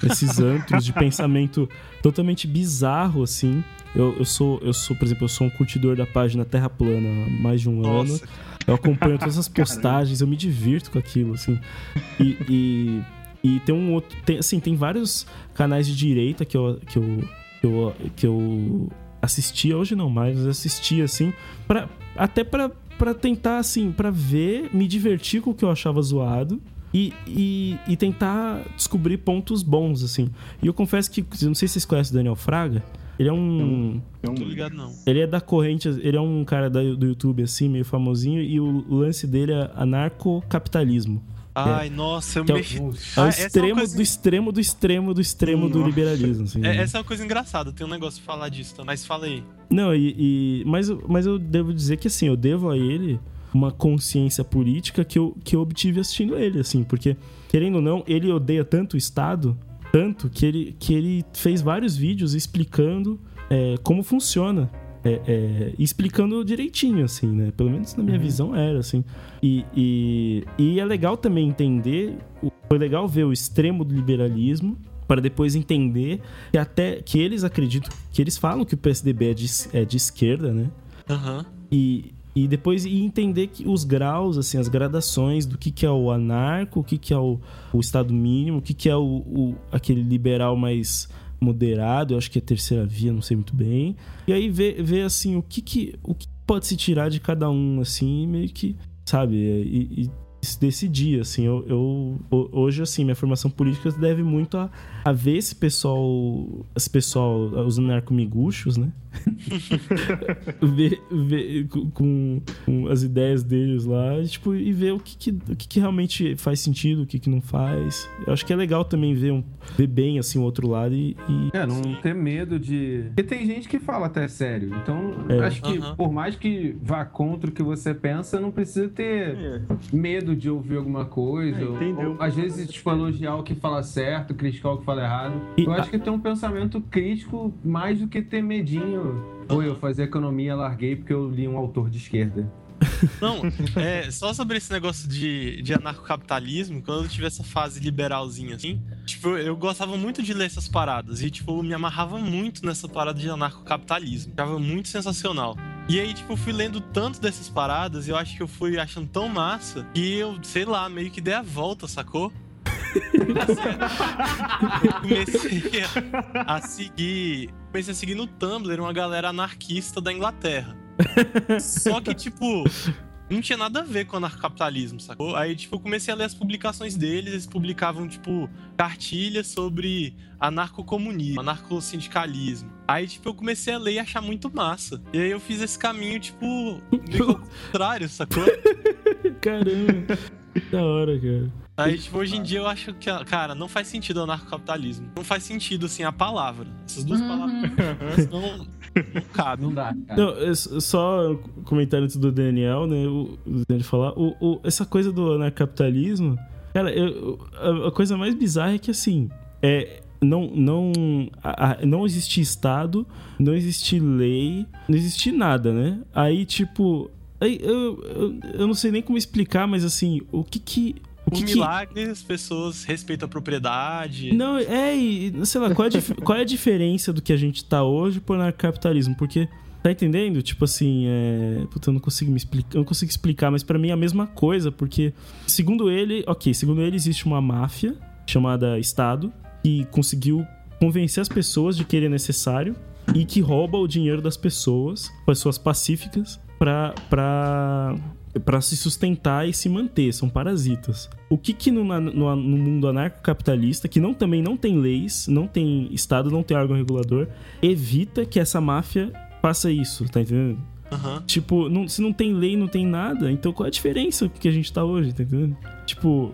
Nesses antros de pensamento totalmente bizarro, assim. Eu, eu, sou, eu sou, por exemplo, eu sou um curtidor da página Terra Plana há mais de um Nossa. ano. Eu acompanho todas as postagens, eu me divirto com aquilo, assim. E, e, e, tem um outro. Tem, assim, tem vários canais de direita que eu, que eu, que eu, que eu assistia, hoje não mais, mas assistia, assim, pra, até pra, pra tentar, assim, pra ver, me divertir com o que eu achava zoado. E, e, e, tentar descobrir pontos bons, assim. E eu confesso que, não sei se vocês conhecem o Daniel Fraga, ele é um. Não, tô ligado, não. Ele é da corrente. Ele é um cara do YouTube, assim, meio famosinho. E o lance dele é anarcocapitalismo. Ai, é, nossa, eu me. É, mexi... é o ah, é extremo coisa... do extremo do extremo do extremo nossa. do liberalismo. Assim, é, essa é uma coisa engraçada, tem um negócio de falar disso, mas fala aí. Não, e, e, mas, mas eu devo dizer que assim, eu devo a ele uma consciência política que eu, que eu obtive assistindo ele, assim, porque, querendo ou não, ele odeia tanto o Estado Tanto que ele, que ele fez vários vídeos explicando é, como funciona. É, é, explicando direitinho, assim, né? Pelo menos na minha Uhum. visão era, assim. E, e, e é legal também entender. Foi legal ver o extremo do liberalismo para depois entender que até que eles acreditam, que eles falam que o PSDB é de, é de esquerda, né? Aham. E, e depois e entender que os graus, assim, as gradações do que, que é o anarco, o que, que é o, o Estado mínimo, o que, que é o, o- aquele liberal mais moderado, eu acho que é terceira via, não sei muito bem. E aí ver, ver assim, o que, que, o que pode se tirar de cada um, assim, meio que, sabe, e, e se decidir, assim, eu, eu- ho- hoje, assim, minha formação política deve muito a, a ver esse pessoal, esse pessoal, os narcomiguchos, né? (laughs) ver, ver com, com- as ideias deles lá e, tipo, e ver o que, que, o que, que realmente faz sentido, o que, que não faz. Eu acho que é legal também ver, um, ver bem assim o outro lado e. e- É, não ter medo de. Porque tem gente que fala até sério. Então, É. acho que por mais que vá contra o que você pensa, não precisa ter É. medo de ouvir alguma coisa. É, ou- entendeu? ou, às vezes, tipo, elogiar o que fala certo, criticar o que fala errado. E eu a- acho que ter um pensamento crítico mais do que ter medinho. Ou eu fazer economia, larguei porque eu li um autor de esquerda. Não, é, só sobre esse negócio de, de anarcocapitalismo, quando eu tive essa fase liberalzinha assim, tipo, eu gostava muito de ler essas paradas e, tipo, eu me amarrava muito nessa parada de anarcocapitalismo. Achava muito sensacional. E aí, tipo, eu fui lendo tanto dessas paradas e eu acho que eu fui achando tão massa que eu, sei lá, meio que dei a volta, sacou? Comecei a, a seguir. Comecei a seguir no Tumblr uma galera anarquista da Inglaterra. Só que, tipo, não tinha nada a ver com anarcocapitalismo, sacou? Aí, tipo, eu comecei a ler as publicações deles, eles publicavam, tipo, cartilhas sobre anarcocomunismo, anarcossindicalismo. Aí, tipo, eu comecei a ler e achar muito massa. E aí eu fiz esse caminho, tipo, meio contrário, sacou? (laughs) Caramba! da hora, cara. Aí, tipo, hoje em dia eu acho que, cara, não faz sentido o anarcocapitalismo. Não faz sentido, assim, a palavra. Essas duas Uhum. palavras (laughs) não, não cabem. Não dá, cara. Não, é só comentário antes do Daniel, né? O, o Daniel falar. O, o- essa coisa do anarcapitalismo, cara, eu- a, a coisa mais bizarra é que assim. É, não, não, a- a- não existe Estado, não existe lei, não existe nada, né? Aí, tipo. Aí, eu, eu, eu não sei nem como explicar, mas assim, o que que. O que, que, milagre, as pessoas respeitam a propriedade. não, é, e, sei lá, qual é, a (laughs) qual é a diferença do que a gente tá hoje pro anarcapitalismo? Porque, tá entendendo? Tipo assim, é. Puta, eu não consigo me explicar, eu não consigo explicar, mas pra mim é a mesma coisa, porque, segundo ele, ok, segundo ele, existe uma máfia chamada Estado que conseguiu convencer as pessoas de que ele é necessário e que rouba o dinheiro das pessoas, pessoas pacíficas, pra. pra para se sustentar e se manter, são parasitas. O que que no, no, no mundo anarcocapitalista, que não também não tem leis, não tem estado, não tem órgão regulador, evita que essa máfia faça isso, tá entendendo? Aham. Tipo, não- se não tem lei, não tem nada, então qual é a diferença que a gente tá hoje, tá entendendo? Tipo, po-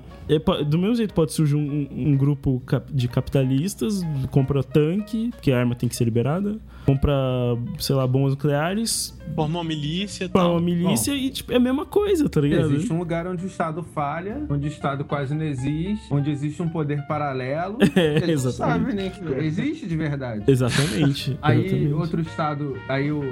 do mesmo jeito pode surgir um, um grupo de capitalistas, compra tanque, porque a arma tem que ser liberada, compra, sei lá, bombas nucleares, Forma uma milícia e forma uma milícia e, tipo, é a mesma coisa, tá ligado? Existe um lugar onde o Estado falha, onde o Estado quase não existe, onde existe um poder paralelo. (laughs) É, exatamente. sabe, né? Que existe de verdade. Exatamente. Aí exatamente. outro estado, aí o,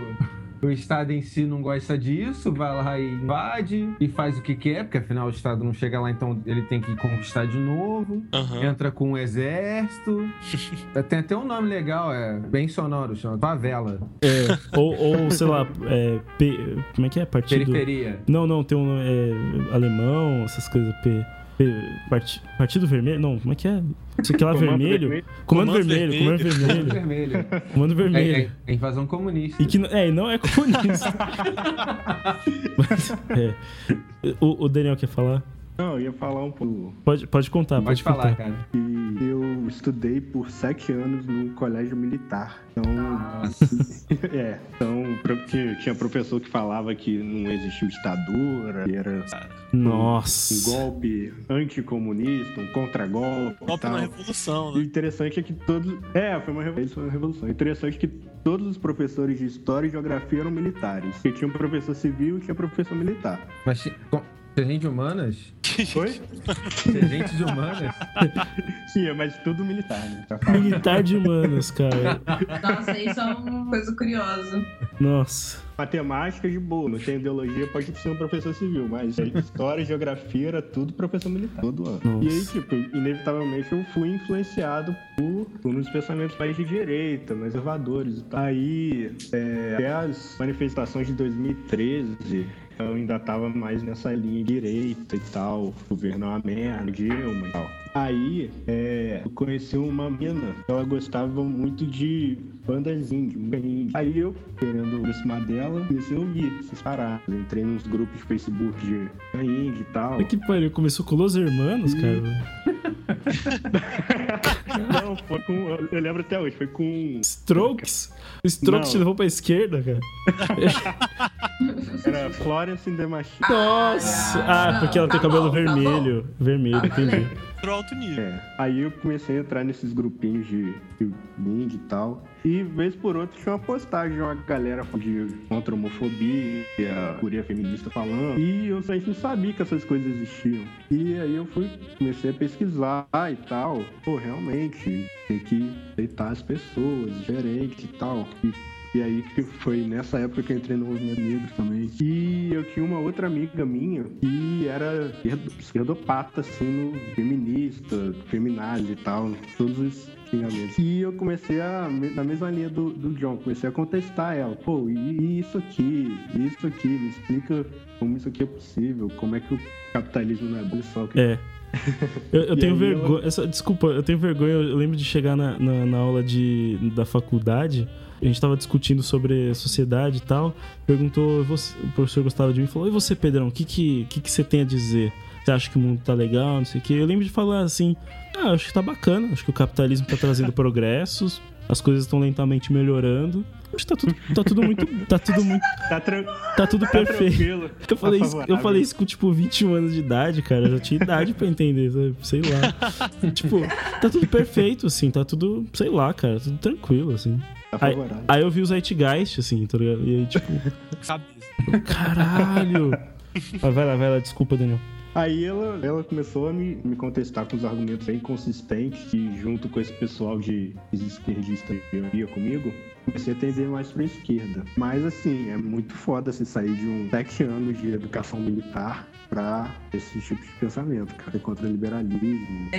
o estado em si não gosta disso, vai lá e invade e faz o que quer, porque afinal o estado não chega lá, então ele tem que conquistar de novo. Aham. Entra com um exército. (laughs) Tem até um nome legal, é bem sonoro, chama favela. É, ou, ou, sei lá, é, P- como é que é? Partido. Periferia. Não, não, tem um é, alemão, essas coisas. P, P- Parti- Partido Vermelho? Não, como é que é? Isso aqui lá Comando vermelho. vermelho. Comando, Comando vermelho, comando vermelho. Vermelho. comando É, vermelho. é- é invasão comunista. E que não- é, e não é comunista. (laughs) Mas, é. O, o Daniel quer falar? Não, eu ia falar um pouco Pode, pode contar, Pode pode, falar, contar. cara. que eu estudei por sete anos no colégio militar. Então, (laughs) é, então tinha, tinha professor que falava que não existia ditadura, que era um Nossa. golpe anticomunista, um contra-golpe e Golpe na revolução, E o né? interessante é que todos. É, foi uma revolução. Foi uma revolução. O interessante é que todos os professores de história e geografia eram militares. Porque tinha um professor civil e tinha um professor militar. Mas ti- com- tinha gente de humanas? (laughs) Oi? Ser gente de humanas. Sim, é, mas tudo militar, né? Militar de humanos, cara. Nossa, isso é uma coisa curiosa. Nossa. Matemática de boa, não tem ideologia, pode ser um professor civil, mas história, geografia era tudo professor militar, todo ano. Nossa. E aí, tipo, inevitavelmente eu fui influenciado por, por uns pensamentos mais de direita, mais conservadores e tal. Aí, é, até as manifestações de 2013, eu ainda tava mais nessa linha direita e tal, governo é uma merda, Dilma e tal. Aí, é, eu conheci uma mina, ela gostava muito de bandas indie, indie. Aí eu, querendo aproximar dela, comecei a ouvir essas paradas. Entrei nos grupos de Facebook de indie e tal. Mas que pariu, começou com Los Hermanos, cara. (laughs) Não, foi com. Eu lembro até hoje, foi com. Strokes? Strokes Não. te levou pra esquerda, cara. Era Florence in the Machine. Nossa! Ah, porque ela tem tá cabelo tá vermelho. Vermelho, entendi. Alto nível. É, aí eu comecei a entrar nesses grupinhos de, de indie e tal. E, vez por outra, tinha uma postagem de uma galera de contra homofobia, curia feminista falando. E eu sempre não sabia que essas coisas existiam. E aí eu fui, comecei a pesquisar e tal. Pô, realmente, tem que aceitar as pessoas, diferentes e tal. E e aí que foi nessa época que eu entrei no movimento negro também. E eu tinha uma outra amiga minha que era esquerdo- esquerdopata, assim, no feminista, feminazi e tal, todos os. E eu comecei a, na mesma linha do, do John, comecei a contestar ela. Pô, e, e isso aqui, e isso aqui, me explica como isso aqui é possível, como é que o capitalismo não é bom só. É. Eu, eu (laughs) tenho vergonha. essa- desculpa, eu tenho vergonha. Eu lembro de chegar na, na, na aula de, da faculdade. A gente tava discutindo sobre a sociedade e tal. Perguntou, você- o professor gostava de mim falou: E você, Pedrão, o que, que, que, que você tem a dizer? Você acha que o mundo tá legal? Não sei o quê. Eu lembro de falar assim: Ah, acho que tá bacana. Acho que o capitalismo tá trazendo (laughs) progressos. As coisas estão lentamente melhorando. Acho que tá tudo, tá tudo muito. Tá tudo muito. (laughs) Tá, Tá tudo tá perfeito. (laughs) Eu falei, tá isso, eu falei isso com, tipo, 21 anos de idade, cara. Eu já tinha idade pra entender, sabe? sei lá. tipo, tá tudo perfeito, assim. Tá tudo, sei lá, cara. Tudo tranquilo, assim. Aí, aí eu vi o Zeitgeist, assim, tá ligado? E aí, tipo, Cabeça. caralho. (laughs) Vai lá, vai lá. Desculpa, Daniel. Aí ela, ela começou a me, me contestar com os argumentos bem consistentes e junto com esse pessoal de esquerdista que ia comigo, comecei a tender mais pra esquerda. Mas assim, é muito foda você sair de um sete anos de educação militar pra esse tipo de pensamento, cara. Contra liberalismo.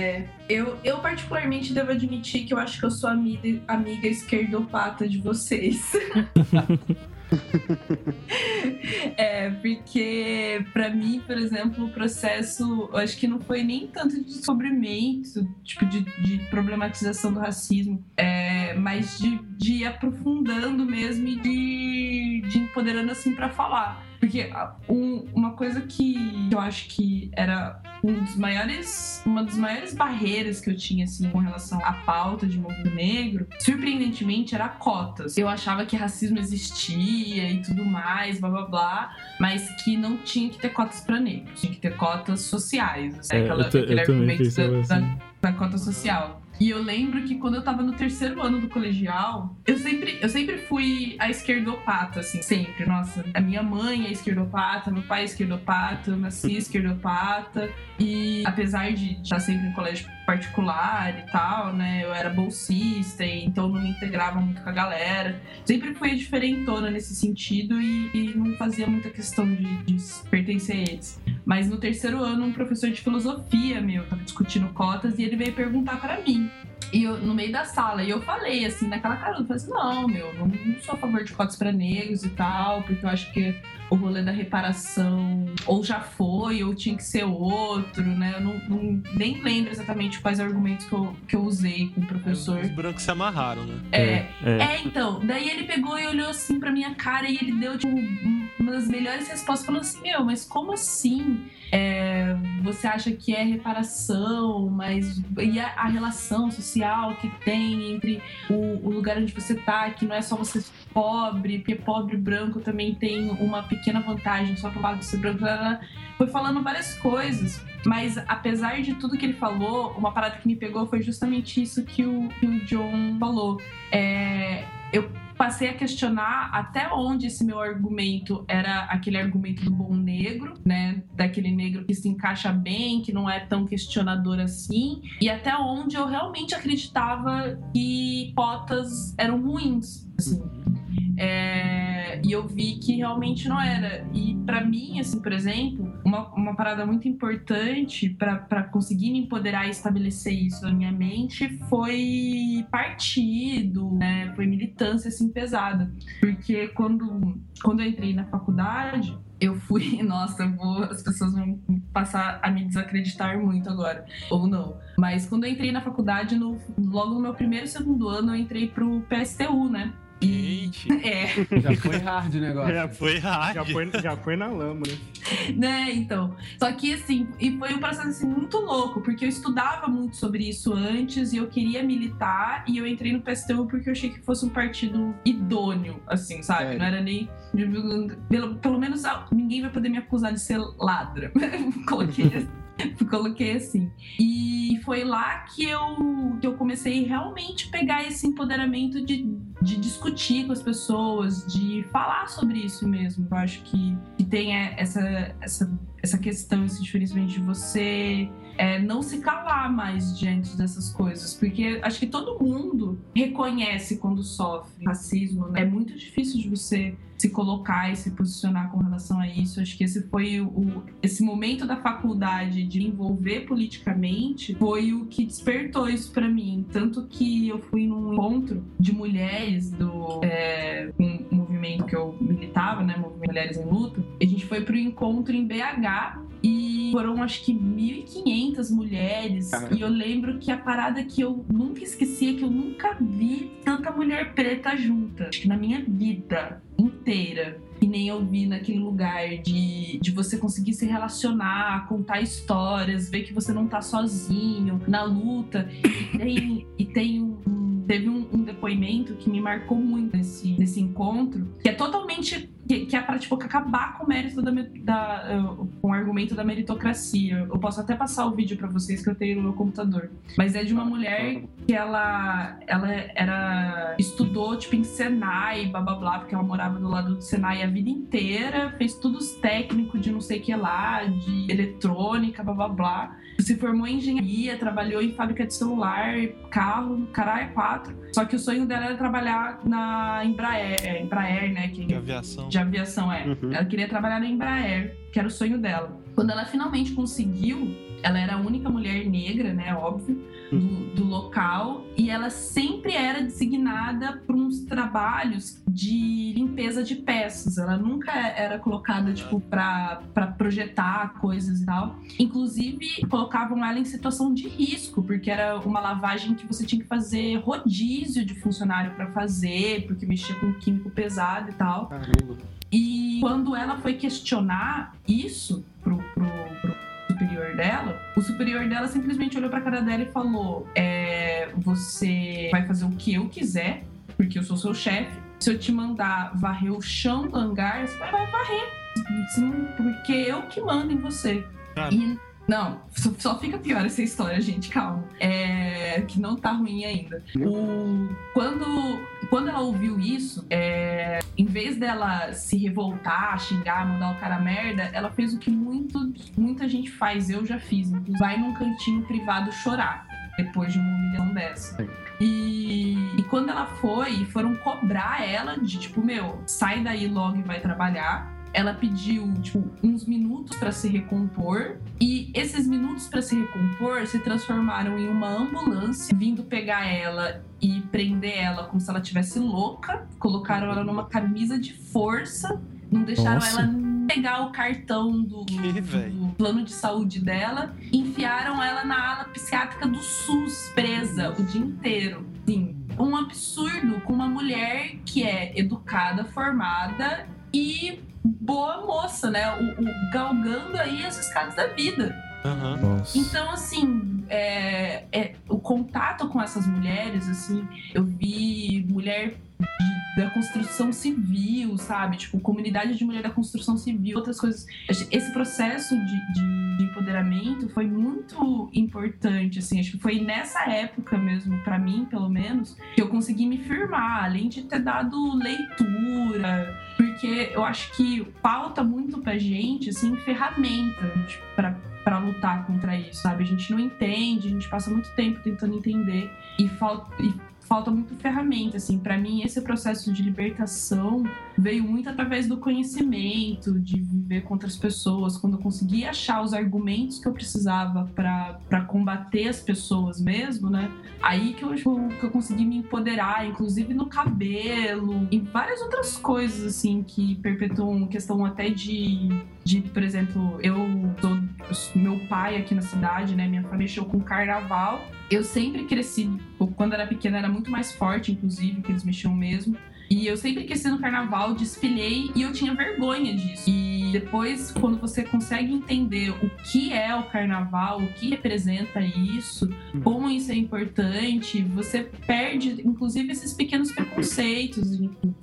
Eu, eu particularmente devo admitir que eu acho que eu sou amiga, amiga esquerdopata de vocês. (laughs) (laughs) é, porque pra mim, por exemplo, o processo, eu acho que não foi nem tanto de descobrimento, tipo, de, de problematização do racismo, é, mas de, de ir aprofundando mesmo e de, de empoderando assim pra falar. Porque ah, um- uma coisa que eu acho que era um dos maiores, uma das maiores barreiras que eu tinha assim com relação à pauta de movimento negro, surpreendentemente era cotas. Eu achava que racismo existia e tudo mais, blá blá blá, mas que não tinha que ter cotas para negros, tinha que ter cotas sociais, assim, É, aquela- eu, aquele eu argumento da- da- assim. da cota social. E eu lembro que quando eu tava no terceiro ano do colegial, eu sempre, eu sempre fui a esquerdopata, assim, sempre. Nossa, a minha mãe é esquerdopata, meu pai é esquerdopata, eu nasci esquerdopata. E apesar de estar sempre em colégio particular e tal, né, eu era bolsista, então não me integrava muito com a galera. Sempre fui diferentona nesse sentido e, e não fazia muita questão de, de pertencer a eles. Mas no terceiro ano, um professor de filosofia, meu, tava discutindo cotas e ele veio perguntar pra mim. E eu, no meio da sala, e eu falei assim, naquela cara, eu falei assim, não, meu, não, sou a favor de cotas pra negros e tal, porque eu acho que o rolê da reparação ou já foi, ou tinha que ser outro, né? Eu não, não- nem lembro exatamente quais argumentos que eu, que eu usei com o professor. Os brancos se amarraram, né? É, É. é, então. Daí ele pegou e olhou assim pra minha cara e ele deu, tipo, um- uma das melhores respostas, falando assim: Meu, mas como assim? É, você acha que é reparação, mas. E a, a relação social que tem entre o, o lugar onde você tá, que não é só você ser pobre, porque pobre branco também tem uma pequena vantagem só pelo fato de ser branco. Foi falando várias coisas. Mas apesar de tudo que ele falou, uma parada que me pegou foi justamente isso que o, que o John falou. É, eu passei a questionar até onde esse meu argumento era aquele argumento do bom negro, né? Daquele negro que se encaixa bem, que não é tão questionador assim, e até onde eu realmente acreditava que cotas eram ruins. Assim. É, e eu vi que realmente não era. E para mim, assim, por exemplo, uma, uma parada muito importante para conseguir me empoderar e estabelecer isso na minha mente foi partido, né? Foi militância assim pesada. Porque quando, quando eu entrei na faculdade, eu fui, (laughs) nossa, vou, as pessoas vão passar a me desacreditar muito agora, ou não. Mas quando eu entrei na faculdade, no, logo no meu primeiro e segundo ano, eu entrei pro PSTU, né? Gente. (laughs) É, Já foi hard o negócio. Já foi hard. Já foi, já foi na lama, né? né, então. Só que assim, e foi um processo assim, muito louco, porque eu estudava muito sobre isso antes e eu queria militar, e eu entrei no PSTU porque eu achei que fosse um partido idôneo, assim, sabe? Sério? Não era nem. Pelo, pelo menos ah, ninguém vai poder me acusar de ser ladra. (laughs) Coloquei assim. (laughs) Coloquei assim. E foi lá que eu, que eu comecei realmente pegar esse empoderamento de, de discutir com as pessoas, de falar sobre isso mesmo. Eu acho que, que tem é, essa, essa, essa questão, esse diferenciamento de você é, não se calar mais diante dessas coisas. Porque acho que todo mundo reconhece quando sofre racismo. Né? É muito difícil de você se colocar e se posicionar com relação a isso. Acho que esse foi o, esse momento da faculdade de envolver politicamente foi o que despertou isso pra mim. Tanto que eu fui num encontro de mulheres do é, um movimento que eu militava, né, Movimento Mulheres em Luta. A gente foi pro encontro em BH e foram acho que 1.500 mulheres. E eu lembro que a parada que eu nunca esqueci é que eu nunca vi tanta mulher preta junta. Acho que na minha vida inteira. Que nem eu vi naquele lugar de, de você conseguir se relacionar, contar histórias, ver que você não tá sozinho na luta. E tem, e tem um. Teve um, um depoimento que me marcou muito nesse, nesse encontro, que é totalmente. Que, que é pra tipo, acabar com o mérito da, da, com o argumento da meritocracia. Eu posso até passar o vídeo pra vocês que eu tenho no meu computador. Mas é de uma mulher que ela, ela era estudou tipo em Senai, blá blá blá, porque ela morava do lado do Senai a vida inteira, fez tudos técnicos de não sei que lá, de eletrônica, blá blá blá. Se formou em engenharia, trabalhou em fábrica de celular, carro, caralho, quatro. Só que o sonho dela era trabalhar na Embraer, é, Embraer, né? Que, De aviação. De aviação, é. Uhum. Ela queria trabalhar na Embraer, que era o sonho dela. Quando ela finalmente conseguiu, ela era a única mulher negra, né, óbvio, do, do local, e ela sempre era designada para uns trabalhos de limpeza de peças. Ela nunca era colocada, tipo, para projetar coisas e tal. Inclusive, colocavam ela em situação de risco, porque era uma lavagem que você tinha que fazer rodízio de funcionário para fazer, porque mexia com químico pesado e tal. Caramba. E quando ela foi questionar isso pro, pro, pro superior dela, o superior dela simplesmente olhou pra cara dela e falou: é, Você vai fazer o que eu quiser, porque eu sou seu chefe. Se eu te mandar varrer o chão do hangar, você vai, varrer. Não- Porque eu que mando em você. Cara. E não, só, só fica pior essa história, gente, calma. É, que não tá ruim ainda. O, quando, quando ela ouviu isso, é, em vez dela se revoltar, xingar, mandar o cara merda, ela fez o que muito, muita gente faz, eu já fiz. inclusive, Vai num cantinho privado chorar depois de uma humilhação dessa. E, e quando ela foi, foram cobrar ela de tipo, meu, sai daí logo e vai trabalhar. Ela pediu, tipo, uns minutos pra se recompor. E esses minutos pra se recompor se transformaram em uma ambulância vindo pegar ela e prender ela como se ela tivesse louca. Colocaram ela numa camisa de força. Não deixaram Nossa. ela pegar o cartão do, do plano de saúde dela. Enfiaram ela na ala psiquiátrica do SUS, presa o dia inteiro. Sim. Um absurdo com uma mulher que é educada, formada e boa moça, né? O, o- galgando aí as escadas da vida. Nossa. Então, assim, é, é, o contato com essas mulheres, assim, eu vi mulher de- da construção civil, sabe? Tipo, comunidade de mulher da construção civil, outras coisas. Esse processo de, de- de empoderamento foi muito importante, assim. Acho que foi nessa época mesmo, pra mim, pelo menos, que eu consegui me firmar, além de ter dado leitura, porque eu acho que falta muito pra gente, assim, ferramenta tipo, pra, pra lutar contra isso, sabe? A gente não entende, a gente passa muito tempo tentando entender e falta. E falta muito ferramenta, assim. Para mim, esse processo de libertação veio muito através do conhecimento, de viver com outras pessoas. Quando eu consegui achar os argumentos que eu precisava para combater as pessoas mesmo, né? Aí que eu, tipo, que eu consegui me empoderar, inclusive no cabelo, e várias outras coisas, assim, que perpetuam questão até de, de por exemplo, eu meu pai aqui na cidade, né? Minha família mexeu com carnaval. Eu sempre cresci, quando era pequena era muito mais forte, inclusive, que eles mexiam mesmo. E eu sempre cresci no carnaval, desfilei e eu tinha vergonha disso. E depois, quando você consegue entender o que é o carnaval, o que representa isso, como isso é importante, você perde, inclusive, esses pequenos preconceitos.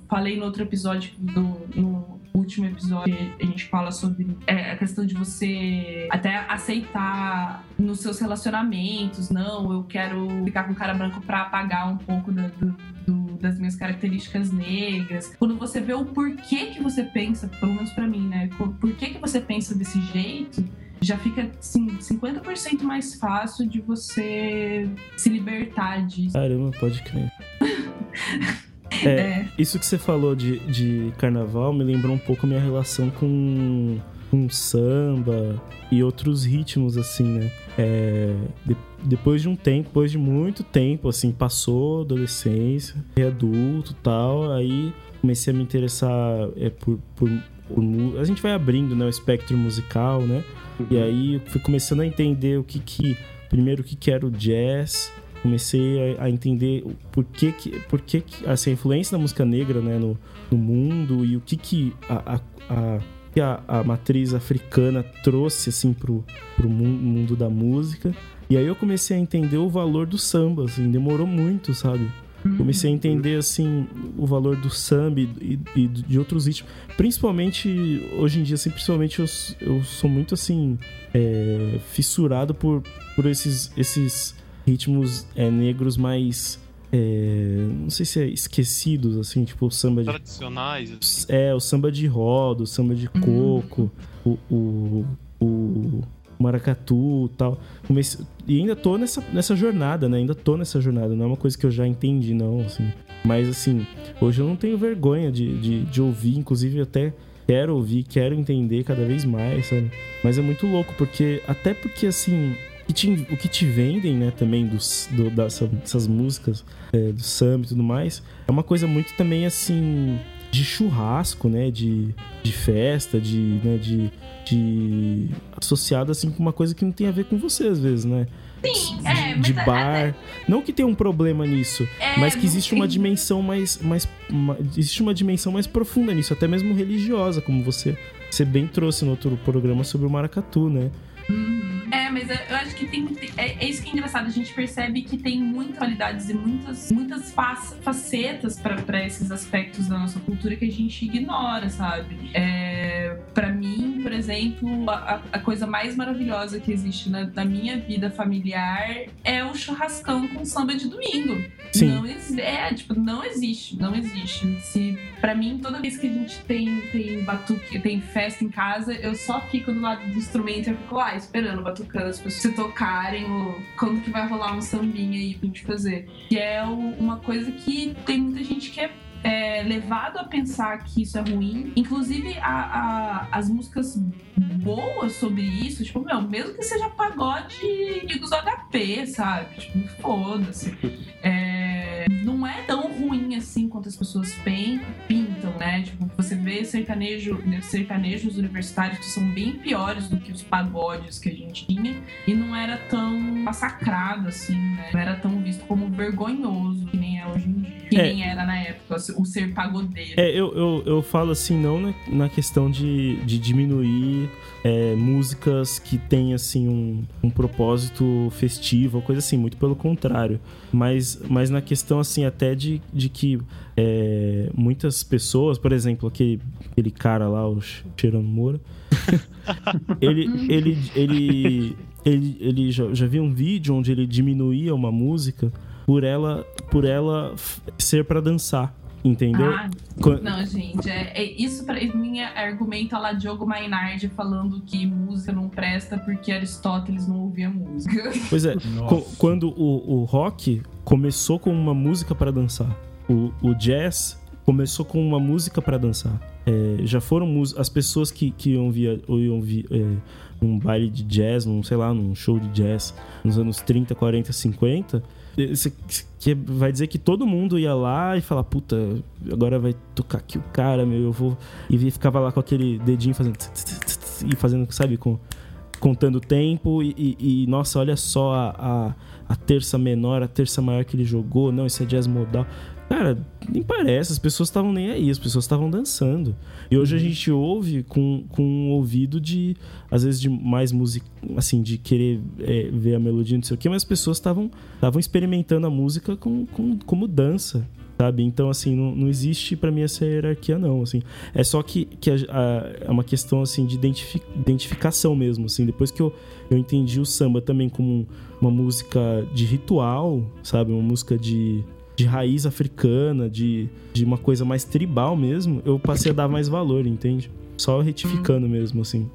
Falei no outro episódio do. No último episódio, a gente fala sobre é, a questão de você até aceitar nos seus relacionamentos. Não, eu quero ficar com cara branco pra apagar um pouco da- do, do- das minhas características negras. Quando você vê o porquê que você pensa, pelo menos pra mim, né? Por que que você pensa desse jeito? Já fica assim, 50% mais fácil de você se libertar disso. Caramba, pode crer. (laughs) É, isso que você falou de, de carnaval me lembrou um pouco a minha relação com, com samba e outros ritmos, assim, né? É, de- depois de um tempo, depois de muito tempo, assim, passou adolescência, adulto e tal, aí comecei a me interessar é, por, por, por A gente vai abrindo né, o espectro musical, né? E aí eu fui começando a entender o que que... Primeiro, o que que era o jazz, comecei a, a entender por que que, por que, que assim, a influência da música negra né, no, no mundo e o que que a, a, a, a, matriz africana trouxe assim pro, pro mu- mundo da música. E aí eu comecei a entender o valor do samba, assim, demorou muito, sabe? Comecei a entender, assim, o valor do samba e, e- de outros ritmos. Principalmente, hoje em dia, assim, principalmente eu, eu sou muito, assim, é, fissurado por, por esses, esses ritmos é, negros mais... é, não sei se é esquecidos, assim, tipo o samba de Tradicionais. é, o samba de roda, o samba de coco, o, o, o maracatu tal. Comecei- e ainda tô nessa, nessa jornada, né? Ainda tô nessa jornada. Não é uma coisa que eu já entendi, não, assim. Mas, assim, hoje eu não tenho vergonha de, de, de ouvir. Inclusive, até quero ouvir, quero entender cada vez mais, sabe? Mas é muito louco, porque... Até porque, assim... o que te- O que te vendem, né, também dos, do, dessa- dessas músicas, é, do samba e tudo mais, é uma coisa muito também, assim de churrasco, né? De, de festa, de, né? de, de. associado assim com uma coisa que não tem a ver com você, às vezes, né? Sim, é, mas de é- bar. Não que tenha um problema nisso, É, mas que existe uma dimensão mais. mais uma- existe uma dimensão mais profunda nisso, até mesmo religiosa, como você, você bem trouxe no outro programa sobre o maracatu, né? É, mas eu acho que tem. É, é isso que é engraçado. A gente percebe que tem muitas qualidades e muitas, muitas fa- facetas para esses aspectos da nossa cultura que a gente ignora, sabe? É, para mim, por exemplo, a, a- coisa mais maravilhosa que existe na, na minha vida familiar é o churrascão com samba de domingo. Sim. Não. É, tipo, não existe. Não existe. Se, pra mim, toda vez que a gente tem, tem batuque, tem festa em casa, eu só fico do lado do instrumento e fico lá esperando, batucando as pessoas se tocarem, ou quando que vai rolar um sambinha aí pra gente fazer. Que é uma coisa que tem muita gente que é. é, levado a pensar que isso é ruim. Inclusive, a- a- as músicas boas sobre isso, tipo, meu, mesmo que seja pagode de dos HP, sabe? Tipo, foda-se. (laughs) É, não é tão ruim assim quanto as pessoas pintam, né? Tipo, você vê sertanejo, sertanejos universitários que são bem piores do que os pagodes que a gente tinha e não era tão massacrado assim, né? Não era tão visto como vergonhoso que nem é hoje em dia. Que É. nem era na época, o ser pagodeiro. É, eu, eu, eu falo assim, não na, na questão de, de diminuir é, músicas que têm, assim, um, um propósito festivo, coisa assim, muito pelo contrário. Mas, mas na questão, assim, até de, de que é, muitas pessoas, por exemplo, aquele, aquele cara lá, o Ch- Cheirano Moura, (laughs) ele, ele, ele, ele, ele já, já viu um vídeo onde ele diminuía uma música por ela, por ela ser pra dançar, entendeu? Ah, não, gente, é, é isso pra mim é argumento lá Diogo Mainardi falando que música não presta porque Aristóteles não ouvia música. (laughs) Pois é, quando o, o rock começou com uma música pra dançar, o, o jazz começou com uma música pra dançar. É, já foram as pessoas que, que iam via, ou iam vi, é, num baile de jazz, num, sei lá, num show de jazz nos anos 30, 40, 50. Que vai dizer que todo mundo ia lá e falar, puta, agora vai tocar aqui o cara, meu, eu vou. E ficava lá com aquele dedinho fazendo. E fazendo, sabe, com, contando tempo e, e- e, nossa, olha só a, a, a terça menor, a terça maior que ele jogou. Não, isso é jazz modal. Cara, nem parece, as pessoas estavam nem aí, as pessoas estavam dançando. E hoje a gente ouve com, com um ouvido de, às vezes, de mais música, assim, de querer é, ver a melodia, não sei o quê, mas as pessoas estavam estavam experimentando a música com, com- como dança. Sabe? Então, assim, não, não existe pra mim essa hierarquia, não. Assim. É só que, que é uma questão assim de identifi- identificação mesmo. Assim. Depois que eu, eu entendi o samba também como uma música de ritual, sabe? Uma música de, de raiz africana, de, de uma coisa mais tribal mesmo, eu passei a dar mais valor, entende? Só retificando mesmo, assim.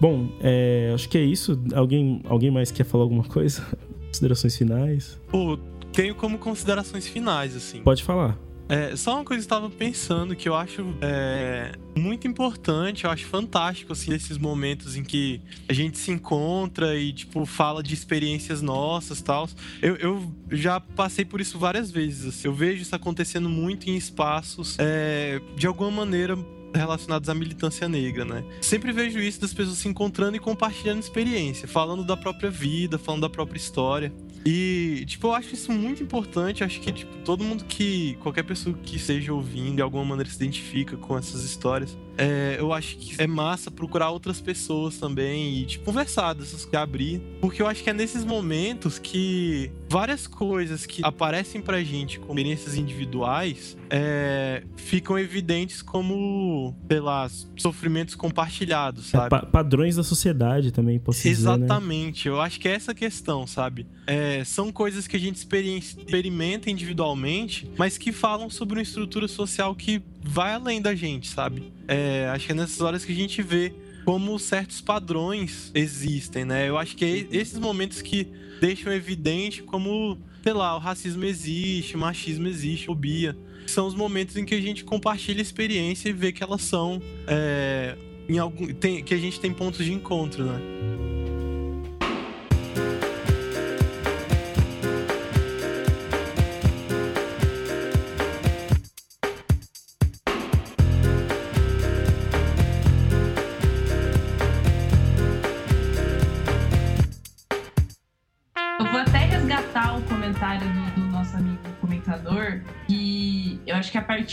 Bom, é, acho que é isso. Alguém, alguém mais quer falar alguma coisa? (laughs) Considerações finais? Pô, tenho como considerações finais, assim. Pode falar. É, só uma coisa que eu estava pensando que eu acho é, muito importante, eu acho fantástico, assim, esses momentos em que a gente se encontra e, tipo, fala de experiências nossas tal. Eu, eu já passei por isso várias vezes, assim. Eu vejo isso acontecendo muito em espaços, é, de alguma maneira, relacionados à militância negra, né? Sempre vejo isso das pessoas se encontrando e compartilhando experiência, falando da própria vida, falando da própria história. E, tipo, eu acho isso muito importante. Eu acho que, tipo, todo mundo que. Qualquer pessoa que esteja ouvindo de alguma maneira se identifica com essas histórias. É, eu acho que é massa procurar outras pessoas também e, tipo, conversar dessas coisas, abrir. Porque eu acho que é nesses momentos que várias coisas que aparecem pra gente como experiências individuais é, ficam evidentes como, sei lá, sofrimentos compartilhados, É, sabe? pa- padrões da sociedade também, posso dizer, né? Exatamente, eu acho que é essa questão, sabe? É, são coisas que a gente experi- experimenta individualmente, mas que falam sobre uma estrutura social que vai além da gente, sabe? É, acho que é nessas horas que a gente vê como certos padrões existem, né? Eu acho que é esses momentos que deixam evidente como, sei lá, o racismo existe, o machismo existe, fobia. São os momentos em que a gente compartilha experiência e vê que elas são. é, em algum, tem- que a gente tem pontos de encontro, né?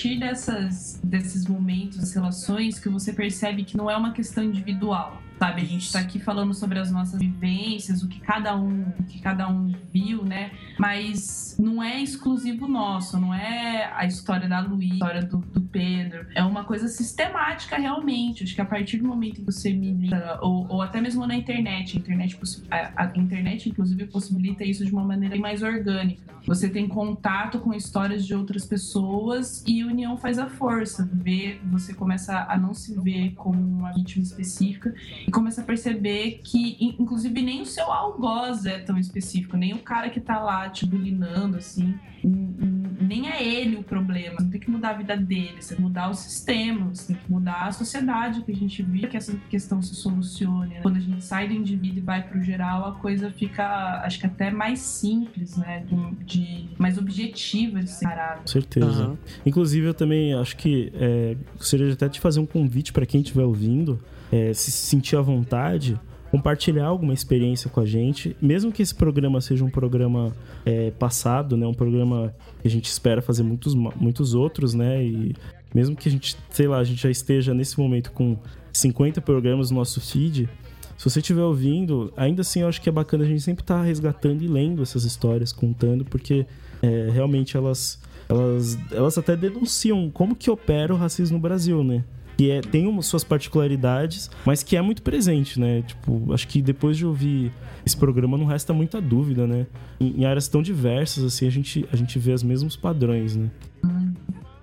Partir dessas, desses momentos, relações, que você percebe que não é uma questão individual. Sabe, a gente tá aqui falando sobre as nossas vivências, o que cada um, o que cada um viu, né? Mas não é exclusivo nosso, não é a história da Luísa, a história do, do Pedro. É uma coisa sistemática realmente. Acho que a partir do momento que você milita, ou, ou até mesmo na internet, a internet, a, a internet inclusive possibilita isso de uma maneira mais orgânica. Você tem contato com histórias de outras pessoas e união faz a força. Ver, você começa a não se ver como uma vítima específica e começa a perceber que, in- inclusive, nem o seu algoz é tão específico, nem o cara que tá lá te bulinando, assim, nem é ele o problema. Você não tem que mudar a vida dele, você tem que mudar o sistema, você tem que mudar a sociedade que a gente vive que essa questão se solucione. Né? Quando a gente sai do indivíduo e vai pro geral, a coisa fica, acho que até mais simples, né? De, de mais objetiva de ser parada. Com certeza. Aham. Inclusive, eu também acho que é, gostaria de até te fazer um convite para quem estiver ouvindo, é, se sentir à vontade, compartilhar alguma experiência com a gente, mesmo que esse programa seja um programa é, passado, né, um programa que a gente espera fazer muitos, muitos outros, né, e mesmo que a gente, sei lá, a gente já esteja nesse momento com 50 programas no nosso feed, se você estiver ouvindo, ainda assim eu acho que é bacana a gente sempre estar resgatando e lendo essas histórias, contando, porque é, realmente elas, elas, elas até denunciam como que opera o racismo no Brasil, né? Que é, tem uma, suas particularidades, mas que é muito presente, né? Tipo, acho que depois de ouvir esse programa não resta muita dúvida, né? Em, em áreas tão diversas, assim, a gente, a gente vê os mesmos padrões, né?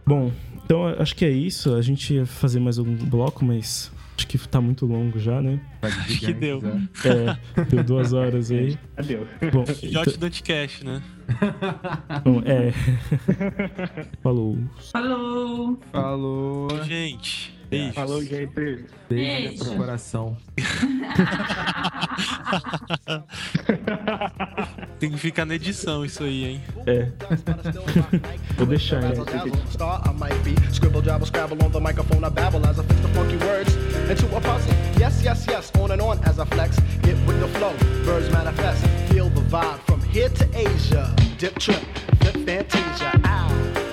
Bom, então acho que é isso. A gente ia fazer mais algum bloco, mas acho que tá muito longo já, né? Acho que deu. É, deu duas horas aí. (laughs) Adeus. Bom, Jote do Anticast, né? Então, é. (laughs) Falou. Falou! Falou. Gente, beijo. Falou, gente. Beijo Beijo. pro coração. (laughs) Tem que ficar na edição isso aí, hein? É. Vou deixar, né? Be. Scribble, jabble, scrabble on the microphone. I babble as I fix the funky words into a puzzle. Yes, yes, yes. On and on as I flex. Get with the flow. Birds manifest. Feel the vibe from here to Asia. Dip trip, flip Fantasia. Ow,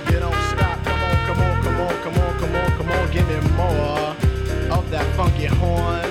you don't stop. Come on, come on, come on, come on, come on, come on. Give me more of that funky horn.